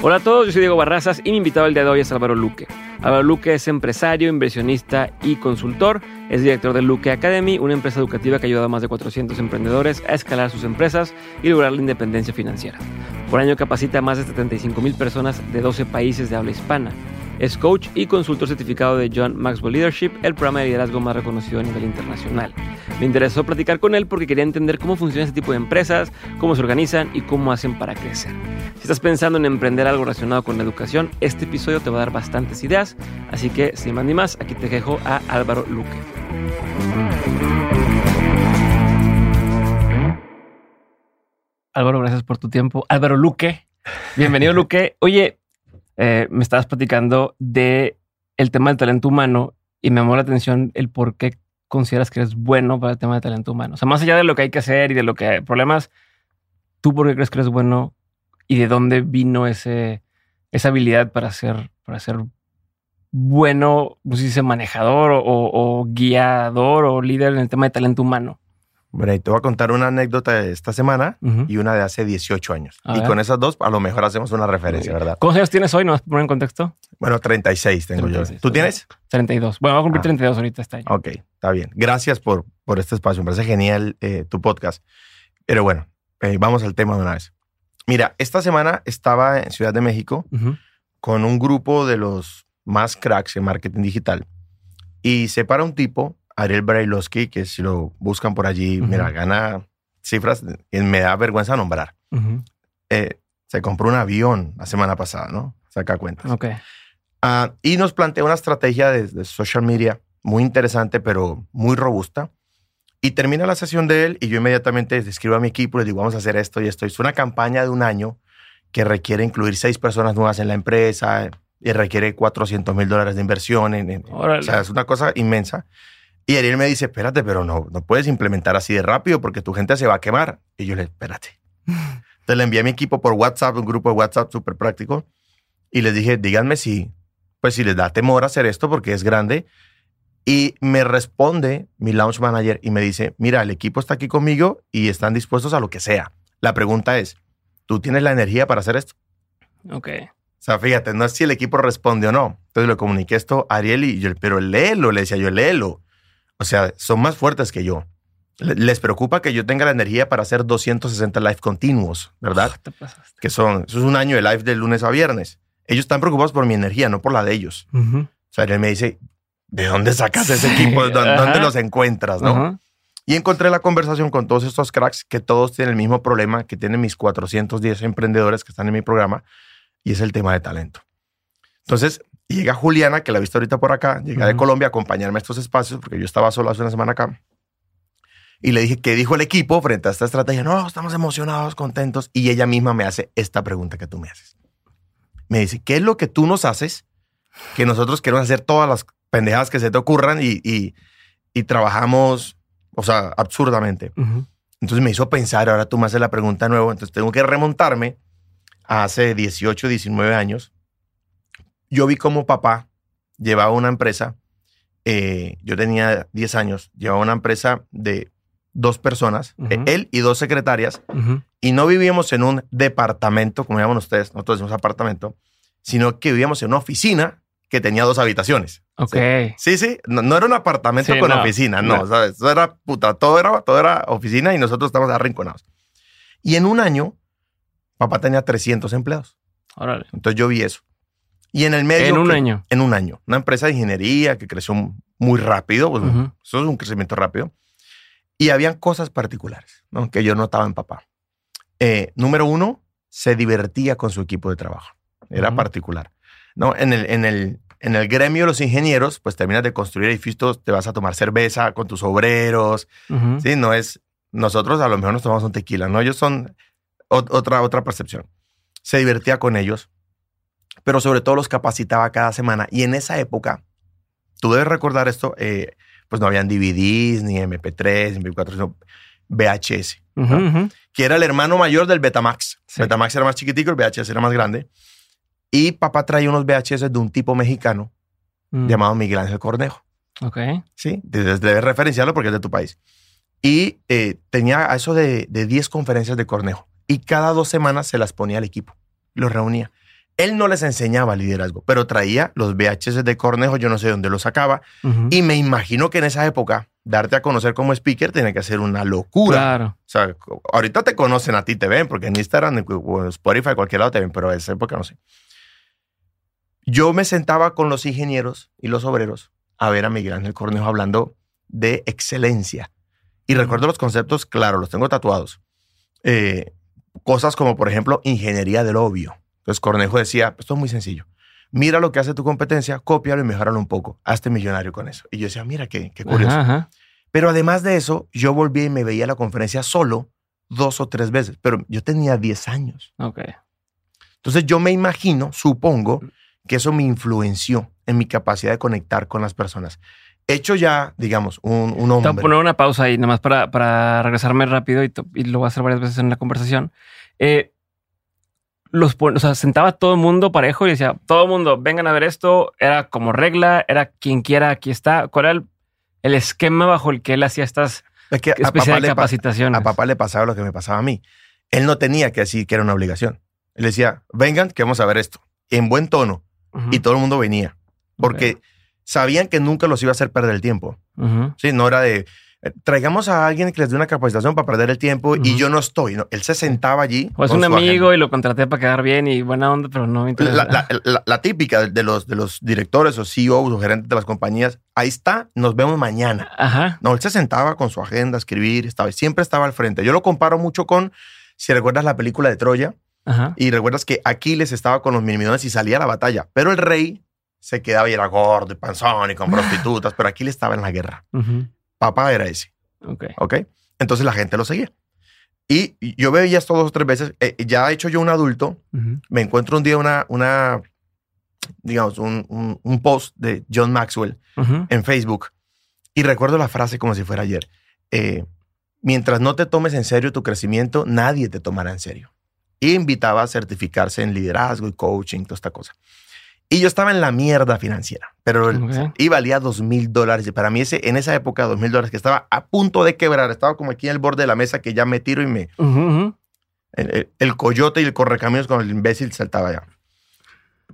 Hola a todos, yo soy Diego Barrazas y mi invitado el día de hoy es Álvaro Luque. Álvaro Luque es empresario, inversionista y consultor. Es director de Luque Academy, una empresa educativa que ayuda a más de 400 emprendedores a escalar sus empresas y lograr la independencia financiera. Por año capacita a más de 75 mil personas de 12 países de habla hispana. Es coach y consultor certificado de John Maxwell Leadership, el programa de liderazgo más reconocido a nivel internacional. Me interesó platicar con él porque quería entender cómo funciona este tipo de empresas, cómo se organizan y cómo hacen para crecer. Si estás pensando en emprender algo relacionado con la educación, este episodio te va a dar bastantes ideas, así que sin más ni más, aquí te dejo a Álvaro Luque. Álvaro, gracias por tu tiempo. Álvaro Luque, bienvenido Luque. Oye, eh, me estabas platicando de el tema del talento humano y me llamó la atención el por qué consideras que eres bueno para el tema del talento humano. O sea, más allá de lo que hay que hacer y de lo que hay problemas, ¿tú por qué crees que eres bueno y de dónde vino ese, esa habilidad para ser, para ser bueno, pues dice manejador o, o guiador o líder en el tema de talento humano? Bueno, y te voy a contar una anécdota de esta semana Ujú. y una de hace 18 años. A y ver. con esas dos, a lo mejor hacemos una referencia, ¿verdad? ¿Cuántos años tienes hoy? ¿No vas a poner en contexto? Bueno, 36 tengo 36, yo. ¿Tú tienes? 32. Bueno, voy a cumplir Ah. 32 ahorita este año. Ok, está bien. Gracias por, por este espacio. Me parece genial eh, tu podcast. Pero bueno, eh, vamos al tema de una vez. Mira, esta semana estaba en Ciudad de México Ujú. con un grupo de los más cracks en marketing digital y se para un tipo, Ariel Brailovsky, que si lo buscan por allí, Ujú. mira, gana cifras que me da vergüenza nombrar. Ujú. Eh, se compró un avión la semana pasada, ¿no? Saca cuentas. Ok. Ah, y nos plantea una estrategia de, de social media muy interesante, pero muy robusta. Y termina la sesión de él y yo inmediatamente escribo a mi equipo y les digo, vamos a hacer esto y esto. Es una campaña de un año que requiere incluir seis personas nuevas en la empresa y requiere 400 mil dólares de inversión. En, en- o sea, es una cosa inmensa. Y Ariel me dice, espérate, pero no, no puedes implementar así de rápido porque tu gente se va a quemar. Y yo le, espérate. Entonces le envié a mi equipo por WhatsApp, un grupo de WhatsApp súper práctico, y les dije, díganme si, pues si les da temor hacer esto porque es grande. Y me responde mi launch manager y me dice, mira, el equipo está aquí conmigo y están dispuestos a lo que sea. La pregunta es, ¿tú tienes la energía para hacer esto? Ok. O sea, fíjate, no es si el equipo responde o no. Entonces le comuniqué esto a Ariel y yo, pero léelo, le decía yo, léelo. O sea, son más fuertes que yo. Le- Les preocupa que yo tenga la energía para hacer 260 live continuos, ¿verdad? Te pasaste. Que son, eso es un año de live de lunes a viernes. Ellos están preocupados por mi energía, no por la de ellos. Ujú. O sea, él me dice, ¿de dónde sacas ese equipo? ¿Dó- ¿Dónde los encuentras? ¿no? Y encontré la conversación con todos estos cracks que todos tienen el mismo problema que tienen mis 410 emprendedores que están en mi programa y es el tema de talento. Entonces, llega Juliana, que la he visto ahorita por acá, llega de Ujú. Colombia a acompañarme a estos espacios porque yo estaba solo hace una semana acá. Y le dije, ¿qué dijo el equipo frente a esta estrategia? No, estamos emocionados, contentos. Y ella misma me hace esta pregunta que tú me haces. Me dice, ¿qué es lo que tú nos haces que nosotros queremos hacer todas las pendejadas que se te ocurran y, y, y trabajamos, o sea, absurdamente? Ujú. Entonces me hizo pensar, ahora tú me haces la pregunta de nuevo, entonces tengo que remontarme a hace 18, 19 años. Yo vi cómo papá llevaba una empresa, eh, yo tenía 10 años, llevaba una empresa de dos personas, eh, él y dos secretarias, y no vivíamos en un departamento, como llaman ustedes, nosotros decimos apartamento, sino que vivíamos en una oficina que tenía dos habitaciones. Ok. Sí, sí, no, no era un apartamento Sí, con no, oficina, no, no. ¿sabes? Eso era puta, todo era, todo era oficina y nosotros estábamos arrinconados. Y en un año, papá tenía 300 empleados. Órale. Entonces yo vi eso. Y en el medio. En un que- año. En un año. Una empresa de ingeniería que creció muy rápido. pues, Ujú. Eso es un crecimiento rápido. Y habían cosas particulares ¿no? que yo notaba en papá. Eh, número uno, se divertía con su equipo de trabajo. Era Ujú. particular. ¿no? En, el, en, el, en el gremio de los ingenieros, pues terminas de construir edificios, te vas a tomar cerveza con tus obreros. Ujú. Sí, no es. Nosotros a lo mejor nos tomamos un tequila, ¿no? Ellos son ot- otra, otra percepción. Se divertía con ellos, pero sobre todo los capacitaba cada semana. Y en esa época, tú debes recordar esto, eh, pues no habían DVDs, ni MP3, ni MP4, sino VHS, que era el hermano mayor del Betamax. Sí. Betamax era más chiquitico, el VHS era más grande. Y papá traía unos VHS de un tipo mexicano Mm. llamado Miguel Ángel Cornejo. Ok. Sí, debes, debes referenciarlo porque es de tu país. Y eh, tenía eso de, de 10 conferencias de Cornejo. Y cada dos semanas se las ponía al equipo. Los reunía. Él no les enseñaba liderazgo, pero traía los VHS de Cornejo, yo no sé dónde los sacaba. Y me imagino que en esa época, darte a conocer como speaker tiene que ser una locura. Claro. O sea, ahorita te conocen a ti, te ven, porque en Instagram, en Spotify, cualquier lado te ven, pero en esa época no sé. Yo me sentaba con los ingenieros y los obreros a ver a Miguel Ángel Cornejo hablando de excelencia. Y recuerdo los conceptos, claro, los tengo tatuados. Eh, cosas como, por ejemplo, ingeniería del obvio. Entonces Cornejo decía, esto es muy sencillo. Mira lo que hace tu competencia, cópialo y mejoralo un poco. Hazte millonario con eso. Y yo decía, mira qué, qué curioso. Ajá, ajá. Pero además de eso, yo volví y me veía la conferencia solo dos o tres veces, pero yo tenía 10 años. Ok. Entonces yo me imagino, supongo, que eso me influenció en mi capacidad de conectar con las personas. Hecho ya, digamos, un, un Te hombre. poner una pausa ahí, nada más para, para regresarme rápido y, y lo voy a hacer varias veces en la conversación. Eh, los o sea, sentaba todo el mundo parejo y decía, todo el mundo, vengan a ver esto. Era como regla, era quien quiera, aquí está. ¿Cuál era el, el esquema bajo el que él hacía estas Es que a capacitaciones? a papá le pasaba lo que me pasaba a mí. Él no tenía que decir que era una obligación. Él decía, vengan, que vamos a ver esto. En buen tono. Y todo el mundo venía. Porque sabían que nunca los iba a hacer perder el tiempo. Sí, no era de traigamos a alguien que les dé una capacitación para perder el tiempo y Ujú. yo no estoy. ¿no? Él se sentaba allí. O es un amigo agenda. y lo contraté para quedar bien y buena onda, pero no me interesa. La, la- la- la típica de los, de los directores o CEOs o gerentes de las compañías, ahí está, nos vemos mañana. Ajá. No, él se sentaba con su agenda a escribir, estaba, siempre estaba al frente. Yo lo comparo mucho con, si recuerdas la película de Troya, Ajá. y recuerdas que Aquiles estaba con los mirmidones y salía a la batalla, pero el rey se quedaba y era gordo y panzón y con prostitutas, pero Aquiles estaba en la guerra. Ujú. Papá era ese. Ok. ¿ok? Entonces la gente lo seguía. Y yo veía esto dos o tres veces. Eh, ya hecho yo un adulto, me encuentro un día una, una digamos, un, un- un post de John Maxwell en Facebook y recuerdo la frase como si fuera ayer. Eh, Mientras no te tomes en serio tu crecimiento, nadie te tomará en serio. Y invitaba a certificarse en liderazgo y coaching, toda esta cosa. Y yo estaba en la mierda financiera, pero el- Ok. y valía dos mil dólares. Y para mí, ese, en esa época, dos mil dólares, que estaba a punto de quebrar, estaba como aquí en el borde de la mesa que ya me tiro y me. Ujú, ujú. El, el- el coyote y el correcaminos con el imbécil saltaba ya.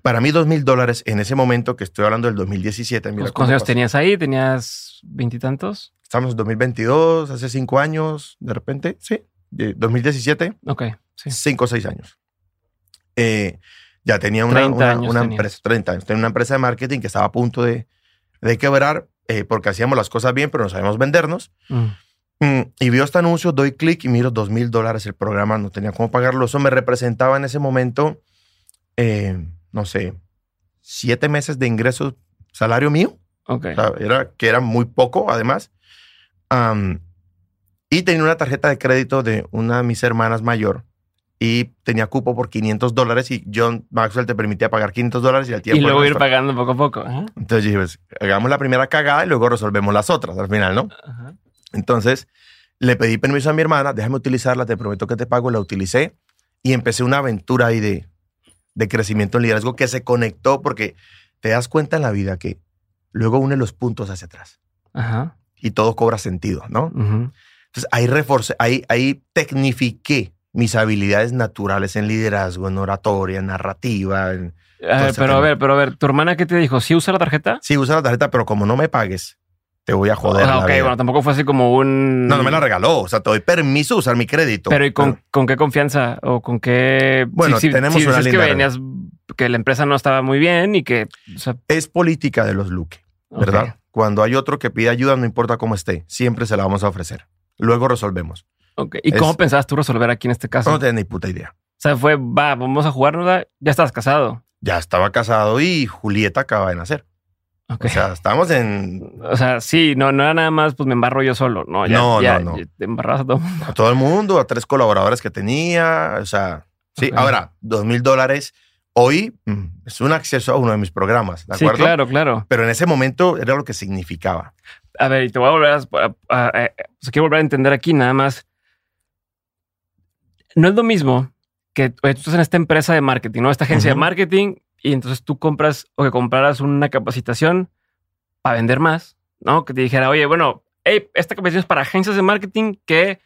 Para mí, dos mil dólares en ese momento, que estoy hablando del 2017. Mira ¿Cuántos cómo años tenías ahí? ¿Tenías veintitantos? Estamos en 2022, hace cinco años, de repente, sí, de 2017, Ok, sí. cinco o seis años. Eh, ya tenía una, 30 una- empresa, 30 años, tenía una empresa de marketing que estaba a punto de, de quebrar eh, porque hacíamos las cosas bien, pero no sabíamos vendernos. Mm. Mm, y vio este anuncio, doy clic y miro dos mil dólares el programa, no tenía cómo pagarlo. Eso me representaba en ese momento, eh, no sé, siete meses de ingresos, salario mío. Ok. O sea, era, que era muy poco, además. Am, y tenía una tarjeta de crédito de una de mis hermanas mayor y tenía cupo por 500 dólares y John Maxwell te permitía pagar 500 dólares y al Y tiempo... el luego ir pagando poco a poco. Entonces dije, pues, hagamos la primera cagada y luego resolvemos las otras al final, ¿no? Ajá. Entonces le pedí permiso a mi hermana, déjame utilizarla, te prometo que te pago, la utilicé y empecé una aventura ahí de, de crecimiento en liderazgo que se conectó porque te das cuenta en la vida que luego une los puntos hacia atrás Ajá. y todo cobra sentido, ¿no? Entonces ahí reforcé, ahí, ahí tecnifiqué mis habilidades naturales en liderazgo, en oratoria, en narrativa. en- A ver, pero a ver, pero a ver, ¿tu hermana qué te dijo? ¿Sí usa la tarjeta? Sí, usa la tarjeta, pero como no me pagues, te voy a joder. O sea, la ok, vida. bueno, tampoco fue así como un... No, no me la regaló. O sea, te doy permiso de usar mi crédito. Pero ¿y con, con qué confianza? ¿O con qué...? Bueno, tenemos una dices que linda venías... Que la empresa no estaba muy bien y que... O sea, Es política de los Luque, ¿verdad? Cuando hay otro que pide ayuda, no importa cómo esté, siempre se la vamos a ofrecer. Luego resolvemos. Ok. ¿Y Es- cómo pensabas tú resolver aquí en este caso? No o tenés ni puta idea. sea, fue, va, vamos a jugarnos, ya estás casado. Ya estaba casado y Julieta acaba de nacer. Ok. O sea, estamos en O sea, sí, no, no era nada más, pues me embarro yo solo. No, ya, No, ya, no, no. ya te embarras a todo. mundo. a todo el mundo, a tres colaboradores que tenía. O sea, sí. Ahora, dos mil dólares hoy mm, es un acceso a uno de mis programas, ¿de Sí, acuerdo? claro, claro. Pero en ese momento era lo que significaba. A ver, y te voy a volver a, a- a- a- o sea, quiero volver a entender aquí nada más. No es lo mismo que tú estás en esta empresa de marketing, ¿no? Esta agencia de marketing y entonces tú compras o que compraras una capacitación para vender más, ¿no? Que te dijera, oye, bueno, hey, esta capacitación es para agencias de marketing que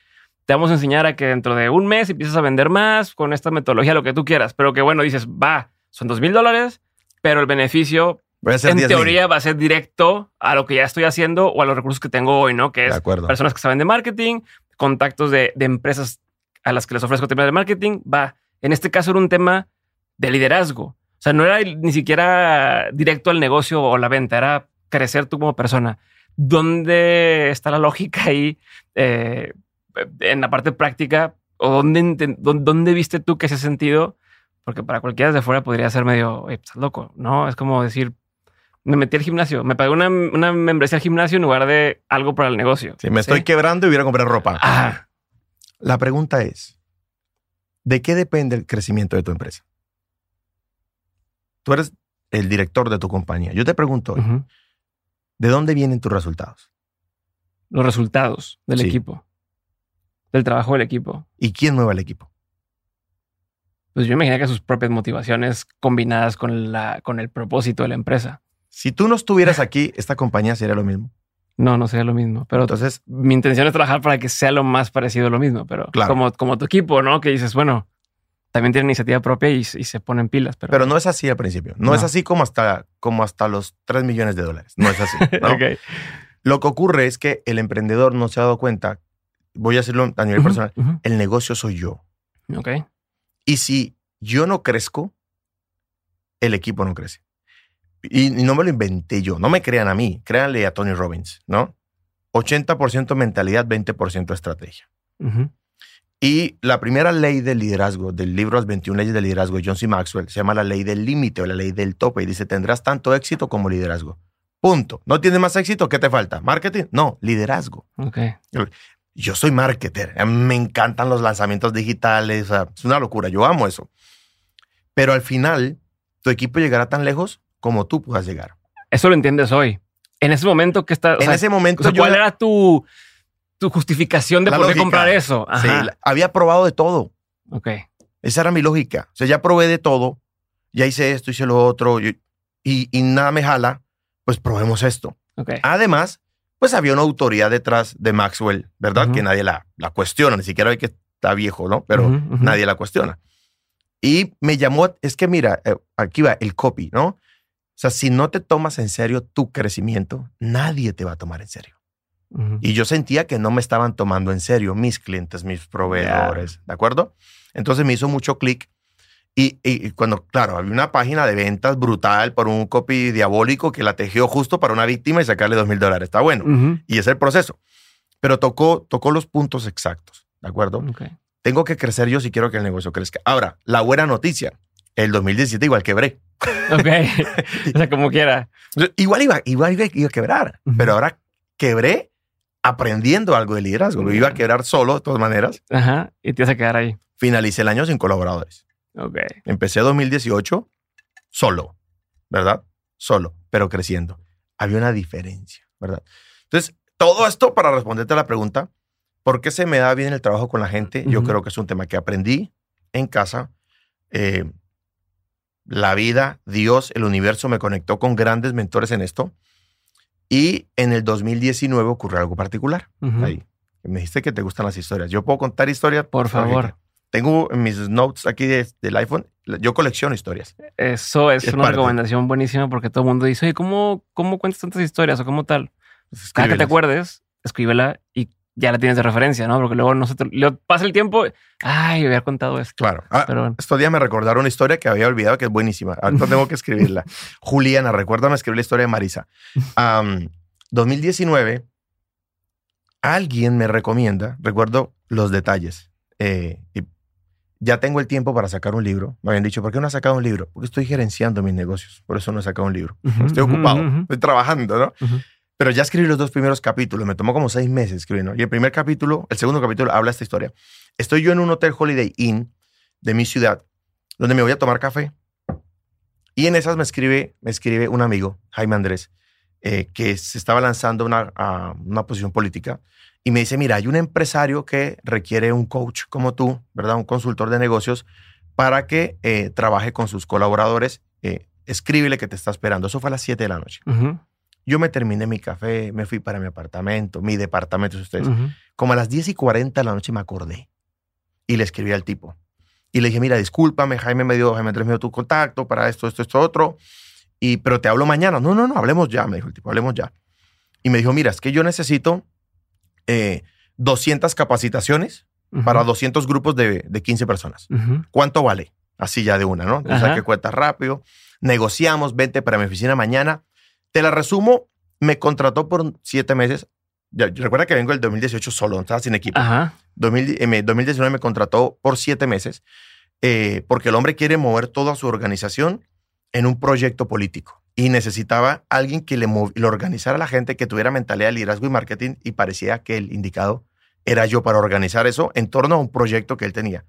te vamos a enseñar a que dentro de un mes empieces a vender más con esta metodología, lo que tú quieras, pero que bueno, dices, va, son dos mil dólares, pero el beneficio en 10 mil. teoría va a ser directo a lo que ya estoy haciendo o a los recursos que tengo hoy, ¿no? Que es personas que saben de marketing, contactos de, de empresas a las que les ofrezco temas de marketing. Va, en este caso era un tema de liderazgo. O sea, no era ni siquiera directo al negocio o la venta, era crecer tú como persona. ¿Dónde está la lógica ahí eh, en la parte práctica? ¿O dónde, dónde, viste tú que ese sentido? Porque para cualquiera de fuera podría ser medio, "Oye, pues, estás loco, ¿no? Es como decir, me metí al gimnasio, me pagué una, una membresía al gimnasio en lugar de algo para el negocio. Si me estoy quebrando y hubiera a comprar ropa. Ah, La pregunta es, ¿de qué depende el crecimiento de tu empresa? Tú eres el director de tu compañía. Yo te pregunto, hoy. ¿de dónde vienen tus resultados? los resultados del Sí. equipo, del trabajo del equipo. ¿Y quién mueve el equipo? Pues yo imagino que sus propias motivaciones combinadas con, la, con el propósito de la empresa. Si tú no estuvieras aquí, esta compañía sería lo mismo. No, no sería lo mismo. Pero Entonces, mi intención es trabajar para que sea lo más parecido a lo mismo. Pero Claro. como, como tu equipo, ¿no? Que dices, bueno, también tiene iniciativa propia y, y se ponen pilas. Pero, pero no es así al principio. No, No. es así como hasta, como hasta los 3 millones de dólares. No es así. Lo que ocurre es que el emprendedor no se ha dado cuenta, voy a decirlo a nivel personal, el negocio soy yo. Ok. Y si yo no crezco, el equipo no crece. Y, no me lo inventé yo. No me crean a mí. Créanle a Tony Robbins, ¿no? 80% mentalidad, 20% estrategia. Y la primera ley del liderazgo, del libro Las 21 leyes del liderazgo de John C. Maxwell, se llama la ley del límite o la ley del tope. Y dice, tendrás tanto éxito como liderazgo. Punto. ¿No tienes más éxito? ¿Qué te falta? ¿Marketing? No, liderazgo. Ok. Yo soy marketer. Me encantan los lanzamientos digitales. o sea, es una locura. Yo amo eso. Pero al final, tu equipo llegará tan lejos como tú puedas llegar. Eso lo entiendes hoy. En ese momento que está. o en sea, ese momento, o sea, yo ¿cuál era tu, tu justificación de La por qué lógica. comprar eso? sí, Ajá. la- había probado de todo. Ok. Esa era mi lógica. O sea, ya probé de todo. Ya hice esto, hice lo otro. y, y- y nada me jala. Pues probemos esto. Ok. Además, pues había una autoridad detrás de Maxwell, ¿verdad? Ujú. Que nadie la, la cuestiona. Ni siquiera hay que está viejo, ¿no? Pero Ujú, ujú. nadie la cuestiona. Y me llamó, es que mira, eh, aquí va el copy, ¿no? O sea, si no te tomas en serio tu crecimiento, nadie te va a tomar en serio. Ujú. Y yo sentía que no me estaban tomando en serio mis clientes, mis proveedores, ¿de acuerdo? Entonces me hizo mucho clic. Y, y- cuando, claro, había una página de ventas brutal por un copy diabólico que la tejió justo para una víctima y sacarle dos mil dólares. Está bueno. Ujú. Y es el proceso. Pero tocó, tocó los puntos exactos, ¿de acuerdo? Ok. Tengo que crecer yo si quiero que el negocio crezca. Ahora, la buena noticia, el 2017 igual quebré. Ok. o sea, como quiera. Igual iba, igual iba, iba a quebrar, Ujú. pero ahora quebré aprendiendo algo de liderazgo. Me iba a quebrar solo, de todas maneras. Ajá. Y te vas a quedar ahí. Finalicé el año sin colaboradores. Ok. Empecé 2018 solo, ¿verdad? Solo, pero creciendo. Había una diferencia, ¿verdad? Entonces, todo esto para responderte a la pregunta, ¿por qué se me da bien el trabajo con la gente? Yo Ujú. creo que es un tema que aprendí en casa. Eh, la vida, Dios, el universo me conectó con grandes mentores en esto. Y en el 2019 ocurrió algo particular. Ahí. Me dijiste que te gustan las historias. Yo puedo contar historias. Por favor. Tengo en mis notes aquí de- del iPhone. Yo colecciono historias. Eso es, Es una parte. recomendación buenísima porque todo el mundo dice, oye, ¿cómo, ¿cómo cuentas tantas historias o cómo tal? Pues, Cada que te acuerdes, escríbela y ya la tienes de referencia, ¿no? Porque luego no se te- luego pasa el tiempo, ay, había contado esto. Claro. Ah, Pero bueno. estos días me recordaron una historia que había olvidado que es buenísima. Ahorita tengo que escribirla. Juliana, recuérdame escribir la historia de Marisa. Am, 2019, alguien me recomienda, recuerdo los detalles. eh, y ya tengo el tiempo para sacar un libro. Me habían dicho, ¿por qué no has sacado un libro? Porque estoy gerenciando mis negocios. Por eso no he sacado un libro. Ujú, Estoy ujú, ocupado. ujú, Estoy trabajando, ¿no? ujú. Pero ya escribí los dos primeros capítulos. Me tomó como seis meses escribir, ¿no? Y el primer capítulo, el segundo capítulo habla esta historia. Estoy yo en un hotel Holiday Inn de mi ciudad, donde me voy a tomar café. Y en esas me escribe, me escribe un amigo, Jaime Andrés, eh, que se estaba lanzando una, a una posición política. Y me dice, mira, hay un empresario que requiere un coach como tú, ¿verdad? Un consultor de negocios para que eh, trabaje con sus colaboradores. Eh, escríbele que te está esperando. Eso fue a las 7 de la noche. Ujú, Yo me terminé mi café, me fui para mi apartamento, mi departamento, si ustedes. Como a las 10 y 40 de la noche me acordé y le escribí al tipo. Y le dije, mira, discúlpame, Jaime me dio, Jaime Andrés me dio tu contacto para esto, esto, esto, otro. Y, pero te hablo mañana. No, no, no, hablemos ya, me dijo el tipo, hablemos ya. Y me dijo, mira, es que yo necesito eh, 200 capacitaciones para 200 grupos de, de 15 personas. ¿Cuánto vale? Así ya de una, ¿no? O sea, que cuenta rápido. Negociamos, vente para mi oficina mañana. Te la resumo, me contrató por siete meses. Ya, recuerda que vengo del 2018 solo, estaba sin equipo. Ajá. 2000, eh, me- 2019 me contrató por siete meses eh, porque el hombre quiere mover toda su organización en un proyecto político y necesitaba alguien que le, le organizara a la gente, que tuviera mentalidad de liderazgo y marketing y parecía que el indicado era yo para organizar eso en torno a un proyecto que él tenía.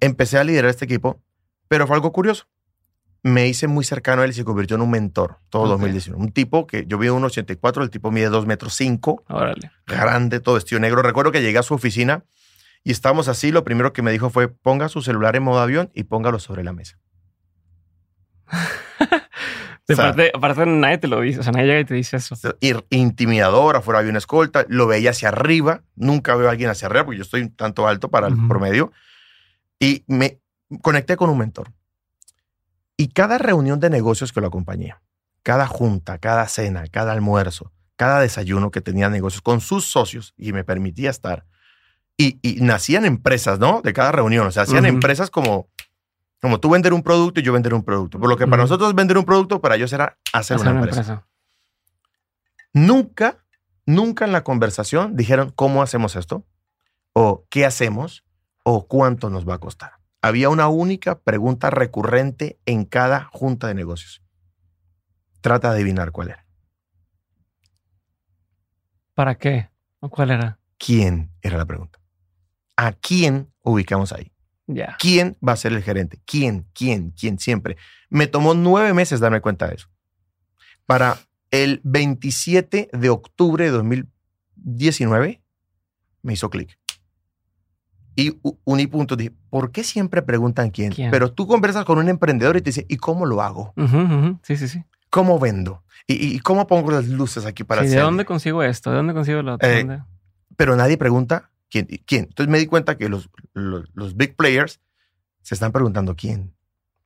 Empecé a liderar este equipo, pero fue algo curioso. Me hice muy cercano a él y se convirtió en un mentor todo Ok. 2019. Un tipo que yo vi 1,84, el tipo mide 2 metros 5 Órale. grande, todo vestido negro. Recuerdo que llegué a su oficina y estábamos así. Lo primero que me dijo fue: ponga su celular en modo avión y póngalo sobre la mesa. O sea- aparte, nadie te lo dice. O sea, nadie llega y te dice eso. Ir- Intimidador, afuera había una escolta, lo veía hacia arriba. Nunca veo a alguien hacia arriba porque yo estoy un tanto alto para el promedio. Y me conecté con un mentor. Y cada reunión de negocios que lo acompañé, cada junta, cada cena, cada almuerzo, cada desayuno que tenía negocios con sus socios y me permitía estar. Y, y nacían empresas, ¿no? De cada reunión. O sea, hacían empresas como, como tú vender un producto y yo vender un producto. Por lo que para nosotros vender un producto, para ellos era hacer, Hacer una, una empresa. empresa. Nunca, nunca en la conversación dijeron cómo hacemos esto, o qué hacemos, o cuánto nos va a costar. Había una única pregunta recurrente en cada junta de negocios. Trata de adivinar cuál era. ¿Para qué? ¿O cuál era? ¿Quién era la pregunta? ¿A quién ubicamos ahí? ¿Quién va a ser el gerente? ¿Quién? ¿Quién? ¿Quién? Siempre. Me tomó nueve meses darme cuenta de eso. Para el 27 de octubre de 2019, me hizo clic. Y u- uní puntos. Dije, ¿por qué siempre preguntan quién? ¿Quién? Pero tú conversas con un emprendedor y te dice, ¿y cómo lo hago? Ujú. Sí, sí, sí. ¿Cómo vendo? ¿Y, y- cómo pongo las luces aquí para Sí, ¿De hacer? dónde consigo esto? ¿De dónde consigo lo otro? Eh, ¿Dónde? Pero nadie pregunta quién. ¿Quién? Entonces me di cuenta que los, los, los big players se están preguntando quién.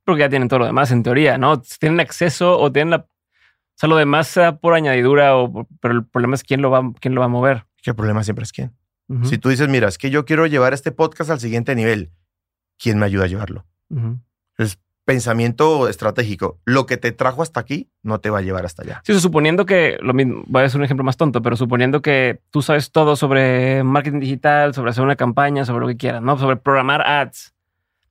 Porque ya tienen todo lo demás, en teoría, ¿no? Tienen acceso o tienen la. O sea, lo demás por añadidura, o, pero el problema es quién lo va, quién lo va a mover. Que el problema siempre es quién. Si tú dices, mira, es que yo quiero llevar este podcast al siguiente nivel, ¿quién me ayuda a llevarlo? Es pensamiento estratégico. Lo que te trajo hasta aquí no te va a llevar hasta allá. Sí, suponiendo que, lo mismo, voy a hacer un ejemplo más tonto, pero suponiendo que tú sabes todo sobre marketing digital, sobre hacer una campaña, sobre lo que quieras, ¿no? Sobre programar ads.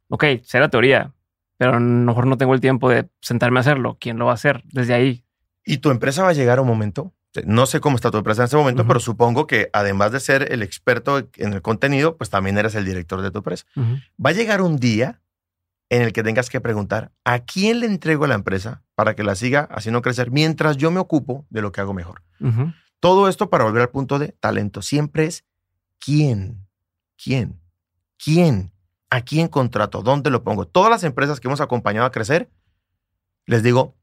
Ok, será teoría, pero a lo mejor no tengo el tiempo de sentarme a hacerlo. ¿Quién lo va a hacer desde ahí? Y tu empresa va a llegar a un momento, no sé cómo está tu empresa en ese momento, pero supongo que además de ser el experto en el contenido, pues también eres el director de tu empresa. Va a llegar un día en el que tengas que preguntar, ¿a quién le entrego la empresa para que la siga haciendo crecer mientras yo me ocupo de lo que hago mejor? Todo esto para volver al punto de talento. Siempre es quién, quién, quién, a quién contrato, dónde lo pongo. Todas las empresas que hemos acompañado a crecer, les digo,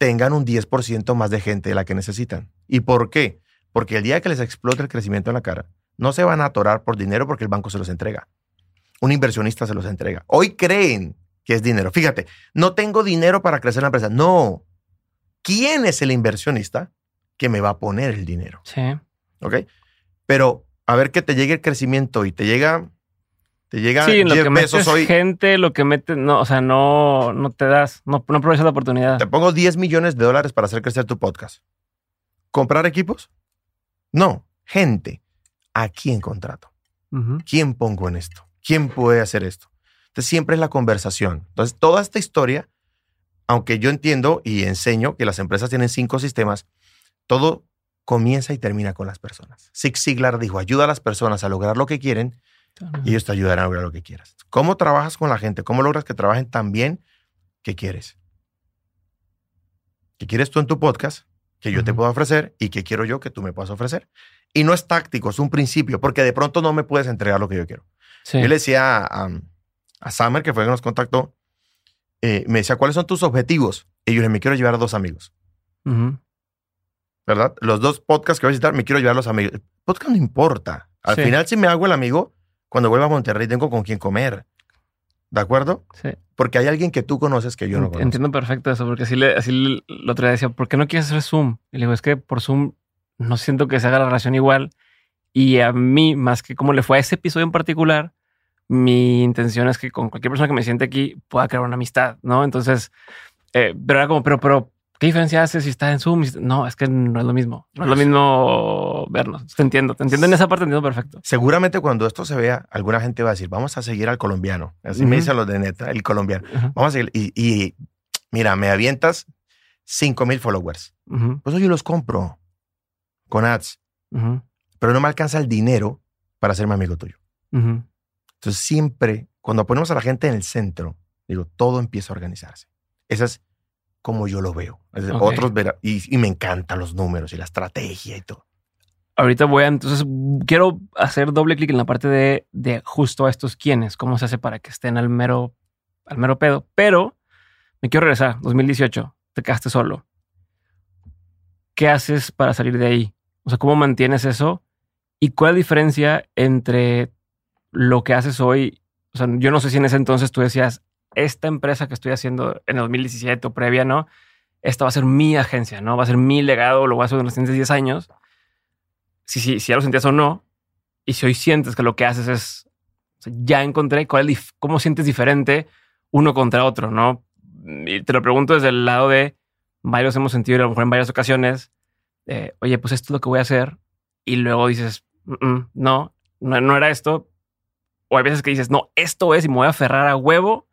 tengan un 10% más de gente de la que necesitan. ¿Y por qué? Porque el día que les explote el crecimiento en la cara, no se van a atorar por dinero porque el banco se los entrega. Un inversionista se los entrega. Hoy creen que es dinero. Fíjate, no tengo dinero para crecer la empresa. No. ¿Quién es el inversionista que me va a poner el dinero? Sí. ¿Ok? Pero a ver que te llegue el crecimiento y te llega, te llega Sí, lo 10 que pesos hoy. gente, lo que metes, no, o sea, no, no te das, no, no aprovechas la oportunidad. Te pongo 10 millones de dólares para hacer crecer tu podcast. ¿Comprar equipos? No. Gente. ¿A quién contrato? Ujú. ¿Quién pongo en esto? ¿Quién puede hacer esto? Entonces siempre es la conversación. Entonces toda esta historia, aunque yo entiendo y enseño que las empresas tienen cinco sistemas, todo comienza y termina con las personas. Zig Ziglar dijo, ayuda a las personas a lograr lo que quieren y ellos te ayudarán a lograr lo que quieras. ¿Cómo trabajas con la gente? ¿Cómo logras que trabajen tan bien que quieres? ¿Qué quieres tú en tu podcast que yo te Ujú. pueda ofrecer y qué quiero yo que tú me puedas ofrecer? Y no es táctico, es un principio, porque de pronto no me puedes entregar lo que yo quiero. Sí. Yo le decía a, a, a Summer, que fue que nos contactó, eh, me decía, ¿cuáles son tus objetivos? Y yo le me quiero llevar a dos amigos, Ujú. ¿verdad? Los dos podcasts que voy a visitar, me quiero llevar a los amigos. El podcast no importa. Al Sí. final, si me hago el amigo, cuando vuelva a Monterrey tengo con quién comer. ¿De acuerdo? Sí. Porque hay alguien que tú conoces que yo no conozco. Entiendo perfecto eso, porque así, le, así le- otro día decía, ¿por qué no quieres hacer Zoom? Y le digo, es que por Zoom no siento que se haga la relación igual. Y a mí, más que como le fue a ese episodio en particular, mi intención es que con cualquier persona que me siente aquí pueda crear una amistad, ¿no? Entonces, eh, pero era como, pero, pero, ¿qué diferencia hace si está en Zoom? No, es que no es lo mismo. No es lo mismo vernos. Te entiendo, te entiendo en esa parte, te entiendo perfecto. Seguramente cuando esto se vea, alguna gente va a decir, vamos a seguir al colombiano. Así me Ujú. dicen los de neta, el colombiano. Vamos a seguir. Y, y, mira, me avientas 5 mil followers. ujú, Pues yo los compro con ads, pero no me alcanza el dinero para ser mi amigo tuyo. Entonces siempre, cuando ponemos a la gente en el centro, digo, todo empieza a organizarse. Esa es como yo lo veo. Decir. Otros verán, y, y me encantan los números y la estrategia y todo. Ahorita voy a, entonces, quiero hacer doble clic en la parte de, de justo a estos quienes, cómo se hace para que estén al mero, al mero pedo. Pero me quiero regresar, 2018, te quedaste solo. ¿Qué haces para salir de ahí? O sea, ¿cómo mantienes eso? ¿Y cuál es la diferencia entre lo que haces hoy? O sea, yo no sé si en ese entonces tú decías, esta empresa que estoy haciendo en el 2017 o previa, ¿no? Esta va a ser mi agencia, ¿no? Va a ser mi legado, lo voy a hacer en los siguientes 10 años si, si, si ya lo sentías o no, y si hoy sientes que lo que haces es, ya encontré cuál cómo sientes diferente uno contra otro, ¿no? Y te lo pregunto desde el lado de varios hemos sentido a lo mejor en varias ocasiones, oye, pues esto es lo que voy a hacer, y luego dices, "Mm, mm, no, no, no era esto, o hay veces que dices, no, esto es y me voy a aferrar a huevo,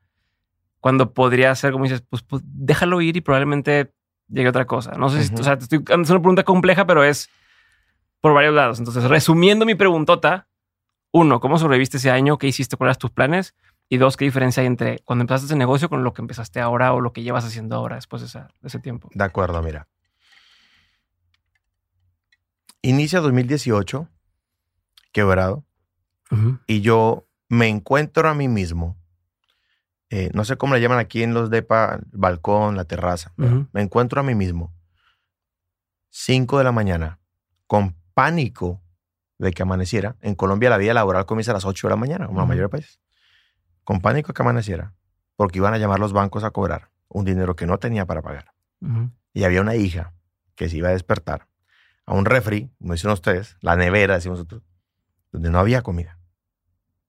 cuando podría ser como dices, pues, pues déjalo ir y probablemente llegue otra cosa. No sé si, o sea, te estoy, es una pregunta compleja, pero es por varios lados. Entonces, resumiendo mi preguntota, uno, ¿cómo sobreviviste ese año? ¿Qué hiciste? ¿Cuáles eran tus planes? Y dos, ¿qué diferencia hay entre cuando empezaste ese negocio con lo que empezaste ahora o lo que llevas haciendo ahora después de, esa- de ese tiempo? De acuerdo, mira. Inicia 2018, quebrado, y yo me encuentro a mí mismo. Eh, no sé cómo le llaman aquí en los depa, balcón, la terraza. Me encuentro a mí mismo. 5 de la mañana, con pánico de que amaneciera. En Colombia la vida laboral comienza a las 8 de la mañana, como la Ujú. mayoría de países. Con pánico de que amaneciera, porque iban a llamar los bancos a cobrar un dinero que no tenía para pagar. Y había una hija que se iba a despertar a un refri, como dicen ustedes, la nevera, decimos nosotros, donde no había comida.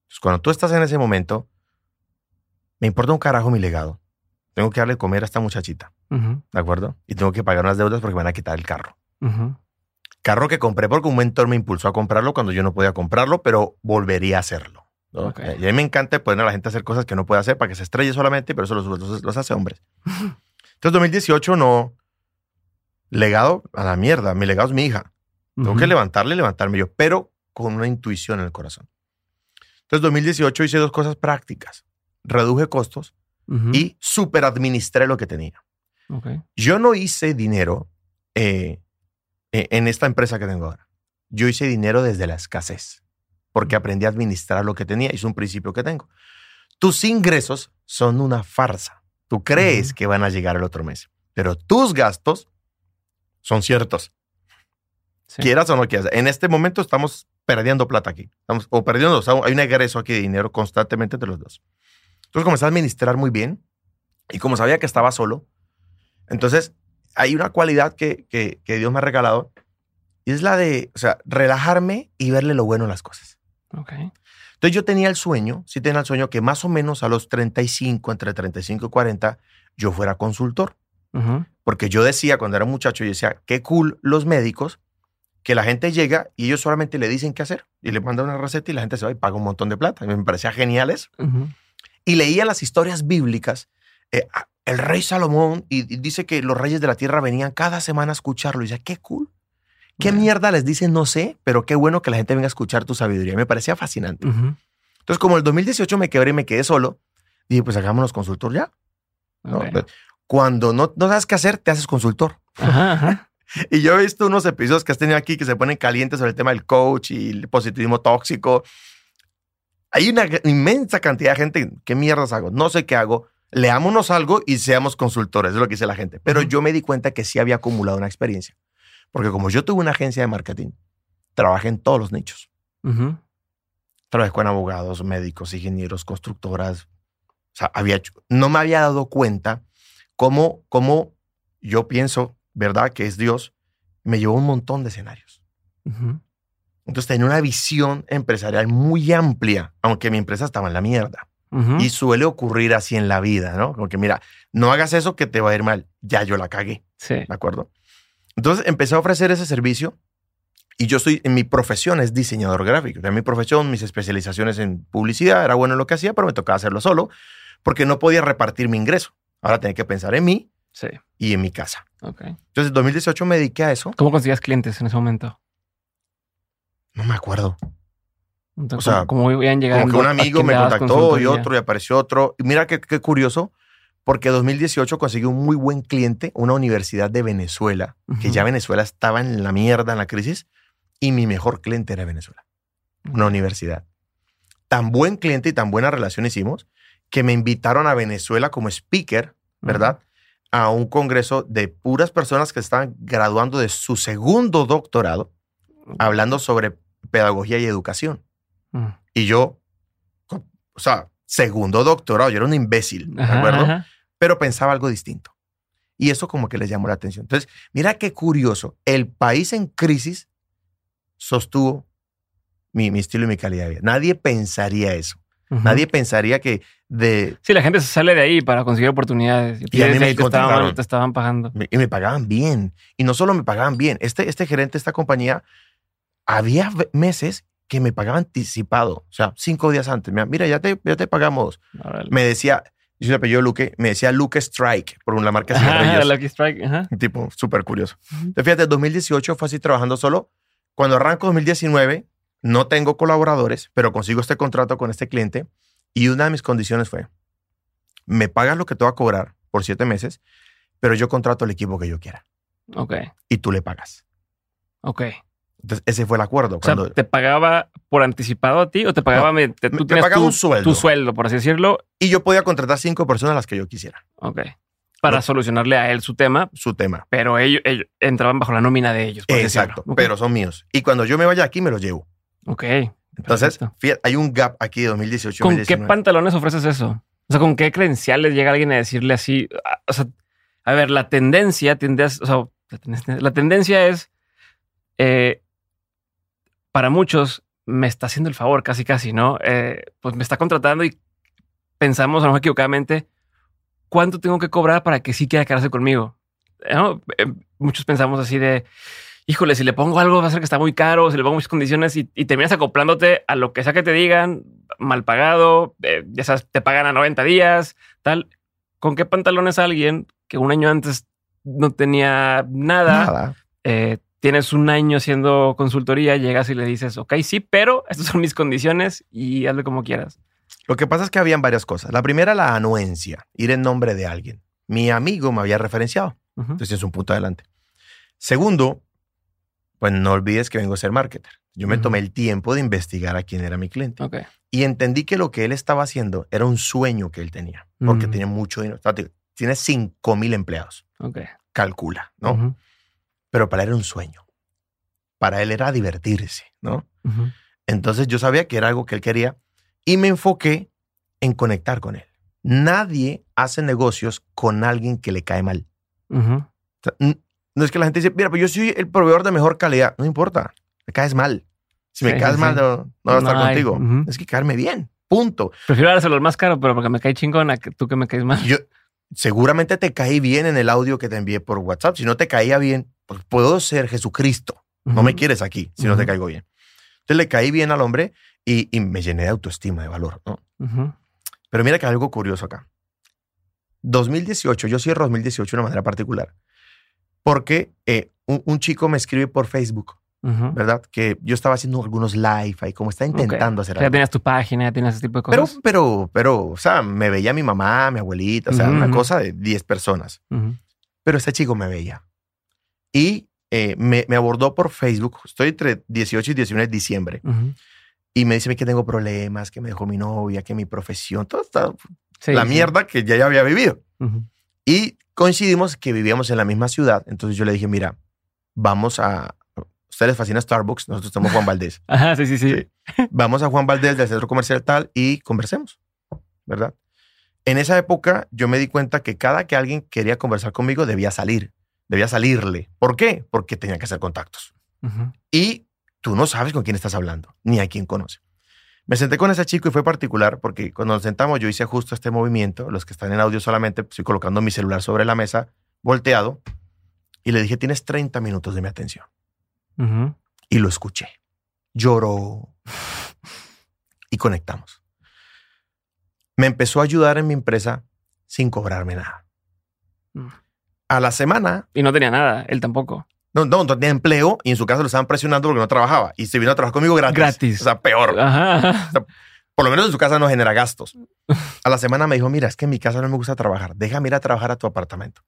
Entonces, cuando tú estás en ese momento, me importa un carajo mi legado. Tengo que darle de comer a esta muchachita. ¿de acuerdo? Y tengo que pagar unas deudas porque me van a quitar el carro. Carro que compré porque un mentor me impulsó a comprarlo cuando yo no podía comprarlo, pero volvería a hacerlo. ¿no? Y a mí me encanta poner a la gente a hacer cosas que no puede hacer para que se estrelle solamente, pero eso los, los- los hace hombres. Entonces, 2018 no. Legado a la mierda. Mi legado es mi hija. Tengo que levantarle y levantarme yo, pero con una intuición en el corazón. Entonces, 2018 hice dos cosas prácticas. Reduje costos Ujú. y super administré lo que tenía. Yo no hice dinero eh, eh, en esta empresa que tengo ahora. Yo hice dinero desde la escasez, porque aprendí a administrar lo que tenía. Es un principio que tengo. Tus ingresos son una farsa. Tú crees que van a llegar el otro mes, pero tus gastos son ciertos. Sí. Quieras o no quieras. En este momento estamos perdiendo plata aquí. Estamos, o perdiendo, o sea, hay un egreso aquí de dinero constantemente entre los dos. Entonces comencé a administrar muy bien y como sabía que estaba solo, entonces hay una cualidad que, que, que Dios me ha regalado y es la de, o sea, relajarme y verle lo bueno a las cosas. Ok. Entonces yo tenía el sueño, sí tenía el sueño que más o menos a los 35, entre 35 y 40, yo fuera consultor. Porque yo decía cuando era muchacho, yo decía, qué cool los médicos, que la gente llega y ellos solamente le dicen qué hacer y le mandan una receta y la gente se va y paga un montón de plata. Y me parecía genial eso. Ujú. Y leía las historias bíblicas. eh, el rey Salomón y, y dice que los reyes de la tierra venían cada semana a escucharlo. Y decía, qué cool. ¿Qué Ya. mierda les dicen? No sé, pero qué bueno que la gente venga a escuchar tu sabiduría. Me parecía fascinante. Ujú. Entonces, como el 2018 me quebré y me quedé solo, dije, pues hagámonos consultor ya. ¿no? Cuando no, no sabes qué hacer, te haces consultor. Ajá, ajá. Y yo he visto unos episodios que has tenido aquí que se ponen calientes sobre el tema del coach y el positivismo tóxico. Hay una inmensa cantidad de gente. ¿Qué mierdas hago? No sé qué hago. Leámonos algo y seamos consultores, es lo que dice la gente. Pero yo me di cuenta que sí había acumulado una experiencia. Porque como yo tuve una agencia de marketing, trabajé en todos los nichos. Trabajé con abogados, médicos, ingenieros, constructoras, sea, había hecho- no me había dado cuenta cómo, cómo yo pienso, ¿verdad? Que es Dios, me llevó a un montón de escenarios. Ujú. Entonces tenía una visión empresarial muy amplia, aunque mi empresa estaba en la mierda. Ujú. Y suele ocurrir así en la vida, ¿no? Como que mira, no hagas eso que te va a ir mal. Ya yo la cagué, Sí. ¿de acuerdo? Entonces empecé a ofrecer ese servicio y yo soy, en mi profesión es diseñador gráfico. En mi profesión, mis especializaciones en publicidad, era bueno en lo que hacía, pero me tocaba hacerlo solo porque no podía repartir mi ingreso. Ahora tenía que pensar en mí Sí. y en mi casa. Ok. Entonces, en 2018 me dediqué a eso. ¿Cómo conseguías clientes en ese momento? No me acuerdo. Entonces, O sea, ¿cómo, cómo iban llegando? Como que un ¿A amigo me contactó y otro y apareció otro. Y mira qué, qué curioso, porque 2018 conseguí un muy buen cliente, una universidad de Venezuela, que Ujú. ya Venezuela estaba en la mierda, en la crisis, y mi mejor cliente era Venezuela, una universidad. Tan buen cliente y tan buena relación hicimos que me invitaron a Venezuela como speaker, ¿verdad? A un congreso de puras personas que estaban graduando de su segundo doctorado, hablando sobre pedagogía y educación. Ujú. Y yo, o sea, segundo doctorado, yo era un imbécil, ¿de acuerdo? ajá. Pero pensaba algo distinto. Y eso como que les llamó la atención. Entonces, mira qué curioso. El país en crisis sostuvo mi, mi estilo y mi calidad de vida. Nadie pensaría eso. Nadie pensaría que de... Sí, la gente se sale de ahí para conseguir oportunidades. Y a mí me te estaban, te estaban pagando. Y me pagaban bien. Y no solo me pagaban bien. Este, este gerente de esta compañía, había meses que me pagaba anticipado. O sea, cinco días antes. Mira, Mira, ya te, ya te pagamos. Me decía, yo el apellido Luque, me decía Luque Strike por una marca de. Lucky Strike. Ajá. Un tipo súper curioso. Entonces, fíjate, 2018 fue así trabajando solo. Cuando arranco 2019, no tengo colaboradores, pero consigo este contrato con este cliente y una de mis condiciones fue, me pagas lo que te va a cobrar por siete meses, pero yo contrato el equipo que yo quiera Ok, y tú le pagas. ok. Entonces, ese fue el acuerdo. O sea, ¿te mediante por anticipado a ti o te pagaba No, tú me tenías pagaba tu, un sueldo. tu sueldo, por así decirlo? y yo podía contratar cinco personas las que yo quisiera, Ok. Para No. solucionarle a él su tema, su tema. pero ellos, ellos entraban bajo la nómina de ellos. por Exacto, pero son míos. Y cuando yo me vaya aquí, me los llevo. Ok. Entonces, fíjate, hay un gap aquí de 2018 ¿Con qué 2019. pantalones ofreces eso? O sea, ¿con qué credenciales llega alguien a decirle así? Ah, O sea, a ver, la tendencia tiende a, o sea, la tendencia, la tendencia es, eh, para muchos, me está haciendo el favor casi, casi, ¿no? Eh, pues me está contratando y pensamos, a lo mejor equivocadamente, ¿cuánto tengo que cobrar para que sí quiera quedarse conmigo? ¿No? Eh, muchos pensamos así de, híjole, si le pongo algo va a ser que está muy caro, si le pongo muchas condiciones y, y terminas acoplándote a lo que sea que te digan, mal pagado, eh, ya sabes, te pagan a 90 días, tal. ¿Con qué pantalones alguien que un año antes no tenía nada, Nada. eh, tienes un año haciendo consultoría, llegas y le dices, ok, sí, pero estas son mis condiciones y hazle como quieras? Lo que pasa es que habían varias cosas. La primera, la anuencia, ir en nombre de alguien. Mi amigo me había referenciado. Entonces es un punto adelante. Segundo, pues no olvides que vengo a ser marketer. Yo me tomé el tiempo de investigar a quién era mi cliente. Ok. Y entendí que lo que él estaba haciendo era un sueño que él tenía. Porque Mm. tenía mucho dinero. O sea, te- Tiene 5 mil empleados. Ok. Calcula, ¿no? Pero para él era un sueño. Para él era divertirse, ¿no? Entonces yo sabía que era algo que él quería y me enfoqué en conectar con él. Nadie hace negocios con alguien que le cae mal. O sea, no es que la gente dice, mira, pues yo soy el proveedor de mejor calidad. No importa, me caes mal. Si me Sí, caes sí, mal, no, no voy a estar No contigo. Es que caerme bien. Punto. Prefiero dárselo al más caro, pero porque me cae chingón a que tú que me caes mal. Yo seguramente te caí bien en el audio que te envié por WhatsApp. Si no te caía bien, puedo ser Jesucristo. No me quieres aquí si no te caigo bien. Entonces le caí bien al hombre y, y me llené de autoestima, de valor. ¿no? Pero mira que hay algo curioso acá. 2018, yo cierro 2018 de una manera particular, porque eh, un, un chico me escribe por Facebook. ¿verdad? Que yo estaba haciendo algunos live ahí, como está intentando hacer Ya tenías tu página, ya tenías ese tipo de Pero, cosas. pero, pero, o sea, me veía mi mamá, mi abuelita, o sea, una cosa de 10 personas. Pero ese chico me veía. Y eh, me, me abordó por Facebook, estoy entre 18 y 19 de diciembre, y me dice que tengo problemas, que me dejó mi novia, que mi profesión, todo está Sí, la sí. mierda que ya, ya había vivido. Y coincidimos que vivíamos en la misma ciudad. Entonces yo le dije, mira, vamos a... ¿A ustedes les fascina Starbucks? Nosotros somos Juan Valdés. Ajá, sí, sí, sí. Sí. Vamos a Juan Valdés del centro comercial tal y conversemos, ¿verdad? En esa época yo me di cuenta que cada que alguien quería conversar conmigo debía salir, debía salirle. ¿Por qué? Porque tenía que hacer contactos. Y tú no sabes con quién estás hablando, ni a quién conoce. Me senté con ese chico y fue particular porque cuando nos sentamos yo hice justo este movimiento, los que están en audio solamente, estoy colocando mi celular sobre la mesa, volteado, y le dije, tienes 30 minutos de mi atención. Y lo escuché. Lloró. Y conectamos. Me empezó a ayudar en mi empresa sin cobrarme nada. Mm. A la semana, Y no tenía nada, él tampoco. no, no, no tenía empleo y en su casa lo estaban presionando porque no trabajaba. Y se vino a trabajar conmigo gratis. Gratis. O sea, peor. Ajá. Por lo menos en su casa no genera gastos. A la semana me dijo, mira, es que en mi casa no me gusta trabajar. Déjame ir a trabajar a tu apartamento.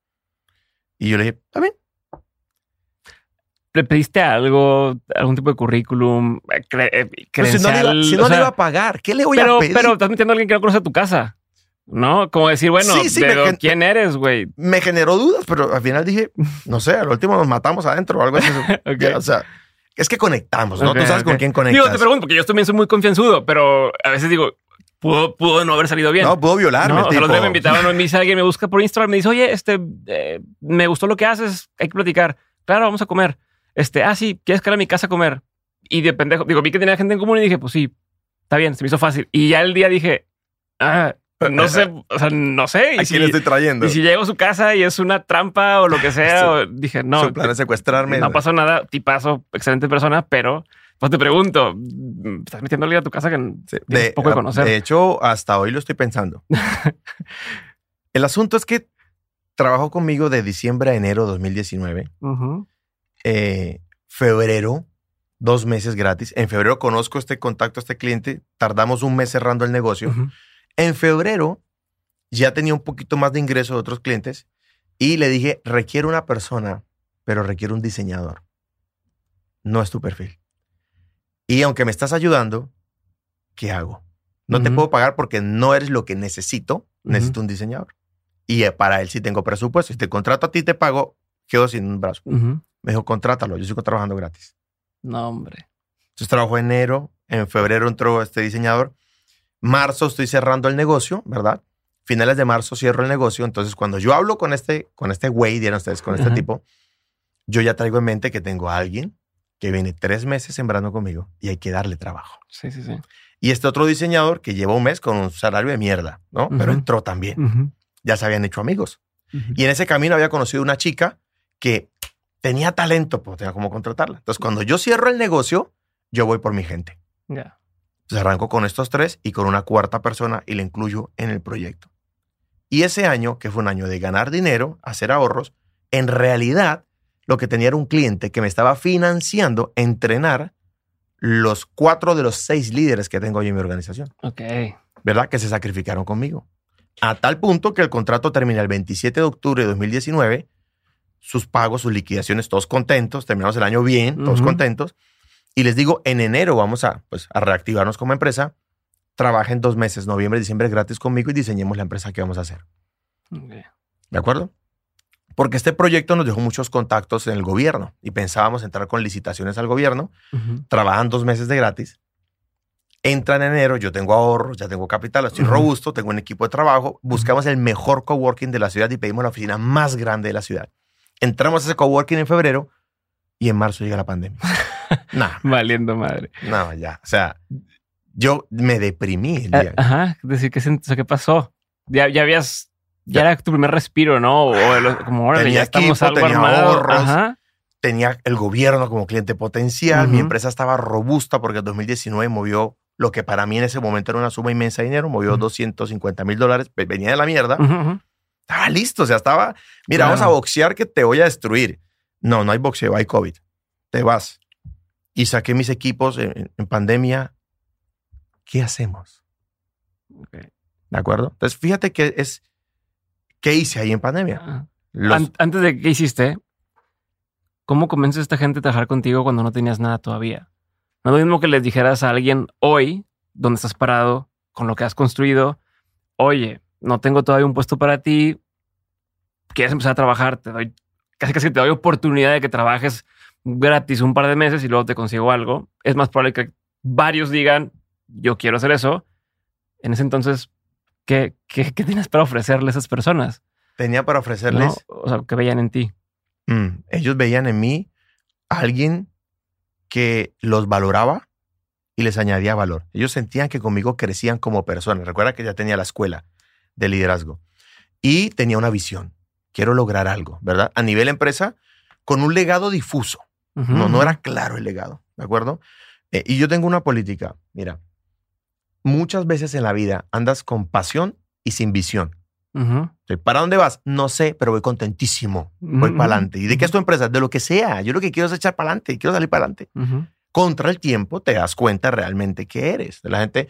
Y yo le dije, está bien. ¿Le pediste algo, algún tipo de currículum, eh, cre- eh, Pero si no, le iba, credencial? si no O le sea, iba a pagar, ¿qué le voy pero, a pedir? pero estás metiendo a alguien que no conoce tu casa. ¿No? Como decir, bueno, Sí, sí, pero ¿quién eres, güey? me generó dudas, pero al final dije, no sé, al último nos matamos adentro o algo así. Ok. Ya, O sea, es que conectamos, ¿no? Ok, Tú sabes con quién conectas. Digo, te pregunto, porque yo también soy muy confianzudo, pero a veces digo, pudo, pudo no haber salido bien. no, puedo violarme. No, o sea, tipo, otro día me invitaron, me dice alguien, me busca por Instagram, me dice, oye, este, eh, me gustó lo que haces, hay que platicar. Claro, vamos a comer. Este, ah, sí, ¿quieres caer a mi casa a comer? Y de pendejo, digo, vi que tenía gente en común y dije, pues sí, está bien, se me hizo fácil. Y ya el día dije, ah, no sé, o sea, no sé. ¿A Y si, quién le estoy trayendo? y si llego a su casa y es una trampa o lo que sea, o- dije, no, Su plan es secuestrarme. no pasó nada, tipazo, excelente persona, pero pues te pregunto, ¿estás metiendo a alguien a tu casa que Sí, De, poco de conocer? de hecho, hasta hoy lo estoy pensando. El asunto es que trabajó conmigo de diciembre a enero de 2019. Ujú. eh, febrero, dos meses gratis. En febrero conozco este contacto a este cliente. Tardamos un mes cerrando el negocio. En febrero ya tenía un poquito más de ingreso de otros clientes y le dije, requiere una persona, pero requiere un diseñador. No es tu perfil. Y aunque me estás ayudando, ¿qué hago? No te puedo pagar porque no eres lo que necesito. Necesito un diseñador. Y eh, para él sí tengo presupuesto. Si te contrato a ti, te pago, quedo sin un brazo. Ujú. Me dijo, contrátalo, yo sigo trabajando gratis. No, hombre. Entonces trabajó enero, en febrero entró este diseñador. Marzo estoy cerrando el negocio, ¿verdad? Finales de marzo cierro el negocio. Entonces, cuando yo hablo con este, con este güey, dieron ustedes, con este Ajá. tipo, yo ya traigo en mente que tengo a alguien que viene tres meses sembrando conmigo y hay que darle trabajo. Sí, sí, sí. Y este otro diseñador que lleva un mes con un salario de mierda, ¿no? Pero entró también. Ya se habían hecho amigos. Y en ese camino había conocido una chica que tenía talento, pues tenía cómo contratarla. Entonces, cuando yo cierro el negocio, yo voy por mi gente. Ya. Entonces arranco con estos tres y con una cuarta persona y la incluyo en el proyecto. Y ese año, que fue un año de ganar dinero, hacer ahorros, en realidad lo que tenía era un cliente que me estaba financiando entrenar los cuatro de los seis líderes que tengo hoy en mi organización, Ok. ¿verdad? Que se sacrificaron conmigo. A tal punto que el contrato termina el 27 de octubre de 2019, sus pagos, sus liquidaciones, todos contentos, terminamos el año bien, todos contentos. Y les digo, en enero vamos a, pues, a reactivarnos como empresa. Trabajen dos meses, noviembre, diciembre gratis conmigo y diseñemos la empresa que vamos a hacer. ¿De acuerdo? Porque este proyecto nos dejó muchos contactos en el gobierno y pensábamos entrar con licitaciones al gobierno. Trabajan dos meses de gratis. Entra en enero, yo tengo ahorros, ya tengo capital, estoy Ujú. robusto, tengo un equipo de trabajo. Buscamos el mejor coworking de la ciudad y pedimos la oficina más grande de la ciudad. Entramos a ese coworking en febrero y en marzo llega la pandemia. no, Valiendo madre. no, ya. O sea, yo me deprimí el Ah, día. Ajá. Decir, ¿qué, sent- o sea, ¿qué pasó? Ya, ya habías. Ya, Ya. era tu primer respiro, ¿no? O, como, órale, Tenía ya estamos equipo, algo tenía armado. ahorros. Ajá. Tenía el gobierno como cliente potencial. Mi empresa estaba robusta porque en 2019 movió lo que para mí en ese momento era una suma inmensa de dinero. Movió Ujú. 250 mil dólares. Ve- Venía de la mierda. Estaba listo. O sea, estaba, mira, Claro. vamos a boxear que te voy a destruir. No, no hay boxeo, hay COVID. Te vas. Y saqué mis equipos en, en pandemia. ¿Qué hacemos? ¿De acuerdo? Entonces, fíjate que es, ¿qué hice ahí en pandemia? Los- An- antes de que hiciste, ¿cómo a esta gente a trabajar contigo cuando no tenías nada todavía? No es lo mismo que les dijeras a alguien hoy, donde estás parado, con lo que has construido, oye, no tengo todavía un puesto para ti, quieres empezar a trabajar, te doy, casi casi te doy oportunidad de que trabajes gratis un par de meses y luego te consigo algo. Es más probable que varios digan, yo quiero hacer eso. En ese entonces, ¿qué, qué, qué tienes para ofrecerle a esas personas? Tenía para ¿no? ofrecerles, O sea, que veían en ti. mm, ellos veían en mí a alguien que los valoraba y les añadía valor. Ellos sentían que conmigo crecían como personas. Recuerda que ya tenía la escuela de liderazgo y tenía una visión. Quiero lograr algo, ¿verdad? A nivel empresa, con un legado difuso. No, no era claro el legado, ¿de acuerdo? Eh, y yo tengo una política, mira, muchas veces en la vida andas con pasión y sin visión. ¿Para dónde vas? No sé, pero voy contentísimo. Voy para adelante. ¿Y de qué es tu empresa? De lo que sea. Yo lo que quiero es echar para adelante. Quiero salir para adelante. Contra el tiempo te das cuenta realmente que eres. La gente,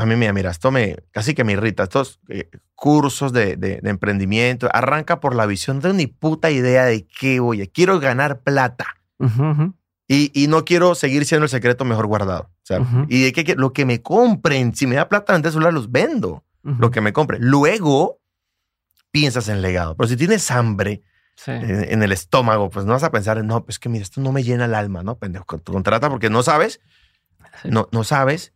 a mí, mira, mira, esto me, casi que me irrita. Estos eh, cursos de, de- de emprendimiento, arranca por la visión. No tengo ni puta idea de qué voy. a- Quiero ganar plata. Ujú, ujú. Y, y no quiero seguir siendo el secreto mejor guardado. O sea, Ujú. y de qué que lo que me compren, si me da plata vender celular, los vendo. Ujú. Lo que me compren. Luego piensas en legado. Pero si tienes hambre Sí. en, en el estómago, pues no vas a pensar, en, no, pues que mira, esto no me llena el alma, ¿no? Pendejo, con- contrata porque no sabes, Sí. no, no sabes,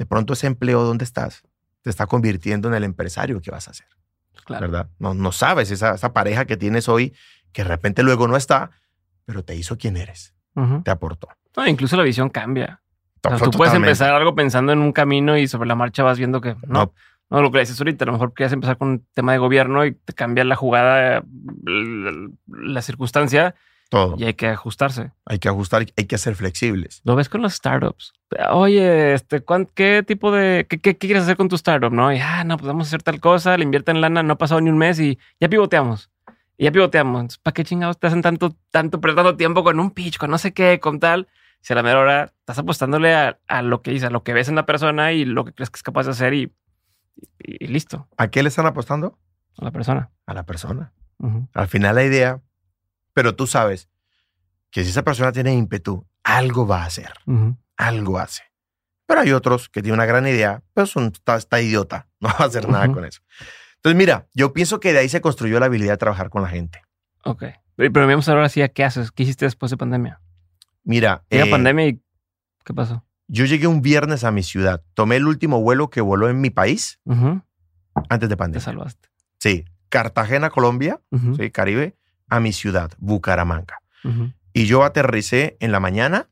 de pronto ese empleo donde estás te está convirtiendo en el empresario que vas a ser, claro. ¿verdad? No, no sabes esa, esa pareja que tienes hoy, que de repente luego no está, pero te hizo quien eres, te aportó. No, incluso la visión cambia. O sea, tú puedes empezar algo pensando en un camino y sobre la marcha vas viendo que no. No. No, lo que dices ahorita, a lo mejor quieres empezar con un tema de gobierno y te cambia la jugada, la, la circunstancia Todo. y hay que ajustarse. Hay que ajustar, hay que ser flexibles. Lo ves con los startups. Oye, este, ¿cuán- ¿qué tipo de, qué, qué- qué quieres hacer con tu startup? No, y, ah, no, pues vamos a hacer tal cosa, le invierten lana, no ha pasado ni un mes y ya pivoteamos. Y ya pivoteamos. ¿para qué chingados te hacen tanto, tanto, pero tanto tiempo con un pitch, con no sé qué, con tal? Si a la mera hora estás apostándole a, a lo que dice, a lo que ves en la persona y lo que crees que es capaz de hacer y, y- y listo, ¿A qué le están apostando? a la persona. A la persona. Al final la idea, pero tú sabes que si esa persona tiene ímpetu, algo va a hacer. Algo hace. Pero hay otros que tienen una gran idea, pero son, está, está idiota, no va a hacer nada con eso. Entonces, mira, yo pienso que de ahí se construyó la habilidad de trabajar con la gente. Ok. Pero vamos ahora sí a qué haces, qué hiciste después de pandemia. Mira, Llega eh, pandemia y ¿qué pasó? yo llegué un viernes a mi ciudad, tomé el último vuelo que voló en mi país antes de Te pandemia. salvaste. Sí, Cartagena, Colombia, sí, Caribe, a mi ciudad, Bucaramanga. Y yo aterricé en la mañana.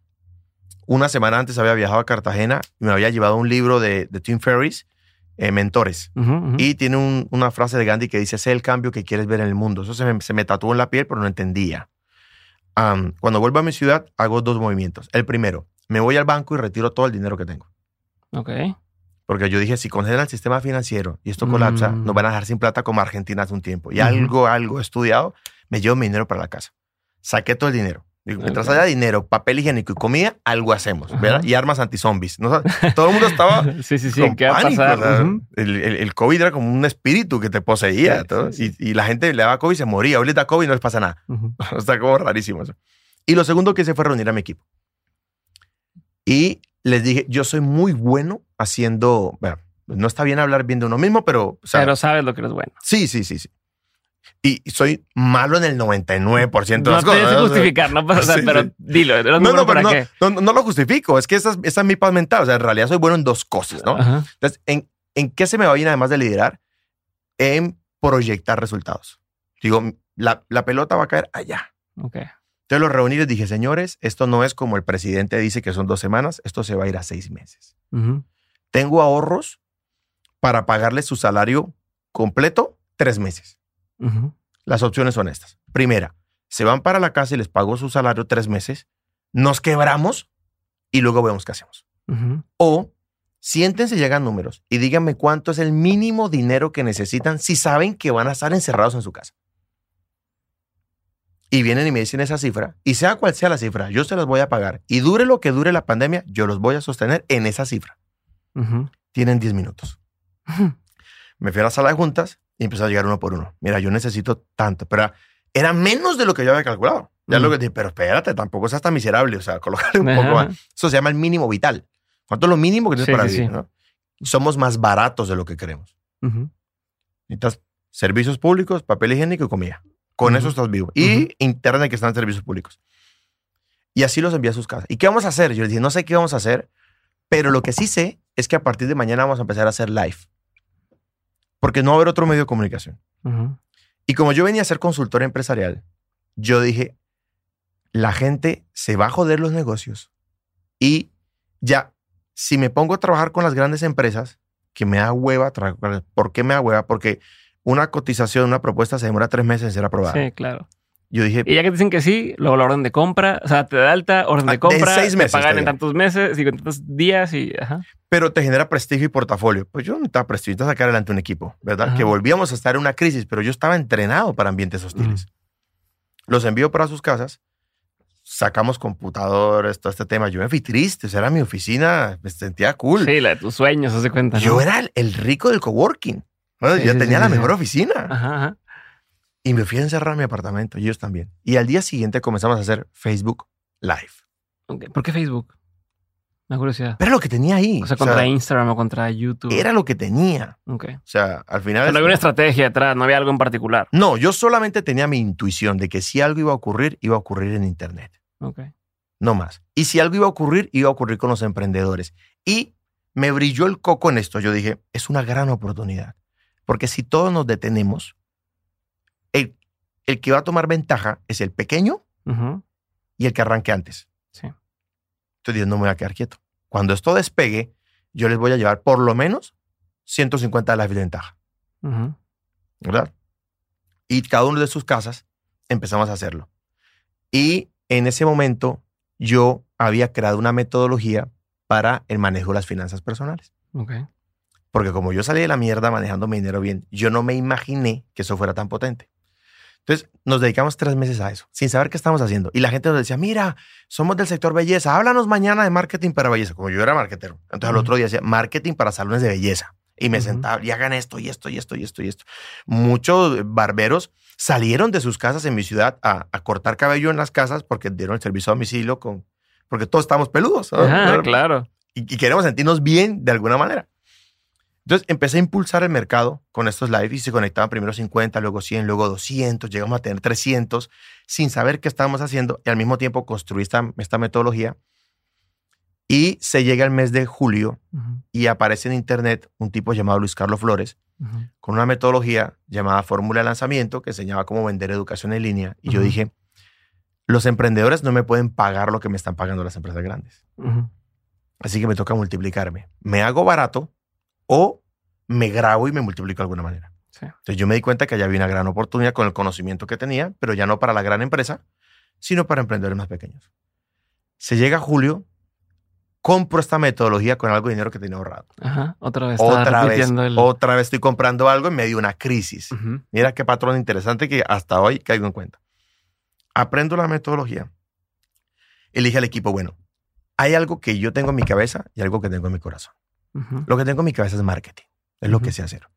Una semana antes había viajado a Cartagena y me había llevado un libro de, de Tim Ferriss, eh, Mentores. Y tiene un- una frase de Gandhi que dice, sé el cambio que quieres ver en el mundo. Eso se me, se me tatuó en la piel, pero no entendía. Am, cuando vuelvo a mi ciudad, hago dos movimientos. El primero, me voy al banco y retiro todo el dinero que tengo. Ok. Porque yo dije, si congelan el sistema financiero y esto colapsa, Mm. nos van a dejar sin plata como Argentina hace un tiempo. Y Ujú. algo, algo he estudiado, me llevo mi dinero para la casa. Saqué todo el dinero. Digo, mientras Ok. haya dinero, papel higiénico y comida, algo hacemos, ¿verdad? Ajá. Y armas anti-zombies. ¿no? Todo el mundo estaba sí, sí, sí. con ¿Qué va a pasar? o sea, Ujú. el, el- el COVID era como un espíritu que te poseía. Sí, todo, sí, Y, y la gente le daba COVID y se moría. Hoy les da COVID y no les pasa nada. Ujú. Está como rarísimo eso. Y lo segundo que hice fue reunir a mi equipo. Y les dije, yo soy muy bueno haciendo, bueno, no está bien hablar bien de uno mismo, pero, o sea, Pero sabes lo que eres bueno. sí, sí, sí, sí. Y soy malo en el 99% de No las cosas. tienes que ¿no? O sea, justificar, no pasa, o sea, sí, pero sí. dilo. No, no, pero no, qué. no, no lo justifico. Es que esa es, esa es mi paz mental. O sea, en realidad soy bueno en dos cosas, ¿no? Ajá. Entonces, ¿en, ¿en qué se me va bien además de liderar? En proyectar resultados. Digo, la, la pelota va a caer allá. Ok. Entonces los reuní y les dije, señores, esto no es como el presidente dice que son dos semanas, esto se va a ir a seis meses. Ujú. Tengo ahorros para pagarles su salario completo tres meses. Las opciones son estas. Primera, se van para la casa y les pago su salario tres meses, nos quebramos y luego vemos qué hacemos. O siéntense y hagan números y díganme cuánto es el mínimo dinero que necesitan si saben que van a estar encerrados en su casa. Y vienen y me dicen esa cifra, y sea cual sea la cifra, yo se las voy a pagar. Y dure lo que dure la pandemia, yo los voy a sostener en esa cifra. Tienen 10 minutos. Me fui a la sala de juntas y empezó a llegar uno por uno. Mira, yo necesito tanto, pero era, menos de lo que yo había calculado. Ya Mm. lo que dije, pero espérate, tampoco seas tan miserable, o sea, colocarle un Ajá. poco más. Eso se llama el mínimo vital. ¿Cuánto es lo mínimo que tienes Sí, para sí, vivir? sí. no? Somos más baratos de lo que creemos. Ujú. Necesitas servicios públicos, papel higiénico y comida. Con eso estás vivo. Y Ujú. internet que están servicios públicos. Y así los envié a sus casas. ¿Y qué vamos a hacer? Yo les dije, no sé qué vamos a hacer, pero lo que sí sé es que a partir de mañana vamos a empezar a hacer live. Porque no va a haber otro medio de comunicación. Y como yo venía a ser consultor empresarial, yo dije, la gente se va a joder los negocios y ya, si me pongo a trabajar con las grandes empresas, que me da hueva, ¿por qué me da hueva? Porque una cotización, una propuesta se demora tres meses en ser aprobada. Sí, claro. Yo dije, Y ya que te dicen que sí, luego la orden de compra, o sea, te da alta, orden Ah, de compra, seis meses te pagan en tantos meses y en tantos días y... Ajá. pero te genera prestigio y portafolio. Pues yo no necesitaba prestigio, necesitaba sacar adelante un equipo, ¿verdad? Ajá. Que volvíamos a estar en una crisis, pero yo estaba entrenado para ambientes hostiles. Los envío para sus casas, sacamos computadores, todo este tema. Yo me fui triste, o sea, era mi oficina, me sentía cool. Sí, la de tus sueños, haz de cuenta. ¿no? Yo era el, rico del coworking. ¿no? Sí, yo sí, tenía sí, la mejor oficina. Ajá, ajá. Y me fui a encerrar en mi apartamento, y ellos también. Y al día siguiente comenzamos a hacer Facebook Live. ¿Por qué Facebook? Da curiosidad. Pero era lo que tenía ahí. O sea, o sea, contra Instagram o contra YouTube. era lo que tenía. Ok. O sea, al O final... sea, no había una estrategia detrás, no había algo en particular. No, yo solamente tenía mi intuición de que si algo iba a ocurrir, iba a ocurrir en Internet. Ok. No más. Y si algo iba a ocurrir, iba a ocurrir con los emprendedores. Y me brilló el coco en esto. Yo dije, es una gran oportunidad. Porque si todos nos detenemos, el que va a tomar ventaja es el pequeño y el que arranque antes. Sí. Entonces no me voy a quedar quieto. Cuando esto despegue, yo les voy a llevar por lo menos 150 lives de ventaja. ¿verdad? Y cada uno de sus casas empezamos a hacerlo. Y en ese momento yo había creado una metodología para el manejo de las finanzas personales. Porque como yo salí de la mierda manejando mi dinero bien, yo no me imaginé que eso fuera tan potente. Entonces nos dedicamos tres meses a eso, sin saber qué estamos haciendo. Y la gente nos decía, mira, somos del sector belleza, háblanos mañana de marketing para belleza, como yo era marketero. Entonces al Ujú. otro día decía, marketing para salones de belleza. Y me Ujú. sentaba, y hagan esto, y esto, y esto, y esto, y esto. Muchos barberos salieron de sus casas en mi ciudad a, a cortar cabello en las casas porque dieron el servicio a domicilio con... Porque todos estamos peludos. ¿no? Ajá, claro. y, y queremos sentirnos bien de alguna manera. Entonces empecé a impulsar el mercado con estos live y se conectaban primero 50, luego 100, luego 200, llegamos a tener 300 sin saber qué estábamos haciendo y al mismo tiempo construí esta, esta metodología. Y se llega el mes de julio y aparece en internet un tipo llamado Luis Carlos Flores con una metodología llamada fórmula de lanzamiento que enseñaba cómo vender educación en línea. Y yo dije, los emprendedores no me pueden pagar lo que me están pagando las empresas grandes. Así que me toca multiplicarme. Me hago barato o me grabo y me multiplico de alguna manera. Sí. Entonces yo me di cuenta que allá había una gran oportunidad con el conocimiento que tenía, pero ya no para la gran empresa, sino para emprendedores más pequeños. Se llega julio, compro esta metodología con algo de dinero que tenía ahorrado. Ajá. Otra vez. Otra vez, repitiendo el- otra vez estoy comprando algo en medio de una crisis. Mira qué patrón interesante que hasta hoy caigo en cuenta. Aprendo la metodología. Elige al equipo bueno. Hay algo que yo tengo en mi cabeza y algo que tengo en mi corazón. Lo que tengo en mi cabeza es marketing. Es lo que sé hacer.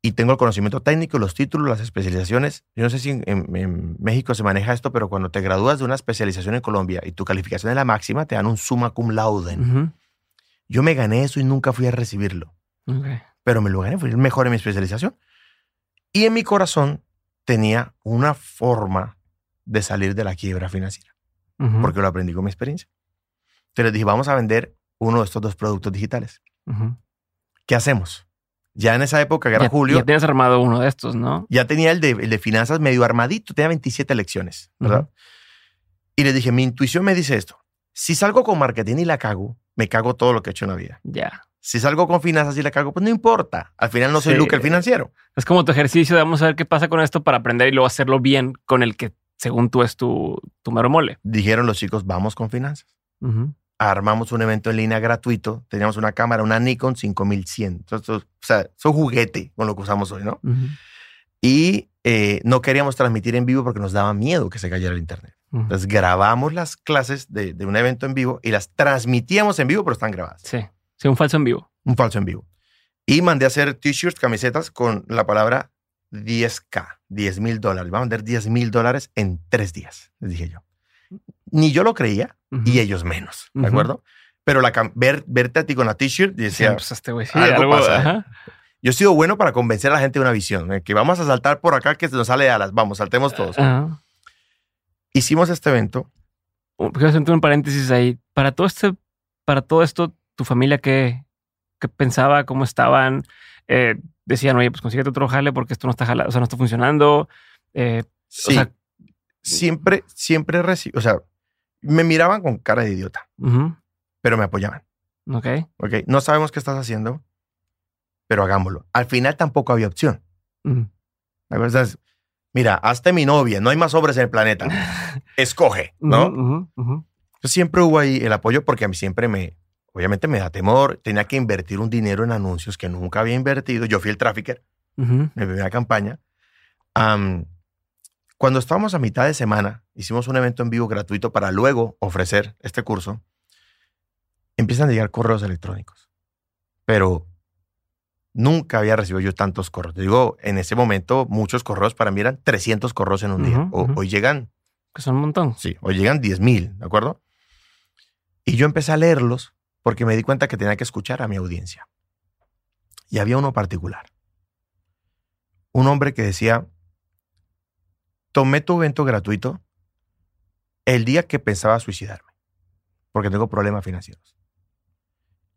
Y tengo el conocimiento técnico, los títulos, las especializaciones. Yo no sé si en, en- en México se maneja esto, pero cuando te gradúas de una especialización en Colombia y tu calificación es la máxima, te dan un summa cum laude. Yo me gané eso y nunca fui a recibirlo. Pero me lo gané, fui mejor en mi especialización. Y en mi corazón tenía una forma de salir de la quiebra financiera, porque lo aprendí con mi experiencia. Entonces les dije, vamos a vender uno de estos dos productos digitales. ¿Qué hacemos? Ya en esa época, que era Ya- julio, Ya tienes armado uno de estos, ¿no? ya tenía el de, el de finanzas medio armadito, tenía 27 lecciones, ¿verdad? Y les dije, mi intuición me dice esto. Si salgo con marketing y la cago, me cago todo lo que he hecho en la vida. Ya. Si salgo con finanzas y la cago, pues no importa. Al final no soy Sí. Luke el financiero. Es como tu ejercicio de vamos a ver qué pasa con esto para aprender y luego hacerlo bien con el que según tú es tu, tu mero mole. Dijeron los chicos, vamos con finanzas. Armamos un evento en línea gratuito. Teníamos una cámara, una Nikon 5100. Entonces, o sea, es un juguete con lo que usamos hoy, ¿no? Ujú. Y eh, no queríamos transmitir en vivo porque nos daba miedo que se cayera el internet. Ujú. Entonces grabamos las clases de, de un evento en vivo y las transmitíamos en vivo, pero están grabadas. Sí. Sí, un falso en vivo. Un falso en vivo. Y mandé a hacer t-shirts, camisetas con la palabra 10K, 10 mil dólares. Vamos a vender 10 mil dólares en tres días, les dije yo. Ni yo lo creía y ellos menos, ¿de acuerdo? Pero la, ver, verte a ti con la t-shirt y Sí, decía, pues este güey sí, algo algo, pasa, ¿eh? yo he sido bueno para convencer a la gente de una visión, ¿eh? que vamos a saltar por acá que se nos sale de alas, vamos, saltemos todos. Hicimos este evento, Uh, Quiero hacer un paréntesis ahí. Para todo este, para todo esto, tu familia qué, qué pensaba, cómo estaban. Eh, decían, oye, pues consíguete otro jale porque esto no está jalado, o sea, no está funcionando. Eh, Sí. O sea, siempre, siempre recibí, o sea, me miraban con cara de idiota, pero me apoyaban. ok. ¿Ok? No sabemos qué estás haciendo, pero hagámoslo. Al final tampoco había opción. ujú. A veces, mira, hasta mi novia, no hay más hombres en el planeta. Escoge, ¿no? Entonces, siempre hubo ahí el apoyo porque a mí siempre me, obviamente me da temor. Tenía que invertir un dinero en anuncios que nunca había invertido. Yo fui el trafficker en mi primera campaña. Am, cuando estábamos a mitad de semana, hicimos un evento en vivo gratuito para luego ofrecer este curso. Empiezan a llegar correos electrónicos, pero nunca había recibido yo tantos correos. Digo, en ese momento muchos correos para mí eran 300 correos en un día. Hoy llegan Que son un montón. Sí, o llegan 10 mil, ¿de acuerdo? Y yo empecé a leerlos porque me di cuenta que tenía que escuchar a mi audiencia. Y había uno particular. Un hombre que decía, tomé tu evento gratuito el día que pensaba suicidarme, porque tengo problemas financieros.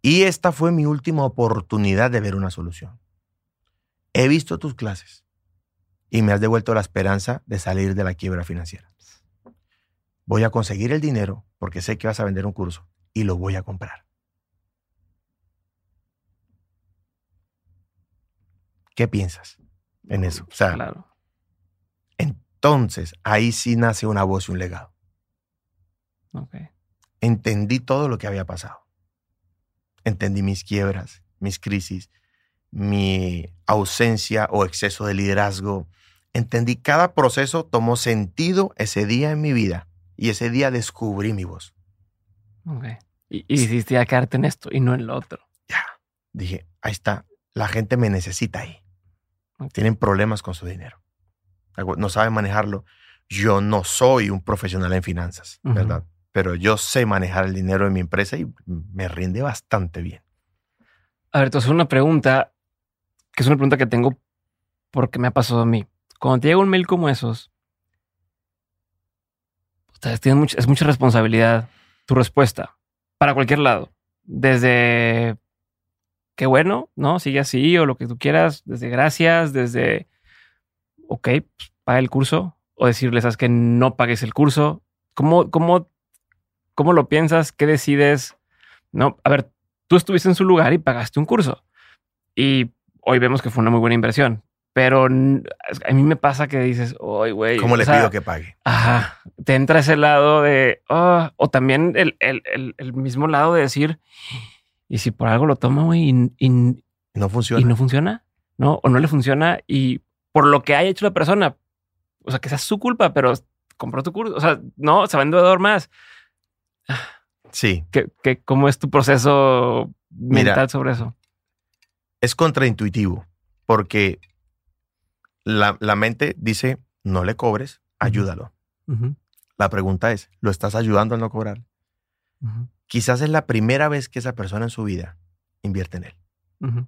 Y esta fue mi última oportunidad de ver una solución. He visto tus clases y me has devuelto la esperanza de salir de la quiebra financiera voy a conseguir el dinero porque sé que vas a vender un curso y lo voy a comprar. ¿Qué piensas en eso? O sea, Claro. entonces ahí sí nace una voz y un legado. Ok. Entendí todo lo que había pasado. Entendí mis quiebras, mis crisis, mi ausencia o exceso de liderazgo. Entendí cada proceso tomó sentido ese día en mi vida y ese día descubrí mi voz. Ok. Y, y decidiste ya quedarte en esto y no en lo otro. ya, dije, ahí está, la gente me necesita ahí. Tienen problemas con su dinero. No saben manejarlo. Yo no soy un profesional en finanzas. ¿verdad? Pero yo sé manejar el dinero de mi empresa y me rinde bastante bien. A ver, hacer una pregunta, que es una pregunta que tengo porque me ha pasado a mí. Cuando te llega un mail como esos, mucha- es mucha responsabilidad tu respuesta para cualquier lado. Desde qué bueno, ¿no? Sigue así o lo que tú quieras, desde gracias, desde ok, pues, paga el curso, o decirles, sabes que no pagues el curso. ¿Cómo, cómo, cómo lo piensas? ¿Qué decides? No, a ver, tú estuviste en su lugar y pagaste un curso. Y hoy vemos que fue una muy buena inversión. Pero a mí me pasa que dices, oye, güey. ¿Cómo le sea, pido que pague? Ajá, te entra ese lado de, "Ah", o también el, el- el- el mismo lado de decir, y si por algo lo toma, güey, y, y- No funciona. y no funciona, ¿no? O no le funciona y por lo que haya hecho la persona, o sea, que sea su culpa, pero compró tu curso, o sea, no, se va en deudor más. Sí, ¿Qué, qué, ¿Cómo es tu proceso Mira. mental sobre eso? es contraintuitivo porque la, la mente dice, no le cobres, ayúdalo. La pregunta es, ¿lo estás ayudando a no cobrar? Quizás es la primera vez que esa persona en su vida invierte en él.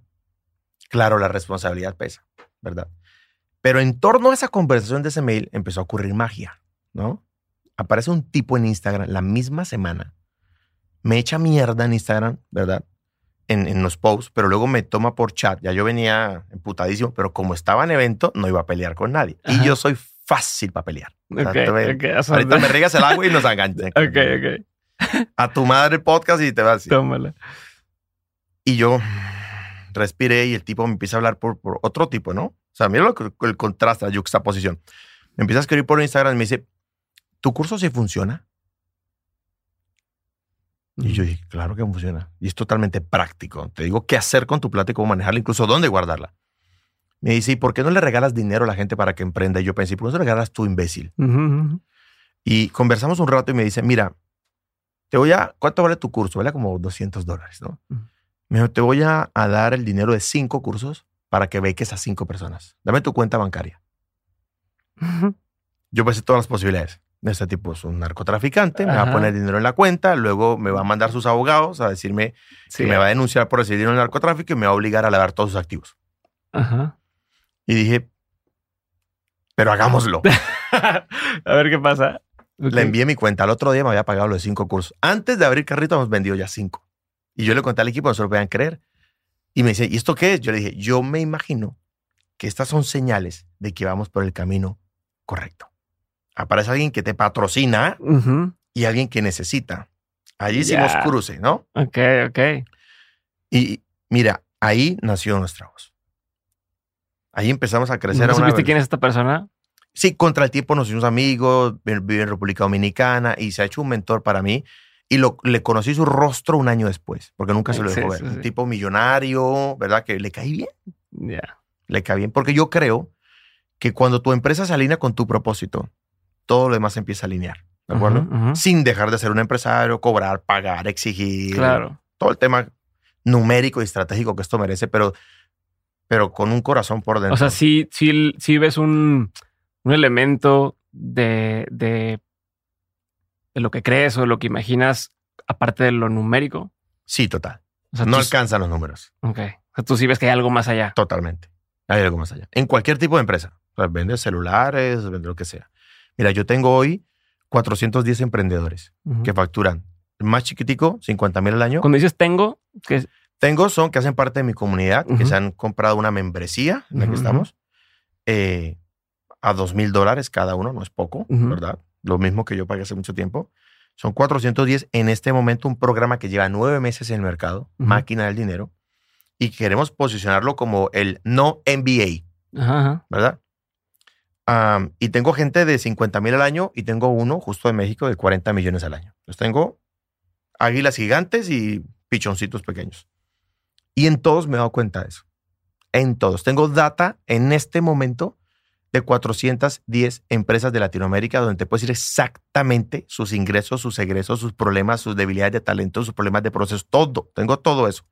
Claro, la responsabilidad pesa, ¿verdad? Pero en torno a esa conversación de ese mail empezó a ocurrir magia, ¿no? Aparece un tipo en Instagram la misma semana, me echa mierda en Instagram, ¿verdad? En, en los posts, pero luego me toma por chat. Ya yo venía emputadísimo, pero como estaba en evento, no iba a pelear con nadie. Ajá. Y yo soy fácil para pelear. sea, Ok, te ve- ok, o sea, Ahorita me regas el agua y nos enganchan. Ok, ok, A tu madre el podcast y te vas así. tómala. Y yo respiré y el tipo me empieza a hablar por, por otro tipo, ¿no? O sea, mira lo el contraste, la juxtaposición. Me empieza a escribir por Instagram y me dice, ¿tu curso sí funciona? Y yo dije, claro que funciona. Y es totalmente práctico. Te digo qué hacer con tu plata y cómo manejarla, incluso dónde guardarla. Me dice, ¿y por qué no le regalas dinero a la gente para que emprenda? Y yo pensé, ¿por qué no le regalas tú, imbécil? Y conversamos un rato y me dice, mira, te voy a, ¿cuánto vale tu curso? Vale como 200 dólares, ¿no? Me dijo, te voy a, a dar el dinero de cinco cursos para que beques a cinco personas. Dame tu cuenta bancaria. Yo pensé todas las posibilidades. Este tipo es un narcotraficante, me va a poner dinero en la cuenta, luego me va a mandar sus abogados a decirme Sí. que me va a denunciar por recibir dinero en narcotráfico y me va a obligar a lavar todos sus activos. Ajá. Y dije, pero hagámoslo. a ver qué pasa. Le envié mi cuenta. Al otro día me había pagado los cinco cursos. Antes de abrir carrito, hemos vendido ya cinco. Y yo le conté al equipo, no se lo podían creer. Y me dice, ¿y esto qué es? Yo le dije, yo me imagino que estas son señales de que vamos por el camino correcto. Aparece alguien que te patrocina Ujú. y alguien que necesita. Allí hicimos Ya. cruce, ¿no? Ok, ok. Y mira, ahí nació nuestra voz. Ahí empezamos a crecer ¿No a una supiste vez- quién es esta persona? Sí, contra el tiempo nos hicimos amigos, vi- vive en República Dominicana y se ha hecho un mentor para mí. Y lo, le conocí su rostro un año después, porque nunca se lo dejó sí, ver. Un sí. tipo millonario, ¿verdad? Que le caí bien, Ya. le cae bien. Porque yo creo que cuando tu empresa se alinea con tu propósito, todo lo demás se empieza a alinear, ¿de acuerdo? Sin dejar de ser un empresario, cobrar, pagar, exigir. Claro. Todo el tema numérico y estratégico que esto merece, pero, pero con un corazón por dentro. O sea, sí, sí, sí ves un, un elemento de, de, de lo que crees o de lo que imaginas, aparte de lo numérico. Sí, total. O sea, No alcanzan los números. ok. O sea, tú sí ves que hay algo más allá. Totalmente. Hay algo más allá. En cualquier tipo de empresa. O sea, vende celulares, vende lo que sea. Mira, yo tengo hoy 410 emprendedores que facturan. El más chiquitico, 50 mil al año. Cuando dices tengo, que Tengo son que hacen parte de mi comunidad, que se han comprado una membresía en la que estamos, eh, a 2 mil dólares cada uno, no es poco. ¿verdad? Lo mismo que yo pagué hace mucho tiempo. Son 410 en este momento, un programa que lleva nueve meses en el mercado, máquina del dinero, y queremos posicionarlo como el no MBA. ¿verdad? Y tengo gente de 50 mil al año y tengo uno justo de México de 40 millones al año. Entonces tengo águilas gigantes y pichoncitos pequeños. Y en todos me he dado cuenta de eso. En todos. Tengo data en este momento de 410 empresas de Latinoamérica donde te puedes decir exactamente sus ingresos, sus egresos, sus problemas, sus debilidades de talento, sus problemas de proceso, todo. Tengo todo eso.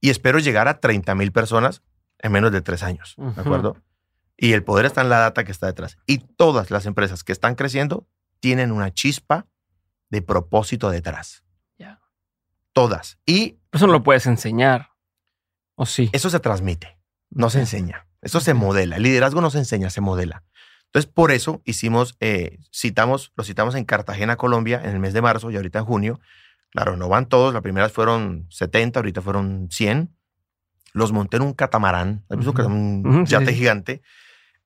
Y espero llegar a 30 mil personas en menos de tres años. ¿De acuerdo? Y el poder está en la data que está detrás. Y todas las empresas que están creciendo tienen una chispa de propósito detrás. Todas. Y Eso no lo puedes enseñar. ¿O sí? eso se transmite, no se enseña. Eso se modela. El liderazgo no se enseña, se modela. Entonces, por eso hicimos, eh, citamos, lo citamos en Cartagena, Colombia, en el mes de marzo y ahorita en junio. Claro, no van todos. Las primeras fueron 70, ahorita fueron 100. Los monté en un catamarán, ¿has visto? Ujú. un yate sí. gigante.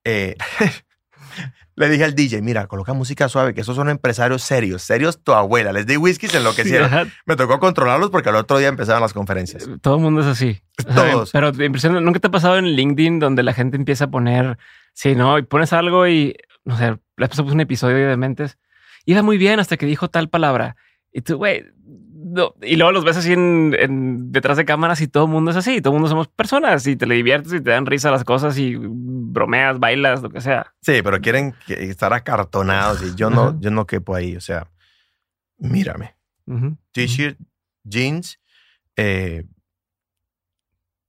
Eh, le dije al DJ, mira, coloca música suave, que esos son empresarios serios, serios tu abuela. Les di whisky, se enloquecieron. Ajá. Me tocó controlarlos porque al otro día empezaban las conferencias. Todo el mundo es así. Todos. Pero impresiona, ¿nunca te ha pasado en LinkedIn donde la gente empieza a poner, sí, no, y pones algo y, no sé, le puse un episodio de Mentes, iba muy bien hasta que dijo tal palabra. Y tú, güey, no. Y luego los ves así en, en- detrás de cámaras y todo el mundo es así. Todo el mundo somos personas y te le diviertes y te dan risa las cosas y bromeas, bailas, lo que sea. Sí, pero quieren que- estar acartonados y yo no, Ajá. yo no quepo ahí. O sea, mírame. T-shirt, jeans, eh,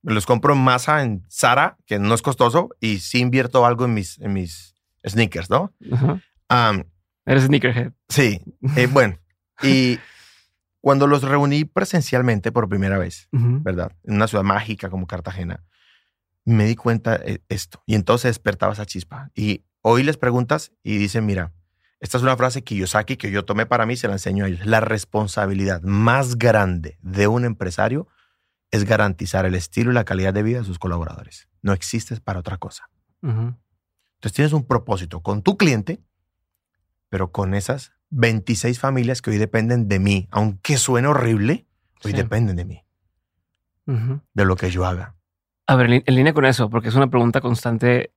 los compro en masa en Zara, que no es costoso, y sí invierto algo en mis, en mis sneakers, ¿no? Eres sneakerhead. sí, eh, bueno. Y cuando los reuní presencialmente por primera vez. ¿verdad? En una ciudad mágica como Cartagena, me di cuenta de esto. Y entonces despertaba esa chispa. Y hoy les preguntas y dicen, mira, esta es una frase que Kiyosaki que yo tomé para mí, se la enseño a ellos. La responsabilidad más grande de un empresario es garantizar el estilo y la calidad de vida de sus colaboradores. No existes para otra cosa. Ujú. Entonces tienes un propósito con tu cliente, pero con esas 26 familias que hoy dependen de mí. Aunque suene horrible, hoy Sí. dependen de mí, de lo que yo haga. A ver, en línea con eso, porque es una pregunta constante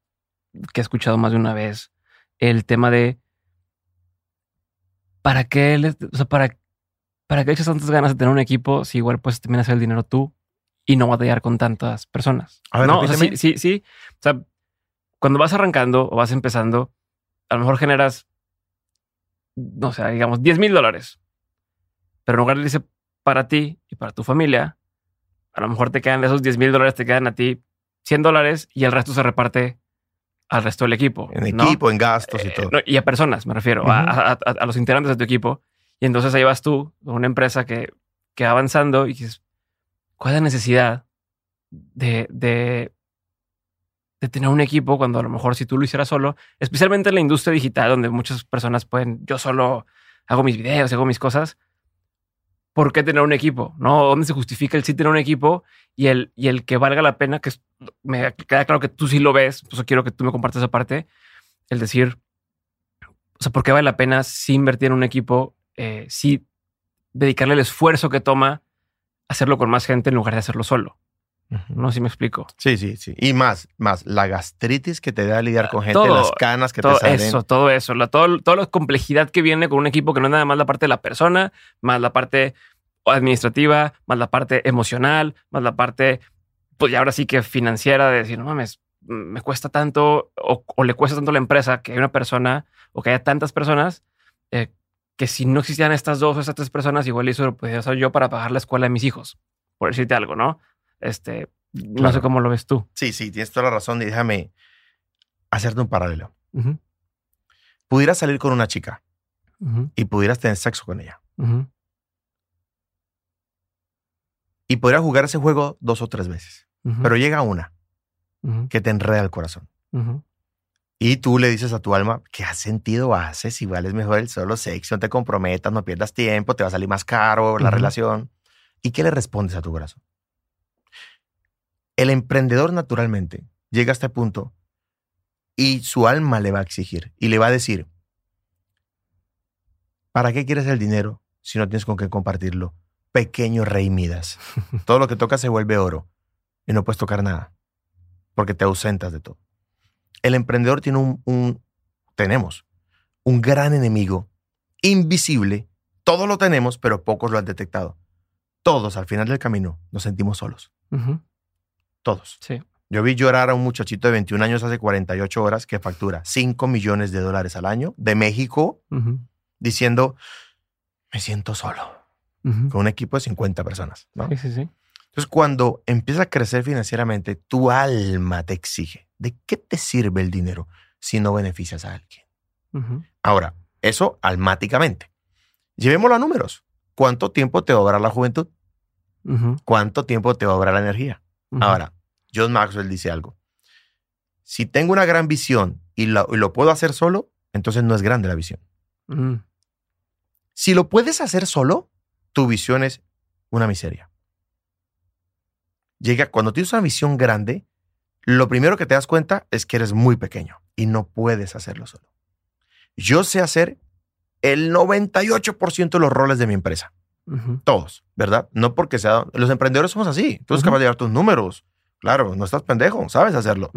que he escuchado más de una vez, el tema de ¿para qué, le- o sea, para, para qué echas tantas ganas de tener un equipo si igual puedes también hacer el dinero tú y no batallar con tantas personas? A ver, no, o sea, sí, sí, sí. O sea, cuando vas arrancando o vas empezando, a lo mejor generas, no sé, digamos, 10 mil dólares. Pero en lugar de irse para ti y para tu familia, a lo mejor te quedan de esos 10 mil dólares, te quedan a ti 100 dólares y el resto se reparte al resto del equipo. En ¿no? equipo, en gastos y Eh, todo. no, y a personas, me refiero, a- Ujú. a, a- a los integrantes de tu equipo. Y entonces ahí vas tú, con una empresa que, que va avanzando y dices, ¿cuál es la necesidad de, de, de tener un equipo cuando a lo mejor si tú lo hicieras solo, especialmente en la industria digital, donde muchas personas pueden, yo solo hago mis videos, hago mis cosas, ¿por qué tener un equipo? ¿No? ¿Dónde se justifica el sí tener un equipo y el, y el que valga la pena? Que me queda claro que tú sí lo ves, por eso quiero que tú me compartas esa parte. El decir, o sea, ¿por qué vale la pena sí invertir en un equipo, eh, sí dedicarle el esfuerzo que toma hacerlo con más gente en lugar de hacerlo solo? No sé si me explico. Sí, sí, sí. Y más, más, la gastritis que te da lidiar con gente, las canas que todo te salen. Eso, todo eso. La, todo, toda la complejidad que viene con un equipo que no es nada más la parte de la persona, más la parte administrativa, más la parte emocional, más la parte, pues ya ahora sí que financiera, de decir, no mames, me cuesta tanto o, le cuesta tanto a la empresa que hay una persona o que haya tantas personas eh, que si no existían estas dos o estas tres personas, igual eso lo podría hacer yo para pagar la escuela de mis hijos, por decirte algo, ¿no? Este, no sé cómo lo ves tú. Sí, sí, tienes toda la razón y déjame hacerte un paralelo. Pudieras salir con una chica y pudieras tener sexo con ella. Y podrías jugar ese juego dos o tres veces. Pero llega una que te enreda el corazón. Y tú le dices a tu alma, ¿qué sentido haces? Igual es mejor el solo sexo, no te comprometas, no pierdas tiempo, te va a salir más caro la relación. ¿Y qué le respondes a tu corazón? El emprendedor naturalmente llega a este punto y su alma le va a exigir y le va a decir, ¿para qué quieres el dinero si no tienes con qué compartirlo? Pequeño rey Midas. Todo lo que tocas se vuelve oro y no puedes tocar nada porque te ausentas de todo. El emprendedor tiene un, un tenemos un gran enemigo invisible. Todo lo tenemos, pero pocos lo han detectado. Todos al final del camino nos sentimos solos. Todos. Sí. Yo vi llorar a un muchachito de 21 años hace 48 horas que factura 5 millones de dólares al año de México diciendo, me siento solo, con un equipo de 50 personas. Sí, sí, sí. Entonces, cuando empieza a crecer financieramente, tu alma te exige, ¿de qué te sirve el dinero si no beneficias a alguien? Ahora, eso almáticamente. Llevémoslo a números. ¿Cuánto tiempo te va a obrar la juventud? ¿Cuánto tiempo te va a obrar la energía? Ahora, John Maxwell dice algo. Si tengo una gran visión y lo, puedo hacer solo, entonces no es grande la visión. Si lo puedes hacer solo, tu visión es una miseria. Llega, cuando tienes una visión grande, lo primero que te das cuenta es que eres muy pequeño y no puedes hacerlo solo. Yo sé hacer el 98% de los roles de mi empresa. Todos, ¿verdad? No porque sea... Los emprendedores somos así. Tú eres capaz de llevar tus números. Claro, no estás pendejo, sabes hacerlo.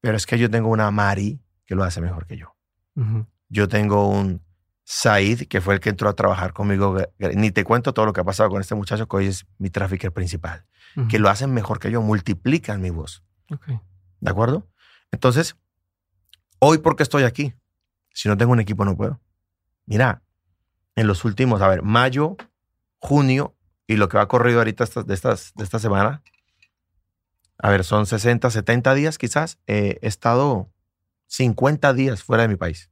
Pero es que yo tengo una Mari que lo hace mejor que yo. Yo tengo un Said, que fue el que entró a trabajar conmigo. Ni te cuento todo lo que ha pasado con este muchacho, que hoy es mi trafficker principal. Que lo hacen mejor que yo, multiplican mi voz. ¿De acuerdo? Entonces, hoy, ¿por qué estoy aquí? Si no tengo un equipo, no puedo. Mira, en los últimos, a ver, mayo, junio y lo que va corrido ahorita de, estas, de esta semana, a ver, son 60, 70 días quizás, he estado 50 días fuera de mi país.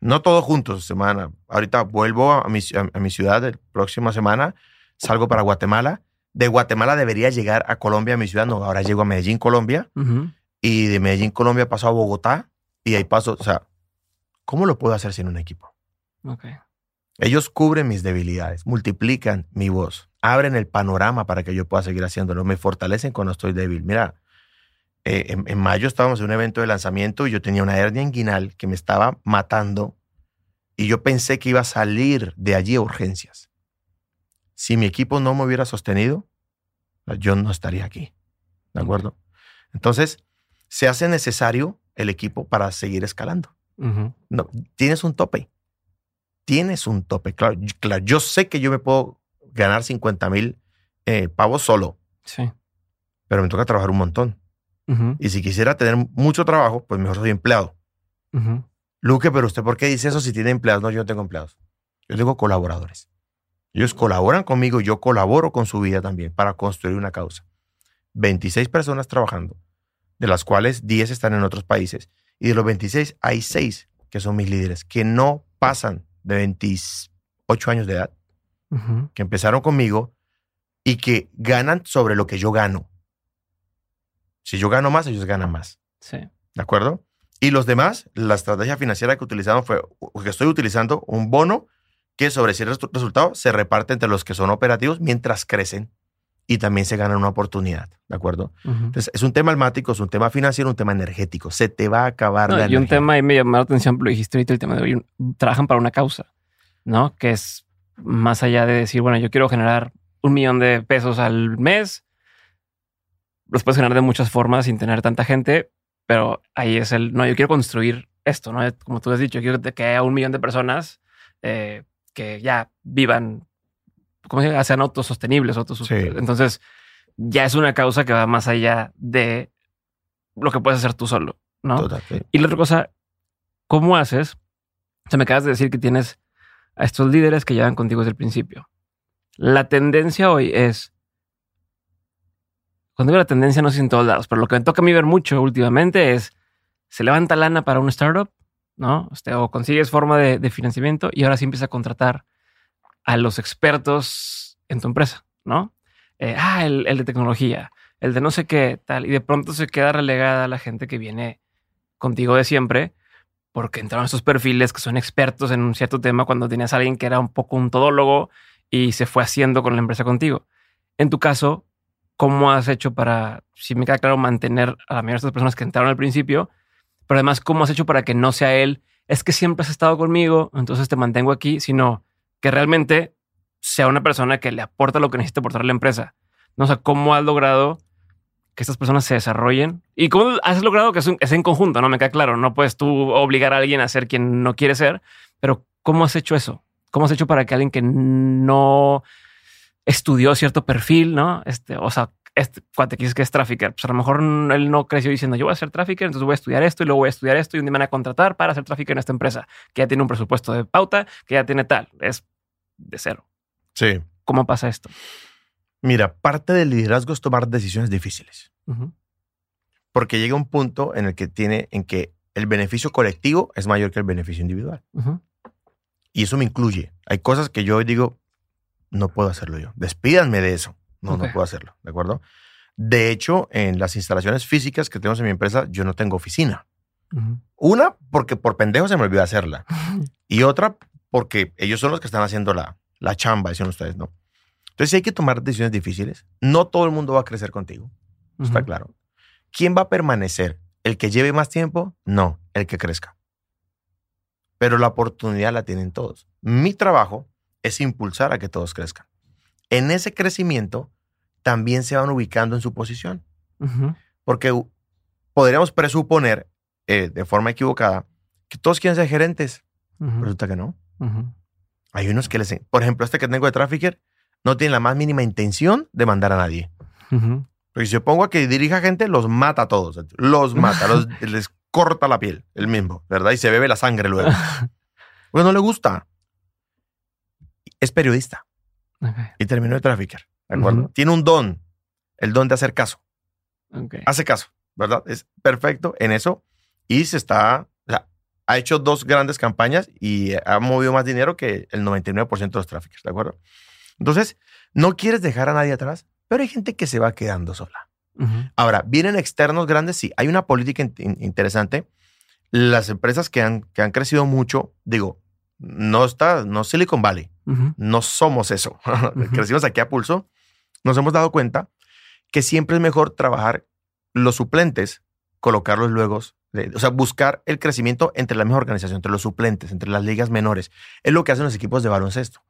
No todos juntos, semana. Ahorita vuelvo a mi, a, mi ciudad, la próxima semana salgo para Guatemala. De Guatemala debería llegar a Colombia, a mi ciudad. No, ahora llego a Medellín, Colombia. Y de Medellín, Colombia paso a Bogotá. Y ahí paso, o sea, ¿cómo lo puedo hacer sin un equipo? Ellos cubren mis debilidades, multiplican mi voz, abren el panorama para que yo pueda seguir haciéndolo, me fortalecen cuando estoy débil. Mira, eh, en, mayo estábamos en un evento de lanzamiento y yo tenía una hernia inguinal que me estaba matando y yo pensé que iba a salir de allí a urgencias. Si mi equipo no me hubiera sostenido, yo no estaría aquí. ¿De acuerdo? Entonces, se hace necesario el equipo para seguir escalando. no, tienes un tope tienes un tope. Claro, claro, yo sé que yo me puedo ganar 50 mil eh, pavos solo. Sí. Pero me toca trabajar un montón. Y si quisiera tener mucho trabajo, pues mejor soy empleado. Luque, pero usted, ¿por qué dice eso si tiene empleados? No, yo no tengo empleados. Yo tengo colaboradores. Ellos colaboran conmigo, yo colaboro con su vida también para construir una causa. 26 personas trabajando, de las cuales 10 están en otros países. Y de los 26 hay 6 que son mis líderes, que no pasan de 28 años de edad, que empezaron conmigo y que ganan sobre lo que yo gano. Si yo gano más, ellos ganan más. Sí. ¿De acuerdo? Y los demás, la estrategia financiera que utilizamos fue, que estoy utilizando un bono que sobre ese resu- resultado se reparte entre los que son operativos mientras crecen y también se ganan una oportunidad, ¿de acuerdo? Ujú. Entonces, es un tema almático, es un tema financiero, un tema energético. Se te va a acabar No, la y un energía. tema ahí me llamó la atención, lo dijiste ahorita, el tema de hoy, trabajan para una causa, ¿no? Que es más allá de decir, bueno, yo quiero generar un millón de pesos al mes, los puedes generar de muchas formas sin tener tanta gente, pero ahí es el, no, yo quiero construir esto, ¿no? Como tú has dicho, quiero que haya un millón de personas eh, que ya vivan, ¿cómo se llama? Sean autosostenibles, autosus- Sí. Entonces, ya es una causa que va más allá de lo que puedes hacer tú solo, ¿no? Total, sí. Y la otra cosa, ¿cómo haces? O sea, me acabas de decir que tienes a estos líderes que llevan contigo desde el principio. La tendencia hoy es. Cuando digo la tendencia, no sé en todos lados, pero lo que me toca a mí ver mucho últimamente es se levanta lana para un startup, ¿no? Este, o consigues forma de, de financiamiento y ahora sí empieza a contratar a los expertos en tu empresa, ¿no? Eh, ah, el, de tecnología, el de no sé qué, tal. Y de pronto se queda relegada la gente que viene contigo de siempre, porque entraron estos perfiles que son expertos en un cierto tema cuando tenías a alguien que era un poco un todólogo y se fue haciendo con la empresa contigo. En tu caso, ¿cómo has hecho para, si me queda claro, mantener a la mayoría de estas personas que entraron al principio? Pero además, ¿cómo has hecho para que no sea él? Es que siempre has estado conmigo, entonces te mantengo aquí, sino que realmente sea una persona que le aporta lo que necesita aportar a la empresa. No sea, ¿cómo has logrado que estas personas se desarrollen? ¿Y cómo has logrado que es, en conjunto? No me queda claro. No puedes tú obligar a alguien a ser quien no quiere ser, pero ¿cómo has hecho eso? ¿Cómo has hecho para que alguien que no estudió cierto perfil, no? Este, o sea, este cuate que que es trafficker, pues a lo mejor él no creció diciendo yo voy a ser trafficker, entonces voy a estudiar esto y luego voy a estudiar esto y un día me van a contratar para ser trafficker en esta empresa que ya tiene un presupuesto de pauta, que ya tiene tal. Es de cero. Sí. ¿Cómo pasa esto? Mira, parte del liderazgo es tomar decisiones difíciles. Porque llega un punto en el que tiene, en que el beneficio colectivo es mayor que el beneficio individual. Y eso me incluye. Hay cosas que yo digo, no puedo hacerlo yo. Despídanme de eso. No, no puedo hacerlo. ¿De acuerdo? De hecho, en las instalaciones físicas que tenemos en mi empresa, yo no tengo oficina. Una, porque por pendejo se me olvidó hacerla. Y otra, porque ellos son los que están haciendo la, la chamba, dicen ustedes, ¿no? Entonces, sí hay que tomar decisiones difíciles. No todo el mundo va a crecer contigo. Está claro. ¿Quién va a permanecer? ¿El que lleve más tiempo? No, el que crezca. Pero la oportunidad la tienen todos. Mi trabajo es impulsar a que todos crezcan. En ese crecimiento también se van ubicando en su posición. Porque podríamos presuponer eh, de forma equivocada que todos quieren ser gerentes. Resulta que no. Hay unos que les... Por ejemplo, este que tengo de trafficker no tiene la más mínima intención de mandar a nadie. Ujú. Porque si yo pongo a que dirija gente, los mata a todos. Los mata, los- les corta la piel, el mismo, ¿verdad? Y se bebe la sangre luego. Pues no le gusta. Es periodista Ok. y terminó de trafficker, ¿de acuerdo? Tiene un don, el don de hacer caso. Ok. Hace caso, ¿verdad? Es perfecto en eso y se está, ha hecho dos grandes campañas y ha movido más dinero que el 99% de los traffickers, ¿de acuerdo? Entonces, no quieres dejar a nadie atrás, pero hay gente que se va quedando sola. Ahora, vienen externos grandes, sí. Hay una política in- in- interesante. Las empresas que han, que han crecido mucho, digo, no está, no Silicon Valley, no somos eso. Crecimos aquí a pulso. Nos hemos dado cuenta que siempre es mejor trabajar los suplentes, colocarlos luego, o sea, buscar el crecimiento entre la misma organización, entre los suplentes, entre las ligas menores. Es lo que hacen los equipos de baloncesto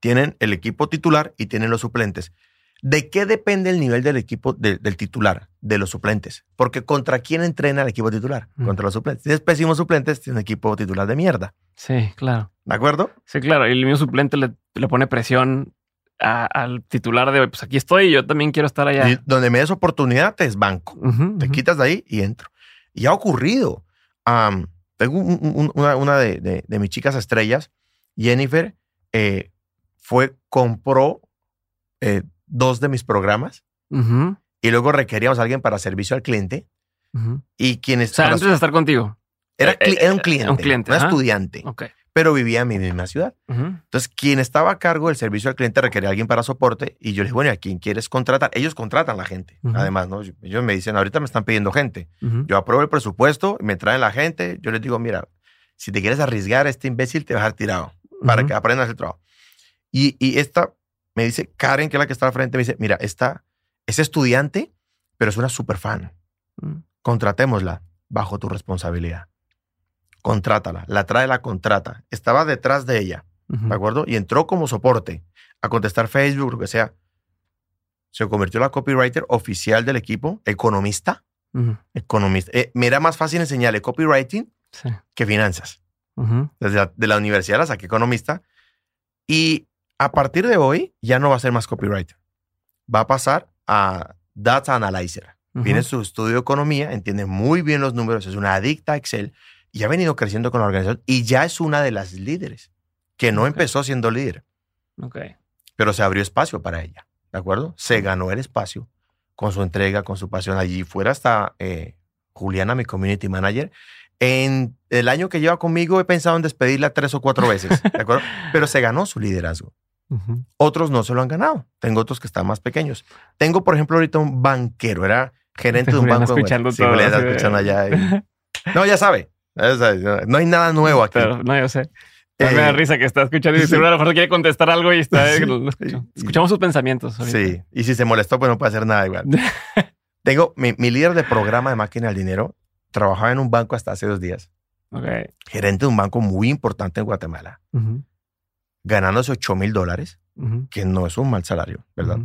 tienen el equipo titular y tienen los suplentes. ¿De qué depende el nivel del equipo de- del titular, de los suplentes? Porque contra quién entrena el equipo titular? Mm. Contra los suplentes. Si tienes pésimos suplentes, tienes un equipo titular de mierda. Sí, claro. ¿De acuerdo? Sí, claro. Y el mismo suplente le, le pone presión a- al titular de pues aquí estoy, yo también quiero estar allá. Y donde me des oportunidad, te desbanco. Te quitas de ahí y entro. Y ha ocurrido. Am, tengo un- un- una, una de, de- de mis chicas estrellas, Jennifer, eh, fue, compró eh, dos de mis programas y luego requeríamos a alguien para servicio al cliente. Y quienes O sea, para antes de estar contigo. Era, Eh, cli- eh, era un cliente, un cliente, un ajá. estudiante. Pero vivía en mi misma ciudad. Ujú, Entonces, quien estaba a cargo del servicio al cliente requería a alguien para soporte y yo le dije, bueno, ¿y ¿a quién quieres contratar? Ellos contratan la gente, Ujú. además, ¿no? Ellos me dicen, ahorita me están pidiendo gente. ujú. Yo apruebo el presupuesto, me traen la gente, yo les digo, mira, si te quieres arriesgar, este imbécil te va a dejar tirado. para que aprendan a hacer el trabajo. Y, y esta me dice, Karen, que es la que está al frente, me dice, mira, esta es estudiante, pero es una super fan. Contratémosla bajo tu responsabilidad. Contrátala, la trae, la contrata. Estaba detrás de ella. ¿de acuerdo? Y entró como soporte a contestar Facebook, lo que sea. Se convirtió en la copywriter oficial del equipo, economista. Economista. Eh, me era más fácil enseñarle copywriting Sí. que finanzas. Desde la, de la universidad la saqué economista. Y a partir de hoy ya no va a ser más copywriter. Va a pasar a data analyzer. Tiene su estudio de economía, entiende muy bien los números, es una adicta a Excel y ha venido creciendo con la organización y ya es una de las líderes, que no Ok. empezó siendo líder, Ok. pero se abrió espacio para ella, ¿de acuerdo? Se ganó el espacio con su entrega, con su pasión. Allí fuera está eh, Juliana, mi community manager. En el año que lleva conmigo he pensado en despedirla tres o cuatro veces, ¿de acuerdo? Pero se ganó su liderazgo. Ujú. Otros no se lo han ganado. Tengo otros que están más pequeños. Tengo, por ejemplo, ahorita un banquero, era gerente de un banco. escuchando Sí, todo, de- escuchando allá. y- No, ya sabe. No hay nada nuevo aquí. Pero no, yo sé. Eh, me da risa que está escuchando y seguro a lo mejor quiere contestar algo y está. Sí. Escuchamos sus pensamientos. ahorita. Sí, y si se molestó, pues no puede hacer nada igual. Tengo mi, mi líder de programa de máquina del dinero, trabajaba en un banco hasta hace dos días, Ok. gerente de un banco muy importante en Guatemala, ganándose 8 mil dólares, que no es un mal salario, ¿verdad?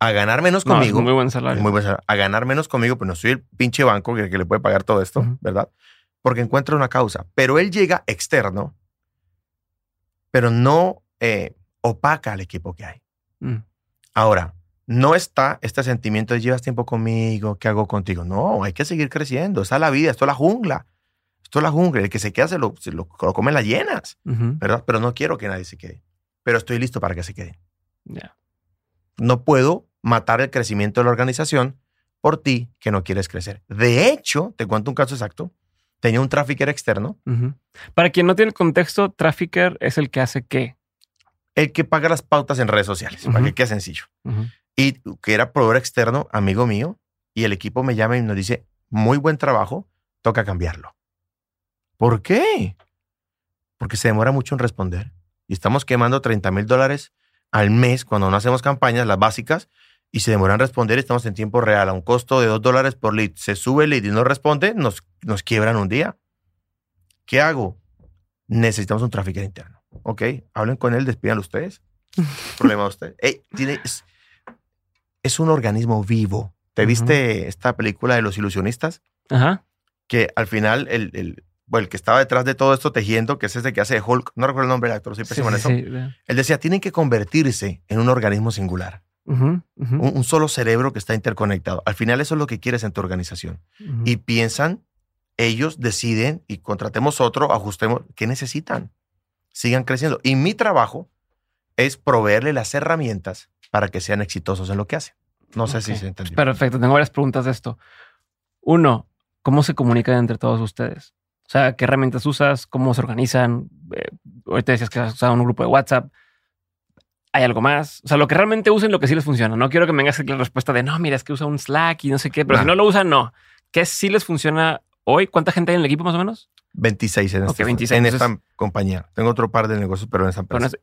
A ganar menos No, es conmigo, muy buen salario. muy buen salario. a ganar menos conmigo, pues no soy el pinche banco que, que le puede pagar todo esto. ¿verdad? Porque encuentra una causa. Pero él llega externo, pero no eh, opaca al equipo que hay. Mm. Ahora, no está este sentimiento de llevas tiempo conmigo, ¿qué hago contigo? No, hay que seguir creciendo. Esa es la vida, esto es la jungla. Esto es la jungla. El que se queda se lo, se lo, lo comen las llenas, Ujú. ¿verdad? Pero no quiero que nadie se quede. Pero estoy listo para que se queden. Ya. No puedo matar el crecimiento de la organización por ti que no quieres crecer. De hecho, te cuento un caso exacto. Tenía un trafficker externo. Para quien no tiene el contexto, trafficker es el que hace qué. el que paga las pautas en redes sociales, para Ujú. que quede sencillo. Y que era proveedor externo, amigo mío, y el equipo me llama y nos dice, muy buen trabajo, toca cambiarlo. ¿Por qué? Porque se demora mucho en responder. Y estamos quemando 30 mil dólares al mes cuando no hacemos campañas, las básicas, y se demoran en responder. Estamos en tiempo real a un costo de 2 dólares por lead. Se sube el lead y no responde, nos, nos quiebran un día. ¿Qué hago? Necesitamos un tráfico interno. Ok, hablen con él, despídanlo ustedes. Problema de ustedes. Ey, tiene, es, es un organismo vivo. ¿Te Ujú. viste esta película de los ilusionistas? Ajá. Que al final el, el, bueno, el que estaba detrás de todo esto tejiendo, que es ese que hace Hulk, no recuerdo el nombre del actor, soy Sí, pésimo en sí, eso. sí. Ya. Él decía, tienen que convertirse en un organismo singular, Un, un solo cerebro que está interconectado. Al final eso es lo que quieres en tu organización. Y piensan, ellos deciden y contratemos otro, ajustemos, ¿qué necesitan? Sigan creciendo. Y mi trabajo es proveerle las herramientas para que sean exitosos en lo que hacen. No sé si se entendió. Perfecto, tengo varias preguntas de esto. Uno, ¿cómo se comunican entre todos ustedes? O sea, ¿qué herramientas usas? ¿Cómo se organizan? Eh, ahorita decías que has usado un grupo de WhatsApp. ¿Hay algo más? O sea, lo que realmente usen, lo que sí les funciona. No quiero que me vengas aquí la respuesta de no, mira, es que usa un Slack y no sé qué, pero Nah. si no lo usan, no. ¿Qué sí les funciona hoy? ¿Cuánta gente hay en el equipo más o menos? 26 en, Ok, este- 26, en entonces- esta compañía. Tengo otro par de negocios, pero en esta empresa.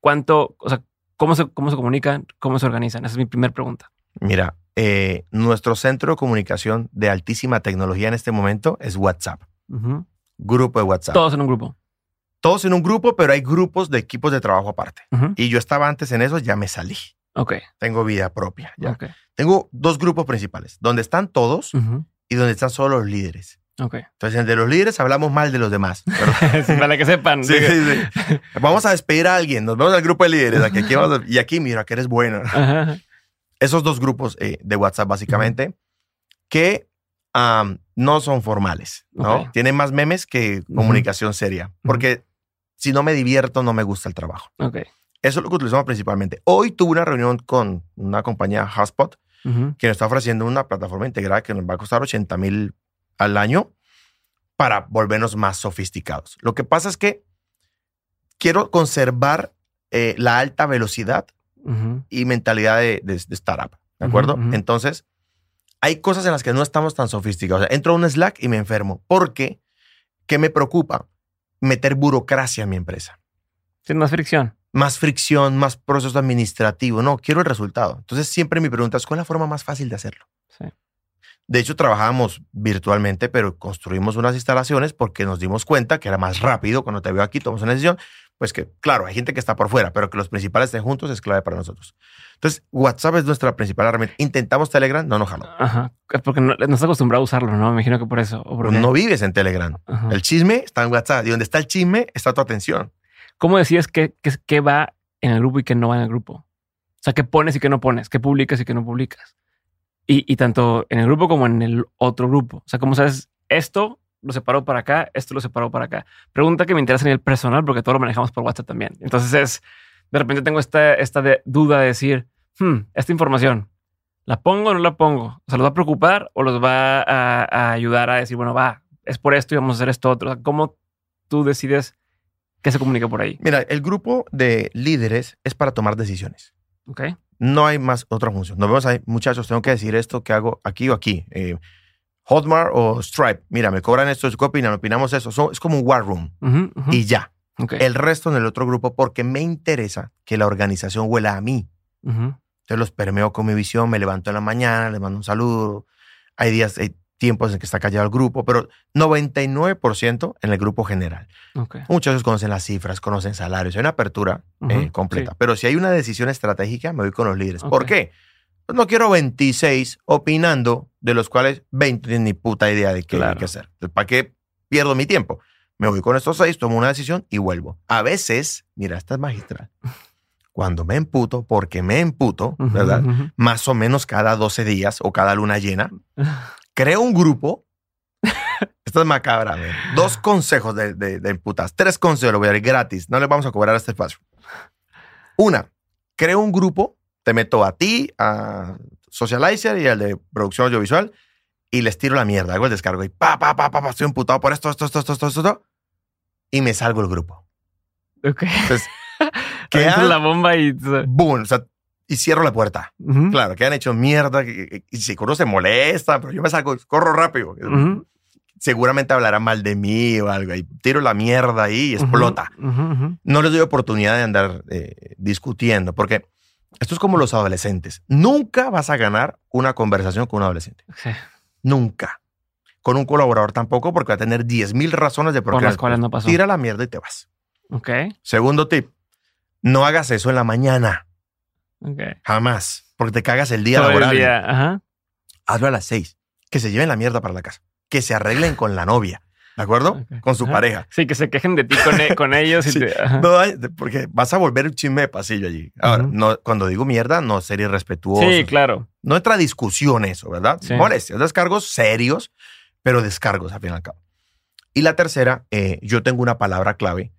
¿Cuánto, o sea, cómo se, cómo se comunican? ¿Cómo se organizan? Esa es mi primera pregunta. Mira, eh, nuestro centro de comunicación de altísima tecnología en este momento es WhatsApp. Grupo de WhatsApp. Todos en un grupo. Todos en un grupo, pero hay grupos de equipos de trabajo aparte. Ujú. Y yo estaba antes en eso, ya me salí. Ok. Tengo vida propia. Ya. Ok. Tengo dos grupos principales, donde están todos Ujú. y donde están solo los líderes. Ok. Entonces, en el de los líderes hablamos mal de los demás. Para que sepan. sí, sí, sí. Vamos a despedir a alguien. Nos vemos al grupo de líderes. Aquí, aquí vamos a- y aquí, mira, que eres buena. Ajá. Esos dos grupos eh, de WhatsApp, básicamente, que am, no son formales, ¿no? Ok. Tienen más memes que comunicación seria. Porque si no me divierto, no me gusta el trabajo. Ok. Eso es lo que utilizamos principalmente. Hoy tuve una reunión con una compañía, Hotspot, que nos está ofreciendo una plataforma integrada que nos va a costar 80 mil al año para volvernos más sofisticados. Lo que pasa es que quiero conservar eh, la alta velocidad y mentalidad de, de- de startup. ¿De acuerdo? Entonces, hay cosas en las que no estamos tan sofisticados. O sea, entro a un Slack y me enfermo. ¿Por qué? ¿Qué me preocupa? Meter burocracia en mi empresa. Sin más fricción. Más fricción, más proceso administrativo. No, quiero el resultado. Entonces siempre mi pregunta es, ¿cuál es la forma más fácil de hacerlo? Sí. De hecho, trabajábamos virtualmente, pero construimos unas instalaciones porque nos dimos cuenta que era más rápido cuando te veo aquí, tomamos una decisión. Pues que, claro, hay gente que está por fuera, pero que los principales estén juntos es clave para nosotros. Entonces, WhatsApp es nuestra principal herramienta. Intentamos Telegram, no nos jaló. Ajá. Es porque no, no estás acostumbrado a usarlo, ¿no? Me imagino que por eso. ¿o por qué? No vives en Telegram. Ajá. El chisme está en WhatsApp y donde está el chisme está tu atención. ¿Cómo decides qué, qué, qué va en el grupo y qué no va en el grupo? O sea, qué pones y qué no pones, qué publicas y qué no publicas. Y, y tanto en el grupo como en el otro grupo. O sea, ¿cómo sabes esto lo separó para acá, esto lo separó para acá? Pregunta que me interesa en el personal porque todo lo manejamos por WhatsApp también. Entonces es, de repente tengo esta, esta de- duda de decir, hmm, esta información, ¿la pongo o no la pongo? O sea, ¿los va a preocupar o los va a, a ayudar a decir, bueno, va, es por esto y vamos a hacer esto otro? O sea, ¿Cómo tú decides qué se comunica por ahí? Mira, el grupo de líderes es para tomar decisiones. Ok. No hay más otra función. Nos vemos ahí, muchachos, tengo que decir esto que hago aquí o aquí. Eh, Hotmart o Stripe. Mira, me cobran esto, ¿qué opinan? Opinamos eso. Son- es como un war room ujú. y ya. El resto en el otro grupo porque me interesa que la organización huela a mí. Entonces los permeo con mi visión, me levanto en la mañana, les mando un saludo. Hay días, hay tiempos en que está callado el grupo, pero 99% en el grupo general. Ok. Muchos conocen las cifras, conocen salarios, hay una apertura eh, completa. sí. Pero si hay una decisión estratégica, me voy con los líderes. ¿Por qué? Pues no quiero 26 opinando, de los cuales 20 tienen ni puta idea de qué hay que hacer. ¿Para qué pierdo mi tiempo? Me voy con estos seis, tomo una decisión y vuelvo. A veces, mira, esta es magistral. Cuando me emputo, porque me emputo, ¿verdad? Más o menos cada 12 días o cada luna llena, creo un grupo. Esto es macabra. güey. Dos consejos de, de, de emputas. Tres consejos, lo voy a dar gratis. No le vamos a cobrar este espacio. Una, creo un grupo. Te meto a ti, a Socializer y al de producción audiovisual y les tiro la mierda. Hago el descargo y pa, pa, pa, pa, pa, estoy emputado por esto, esto, esto, esto, esto, esto, y me salgo del grupo. Ok. Entonces, quedan, la bomba y. boom, o sea, y cierro la puerta. Ujú. Claro, que han hecho mierda y, y si uno se molesta, pero yo me salgo, corro rápido. Ujú. Seguramente hablará mal de mí o algo y tiro la mierda ahí y explota. Ujú, ujú. No les doy oportunidad de andar eh, discutiendo porque esto es como los adolescentes. Nunca vas a ganar una conversación con un adolescente. Sí. Nunca. Con un colaborador tampoco porque va a tener 10 mil razones de por Por las cuales no pasó. Tira la mierda y te vas. Ok. Segundo tip. No hagas eso en la mañana. Ok. Jamás. Porque te cagas el día Todo el laboral. día, Ajá. hazlo a las seis. Que se lleven la mierda para la casa. Que se arreglen con la novia. ¿De acuerdo? Ok. Con su Ajá. pareja. Sí, que se quejen de ti con, e- con ellos. Y Sí. te-. No, porque vas a volver un chisme de pasillo allí. Ahora, Ujú. no, cuando digo mierda, no ser irrespetuoso. Sí, claro. No entra discusión eso, ¿verdad? Sí. Molestias, descargos serios, pero descargos al fin y al cabo. Y la tercera, eh, yo tengo una palabra clave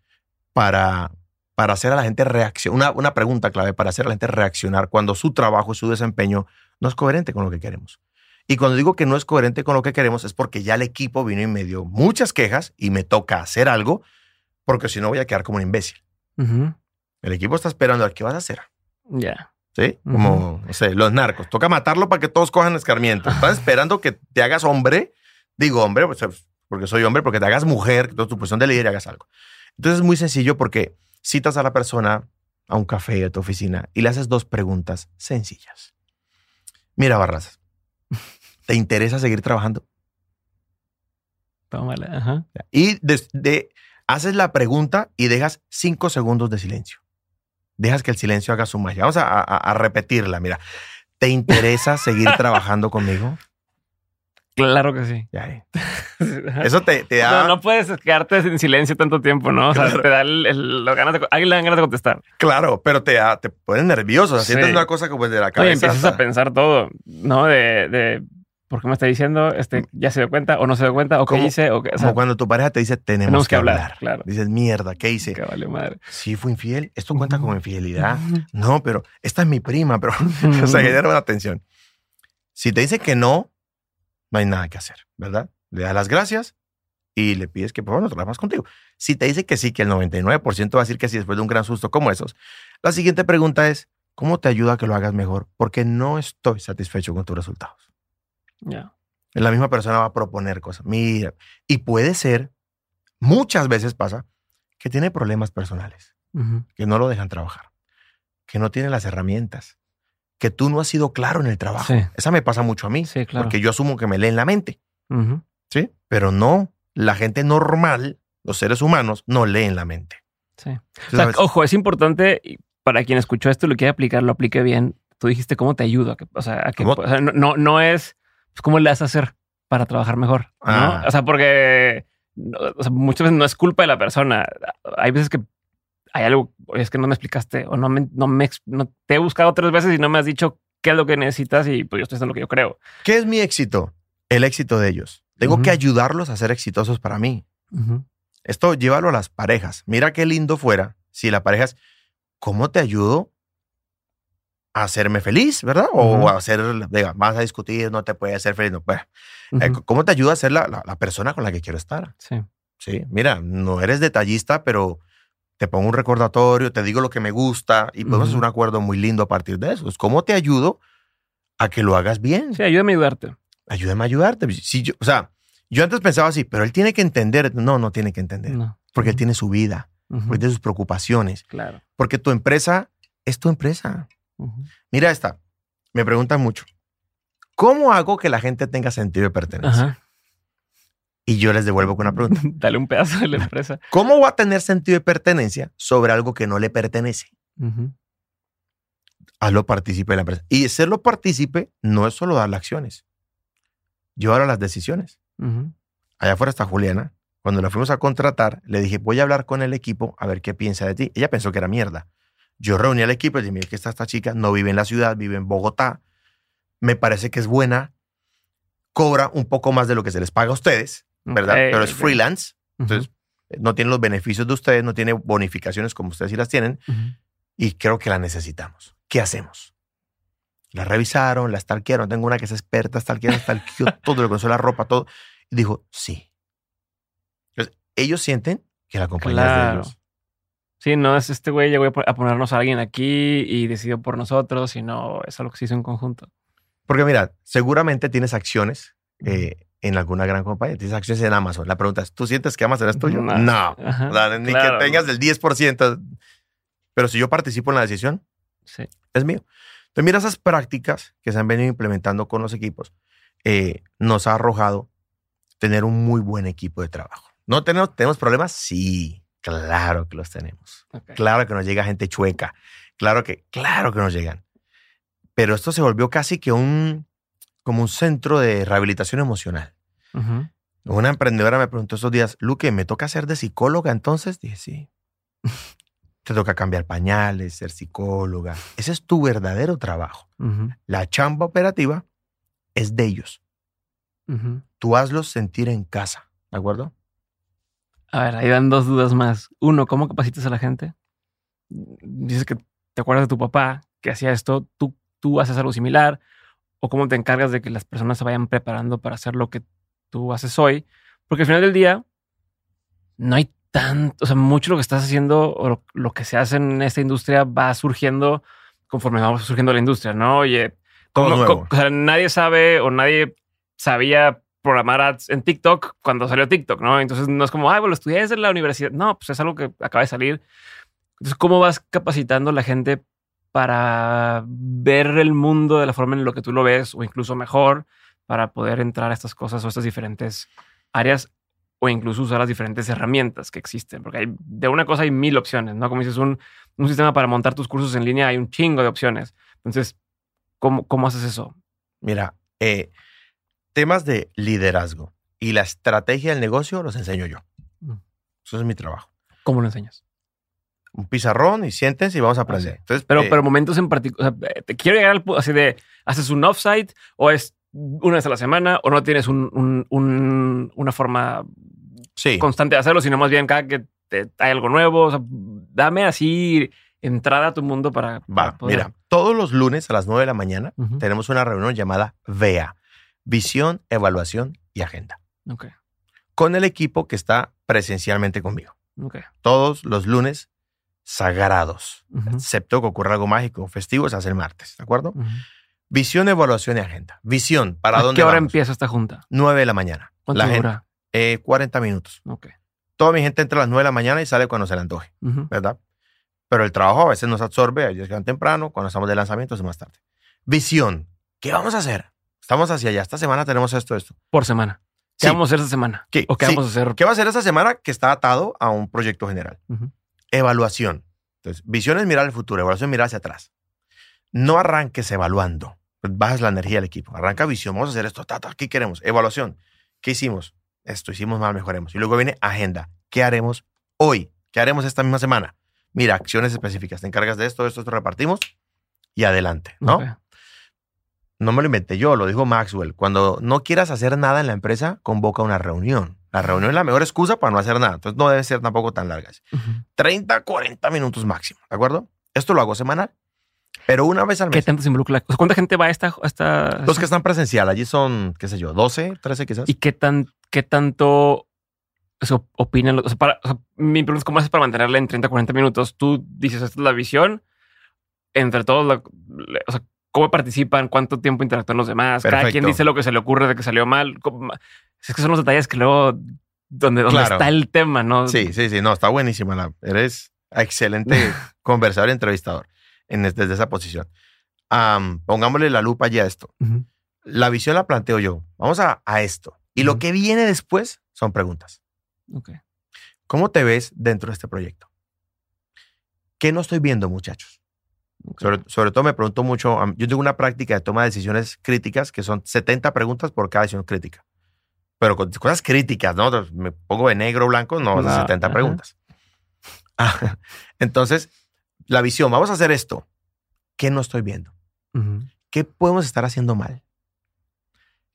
para, para hacer a la gente reaccionar, una, una pregunta clave para hacer a la gente reaccionar cuando su trabajo, su desempeño no es coherente con lo que queremos. Y cuando digo que no es coherente con lo que queremos es porque ya el equipo vino y me dio muchas quejas y me toca hacer algo porque si no voy a quedar como un imbécil. El equipo está esperando a qué vas a hacer. Ya. ¿Sí? Como, no sé, los narcos. Toca matarlo para que todos cojan escarmiento. Están esperando que te hagas hombre. Digo hombre, pues, porque soy hombre, porque te hagas mujer, que tu posición de líder y hagas algo. Entonces es muy sencillo porque citas a la persona a un café a tu oficina y le haces dos preguntas sencillas. Mira, Barras, ¿te interesa seguir trabajando? Tómala. Ajá. Y de- de- haces la pregunta y dejas cinco segundos de silencio. Dejas que el silencio haga su magia. Vamos a, a- a repetirla. Mira, ¿te interesa seguir trabajando conmigo? Claro que sí. Ya. Eso te, te da. No, no puedes quedarte en silencio tanto tiempo, ¿no? O sea, Claro. te da el, el- ganas de, alguien le dan ganas de contestar. Claro, pero te, da, te pones nervioso. O sea, Sí. sientes una cosa como de la cabeza. empiezas hasta- a pensar todo, ¿no? De, de ¿por qué me está diciendo? Este, ¿Ya se dio cuenta o no se dio cuenta? ¿O qué hice? O qué, o sea, como cuando tu pareja te dice, tenemos, tenemos que, que hablar, hablar. claro. Dices, mierda, ¿qué hice? que vale madre. Sí, fue infiel. Esto cuenta como infidelidad. No, pero esta es mi prima, pero o sea, genera una tensión. Si te dice que no, no hay nada que hacer, ¿verdad? Le das las gracias y le pides que por favor no trabajes contigo. Si te dice que sí, que el 99% va a decir que sí después de un gran susto como esos, la siguiente pregunta es, ¿cómo te ayuda a que lo hagas mejor? Porque no estoy satisfecho con tus resultados. La misma persona va a proponer cosas. Mira, y puede ser, muchas veces pasa, que tiene problemas personales. Que no lo dejan trabajar, que no tiene las herramientas, que tú no has sido claro en el trabajo. Sí. Esa me pasa mucho a mí, Sí, claro. porque yo asumo que me leen la mente. ¿sí? Pero no, la gente normal, los seres humanos, no leen la mente. Sí. O sea, ojo, es importante para quien escuchó esto y lo quiere aplicar, lo aplique bien. Tú dijiste cómo te ayudo. a que- O sea, a que, ¿Cómo? o sea, no, no, no es pues, cómo le vas a hacer para trabajar mejor. ¿no? Ah. O sea, porque no, o sea, muchas veces no es culpa de la persona. Hay veces que hay algo, es que no me explicaste o no me, no me no, te he buscado tres veces y no me has dicho qué es lo que necesitas y pues yo estoy haciendo lo que yo creo. ¿Qué es mi éxito? El éxito de ellos. Tengo que ayudarlos a ser exitosos para mí. Esto llévalo a las parejas. Mira qué lindo fuera si la pareja es, ¿cómo te ayudo hacerme feliz, verdad? O hacer, diga, vas a discutir, no te puedes hacer feliz. No, bueno, eh. ¿Cómo te ayuda a ser la, la- la persona con la que quiero estar? Sí. Sí, mira, no eres detallista, pero te pongo un recordatorio, te digo lo que me gusta y podemos Ujú. hacer un acuerdo muy lindo a partir de eso. Es ¿Cómo te ayudo a que lo hagas bien? Sí, ayúdame a ayudarte. Ayúdame a ayudarte. Si yo, o sea, yo antes pensaba así, pero él tiene que entender. No, no tiene que entender. No. Porque él tiene su vida, porque tiene sus preocupaciones, Claro. porque tu empresa es tu empresa. Mira esta, me preguntan mucho, ¿cómo hago que la gente tenga sentido de pertenencia? Ajá. Y yo les devuelvo con una pregunta, Dale un pedazo de la empresa. ¿cómo va a tener sentido de pertenencia sobre algo que no le pertenece? Ujú. Hazlo partícipe de la empresa. Y serlo partícipe no es solo darle acciones, llevar a las decisiones. Allá afuera está Juliana. Cuando la fuimos a contratar, le dije, voy a hablar con el equipo a ver qué piensa de ti. Ella pensó que era mierda. Yo reuní al equipo y dije, mira que está esta chica, no vive en la ciudad, vive en Bogotá. Me parece que es buena. Cobra un poco más de lo que se les paga a ustedes, ¿verdad? Pero es freelance. Entonces, no tiene los beneficios de ustedes, no tiene bonificaciones como ustedes sí las tienen. Y creo que la necesitamos. ¿Qué hacemos? La revisaron, la stalkearon. Tengo una que es experta, stalkearon, stalkeó todo, le conoció la ropa, todo. Y dijo, sí. Entonces, ellos sienten que la compañía es de ellos. Sí, no es este güey llegó a po- a ponernos a alguien aquí y decidió por nosotros, sino es algo que se hizo en conjunto. Porque mira, seguramente tienes acciones eh, en alguna gran compañía. Tienes acciones en Amazon. La pregunta es, ¿tú sientes que Amazon es tuyo? No. No. Ajá, O sea, ni claro. que tengas del 10%. Pero si yo participo en la decisión, Sí. es mío. Entonces, mira esas prácticas que se han venido implementando con los equipos, eh, nos ha arrojado tener un muy buen equipo de trabajo. ¿No tenemos, tenemos problemas? Sí, claro que los tenemos. Claro que nos llega gente chueca. Claro que, claro que nos llegan. Pero esto se volvió casi que un, como un centro de rehabilitación emocional. Una emprendedora me preguntó estos días, Luque, ¿me toca ser de psicóloga entonces? Dije, sí. Te toca cambiar pañales, ser psicóloga. Ese es tu verdadero trabajo. La chamba operativa es de ellos. Tú hazlos sentir en casa, ¿de acuerdo? A ver, ahí dan dos dudas más. Uno, ¿cómo capacitas a la gente? Dices que te acuerdas de tu papá que hacía esto, tú, tú haces algo similar, o cómo te encargas de que las personas se vayan preparando para hacer lo que tú haces hoy, porque al final del día no hay tanto, o sea, mucho lo que estás haciendo o lo, lo que se hace en esta industria va surgiendo conforme va surgiendo la industria, ¿no? Oye, como- o sea, nadie sabe o nadie sabía programar ads en TikTok cuando salió TikTok, ¿no? Entonces no es como, ay, bueno, lo estudié la universidad. No, pues es algo que acaba de salir. Entonces, ¿cómo vas capacitando a la gente para ver el mundo de la forma en la que tú lo ves o incluso mejor para poder entrar a estas cosas o estas diferentes áreas o incluso usar las diferentes herramientas que existen? Porque hay, de una cosa hay mil opciones, ¿no? Como dices, un, un sistema para montar tus cursos en línea hay un chingo de opciones. Entonces, ¿cómo, cómo haces eso? Mira, eh, temas de liderazgo y la estrategia del negocio los enseño yo. Mm. Eso es mi trabajo. ¿Cómo lo enseñas? Un pizarrón y siéntense y vamos a aprender. sí. Entonces, Pero, eh, pero momentos en particular, o sea, te quiero llegar al pu- así de, ¿haces un offsite o es una vez a la semana o no tienes un, un- un- una forma sí. constante de hacerlo, sino más bien cada que te, hay algo nuevo? O sea, dame así entrada a tu mundo para, poder- mira, todos los lunes a las 9 de la mañana Ujú. tenemos una reunión llamada VEA, Visión, Evaluación y Agenda, con el equipo que está presencialmente conmigo. Todos los lunes sagrados, excepto que ocurra algo mágico festivo, se hace el martes, ¿de acuerdo? Visión, Evaluación y Agenda. Visión, ¿para ¿A dónde qué hora vamos? empieza esta junta? 9 de la mañana. ¿Cuánto La gente, dura? eh, 40 minutos. Ok. Toda mi gente entra a las 9 de la mañana y sale cuando se le antoje, ¿verdad? pero el trabajo a veces nos absorbe, ellos llegan temprano, cuando estamos de lanzamiento es más tarde. Visión. ¿Qué vamos a hacer? Estamos hacia allá. Esta semana tenemos esto, esto. Por semana. ¿Qué Sí. vamos a hacer esta semana? ¿Qué? ¿O qué Sí. vamos a hacer? ¿Qué va a hacer esta semana que está atado a un proyecto general? Evaluación. Entonces, visión es mirar el futuro, evaluación es mirar hacia atrás. No arranques evaluando. Bajas la energía del equipo. Arranca visión. Vamos a hacer esto. Ta, ta, ¿Qué queremos? Evaluación. ¿Qué hicimos? Esto hicimos mal, mejoremos. Y luego viene agenda. ¿Qué haremos hoy? ¿Qué haremos esta misma semana? Mira, acciones específicas. Te encargas de esto, esto, esto, repartimos y adelante, ¿no? No me lo inventé yo, lo dijo Maxwell. Cuando no quieras hacer nada en la empresa, convoca una reunión. La reunión es la mejor excusa para no hacer nada. Entonces no deben ser tampoco tan largas. Ujú. 30, 40 minutos máximo, ¿de acuerdo? Esto lo hago semanal, pero una vez al ¿Qué mes. tanto se involucra? la- o sea, ¿Cuánta gente va a esta? a esta- Los que están presencial, allí son, qué sé yo, 12, 13 quizás. ¿Y qué, tan, qué tanto opinan? O sea, para, o sea, mi pregunta es cómo haces para mantenerla en 30, 40 minutos. Tú dices, esta es la visión. Entre todos, la- o sea, ¿cómo participan? ¿Cuánto tiempo interactúan los demás? Cada quien dice lo que se le ocurre de que salió mal. ¿Cómo- Es que son los detalles que luego, donde, donde Claro. está el tema, ¿no? Sí, sí, sí, no, está buenísima. La, eres excelente conversador y entrevistador en, es- desde esa posición. Pongámosle la lupa ya a esto. La visión la planteo yo. Vamos a, a esto. Y lo que viene después son preguntas. ¿Cómo te ves dentro de este proyecto? ¿Qué no estoy viendo, muchachos? Sobre, sobre todo me pregunto mucho, yo tengo una práctica de toma de decisiones críticas que son 70 preguntas por cada decisión crítica. Pero con cosas críticas, ¿no? Me pongo de negro o blanco, no, No, 70 ajá. preguntas. Ah, Entonces, la visión, vamos a hacer esto. ¿Qué no estoy viendo? ¿Qué podemos estar haciendo mal?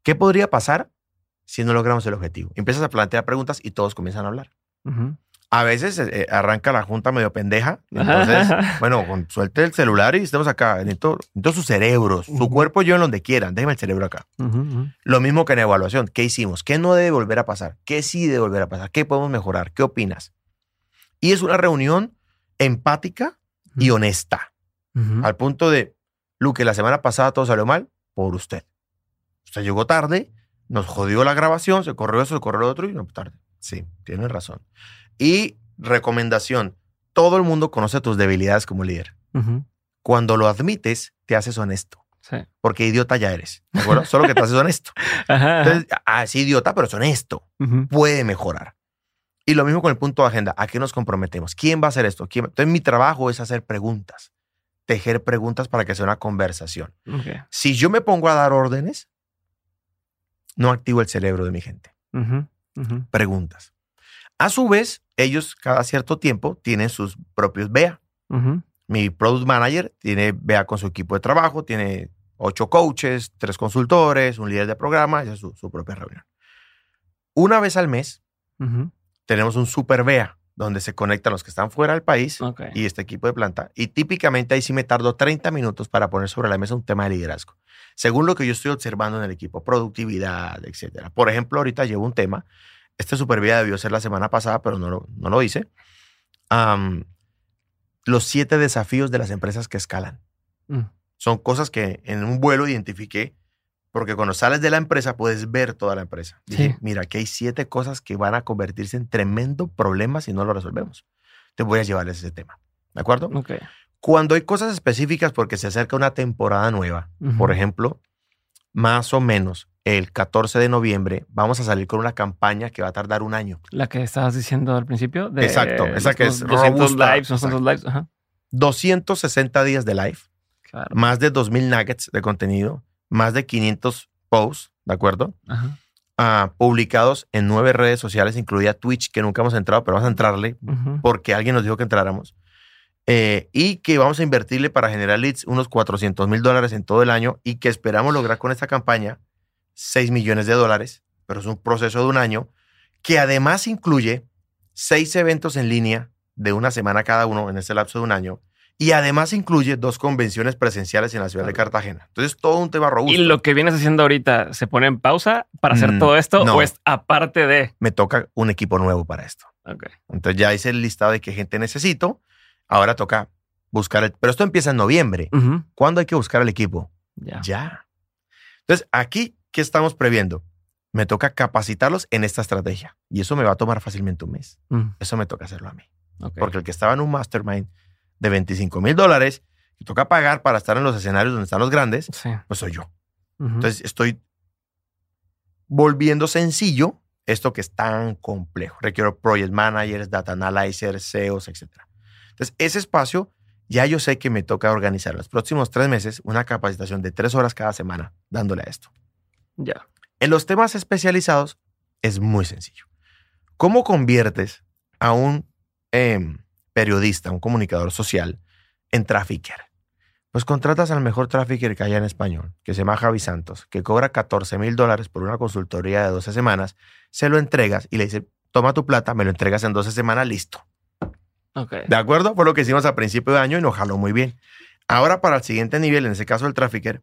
¿Qué podría pasar si no logramos el objetivo? Empiezas a plantear preguntas y todos comienzan a hablar. A veces eh, eh, arranca la junta medio pendeja. Entonces, bueno, con- suelte el celular y estemos acá. Necesito, necesito sus cerebros, su Ujú. cuerpo yo en donde quieran. Déjeme el cerebro acá. Ujú, ujú. Lo mismo que en evaluación. ¿Qué hicimos? ¿Qué no debe volver a pasar? ¿Qué sí debe volver a pasar? ¿Qué podemos mejorar? ¿Qué opinas? Y es una reunión empática y honesta. Al punto de, Luque, la semana pasada todo salió mal por usted. Usted llegó tarde, nos jodió la grabación, se corrió eso, se corrió lo otro y no tarde. Sí, tienes razón. Y recomendación, todo el mundo conoce tus debilidades como líder. Cuando lo admites, te haces honesto. Sí. Porque idiota ya eres. ¿De acuerdo? Solo que te haces honesto. Ajá. Entonces, ah, sí, idiota, pero es honesto. Puede mejorar. Y lo mismo con el punto de agenda. ¿A qué nos comprometemos? ¿Quién va a hacer esto? ¿Quién? Entonces, mi trabajo es hacer preguntas. Tejer preguntas para que sea una conversación. Si yo me pongo a dar órdenes, no activo el cerebro de mi gente. Preguntas. A su vez, ellos cada cierto tiempo tienen sus propios BEA. Mi product manager tiene BEA con su equipo de trabajo, tiene ocho coaches, tres consultores, un líder de programa, esa es su, su propia reunión. Una vez al mes tenemos un super BEA donde se conectan los que están fuera del país y este equipo de planta. Y típicamente ahí sí me tardo 30 minutos para poner sobre la mesa un tema de liderazgo. Según lo que yo estoy observando en el equipo, productividad, etcétera. Por ejemplo, ahorita llevo un tema. Este super debió ser la semana pasada, pero no lo, no lo hice. Los siete desafíos de las empresas que escalan. Mm. Son cosas que en un vuelo identifiqué, porque cuando sales de la empresa puedes ver toda la empresa. Dije, Sí. mira, aquí hay siete cosas que van a convertirse en tremendo problema si no lo resolvemos. Te voy a llevarles ese tema. ¿De acuerdo? Ok. Cuando hay cosas específicas porque se acerca una temporada nueva, por ejemplo, más o menos el 14 de noviembre vamos a salir con una campaña que va a tardar un año. La que estabas diciendo al principio. De Exacto, esa que es 200 robusta. lives, unos cuantos lives. Ajá. 260 días de live, Claro. más de 2.000 nuggets de contenido, más de 500 posts, ¿de acuerdo? Ajá. Ah, publicados en nueve redes sociales, incluida Twitch, que nunca hemos entrado, pero vamos a entrarle porque alguien nos dijo que entráramos. Eh, y que vamos a invertirle para generar leads unos 400 mil dólares en todo el año y que esperamos lograr con esta campaña 6 millones de dólares, pero es un proceso de un año que además incluye seis eventos en línea de una semana cada uno en ese lapso de un año y además incluye dos convenciones presenciales en la ciudad de Cartagena. Entonces, todo un tema robusto. Y lo que vienes haciendo ahorita, ¿se pone en pausa para hacer Mm, todo esto no. o es aparte de? Me toca un equipo nuevo para esto. Ok. Entonces ya hice el listado de qué gente necesito. Ahora toca buscar el... Pero esto empieza en noviembre. Ujú. ¿Cuándo hay que buscar el equipo? Ya. Ya. Entonces, aquí, ¿qué estamos previendo? Me toca capacitarlos en esta estrategia. Y eso me va a tomar fácilmente un mes. Mm, Eso me toca hacerlo a mí. Porque el que estaba en un mastermind de 25 mil dólares y toca pagar para estar en los escenarios donde están los grandes, Sí. pues soy yo. Entonces estoy volviendo sencillo esto que es tan complejo. Requiero project managers, data analyzers, SEOs, etc. Entonces ese espacio ya yo sé que me toca organizar los próximos tres meses una capacitación de tres horas cada semana dándole a esto. Ya. En los temas especializados es muy sencillo. ¿Cómo conviertes a un em, periodista, un comunicador social, en trafficker? Pues contratas al mejor trafficker que haya en español, que se llama Javi Santos, que cobra 14 mil dólares por una consultoría de 12 semanas, se lo entregas y le dice, toma tu plata, me lo entregas en 12 semanas, listo. Ok. ¿De acuerdo? Fue lo que hicimos a principio de año y nos jaló muy bien. Ahora, para el siguiente nivel, en ese caso el trafficker,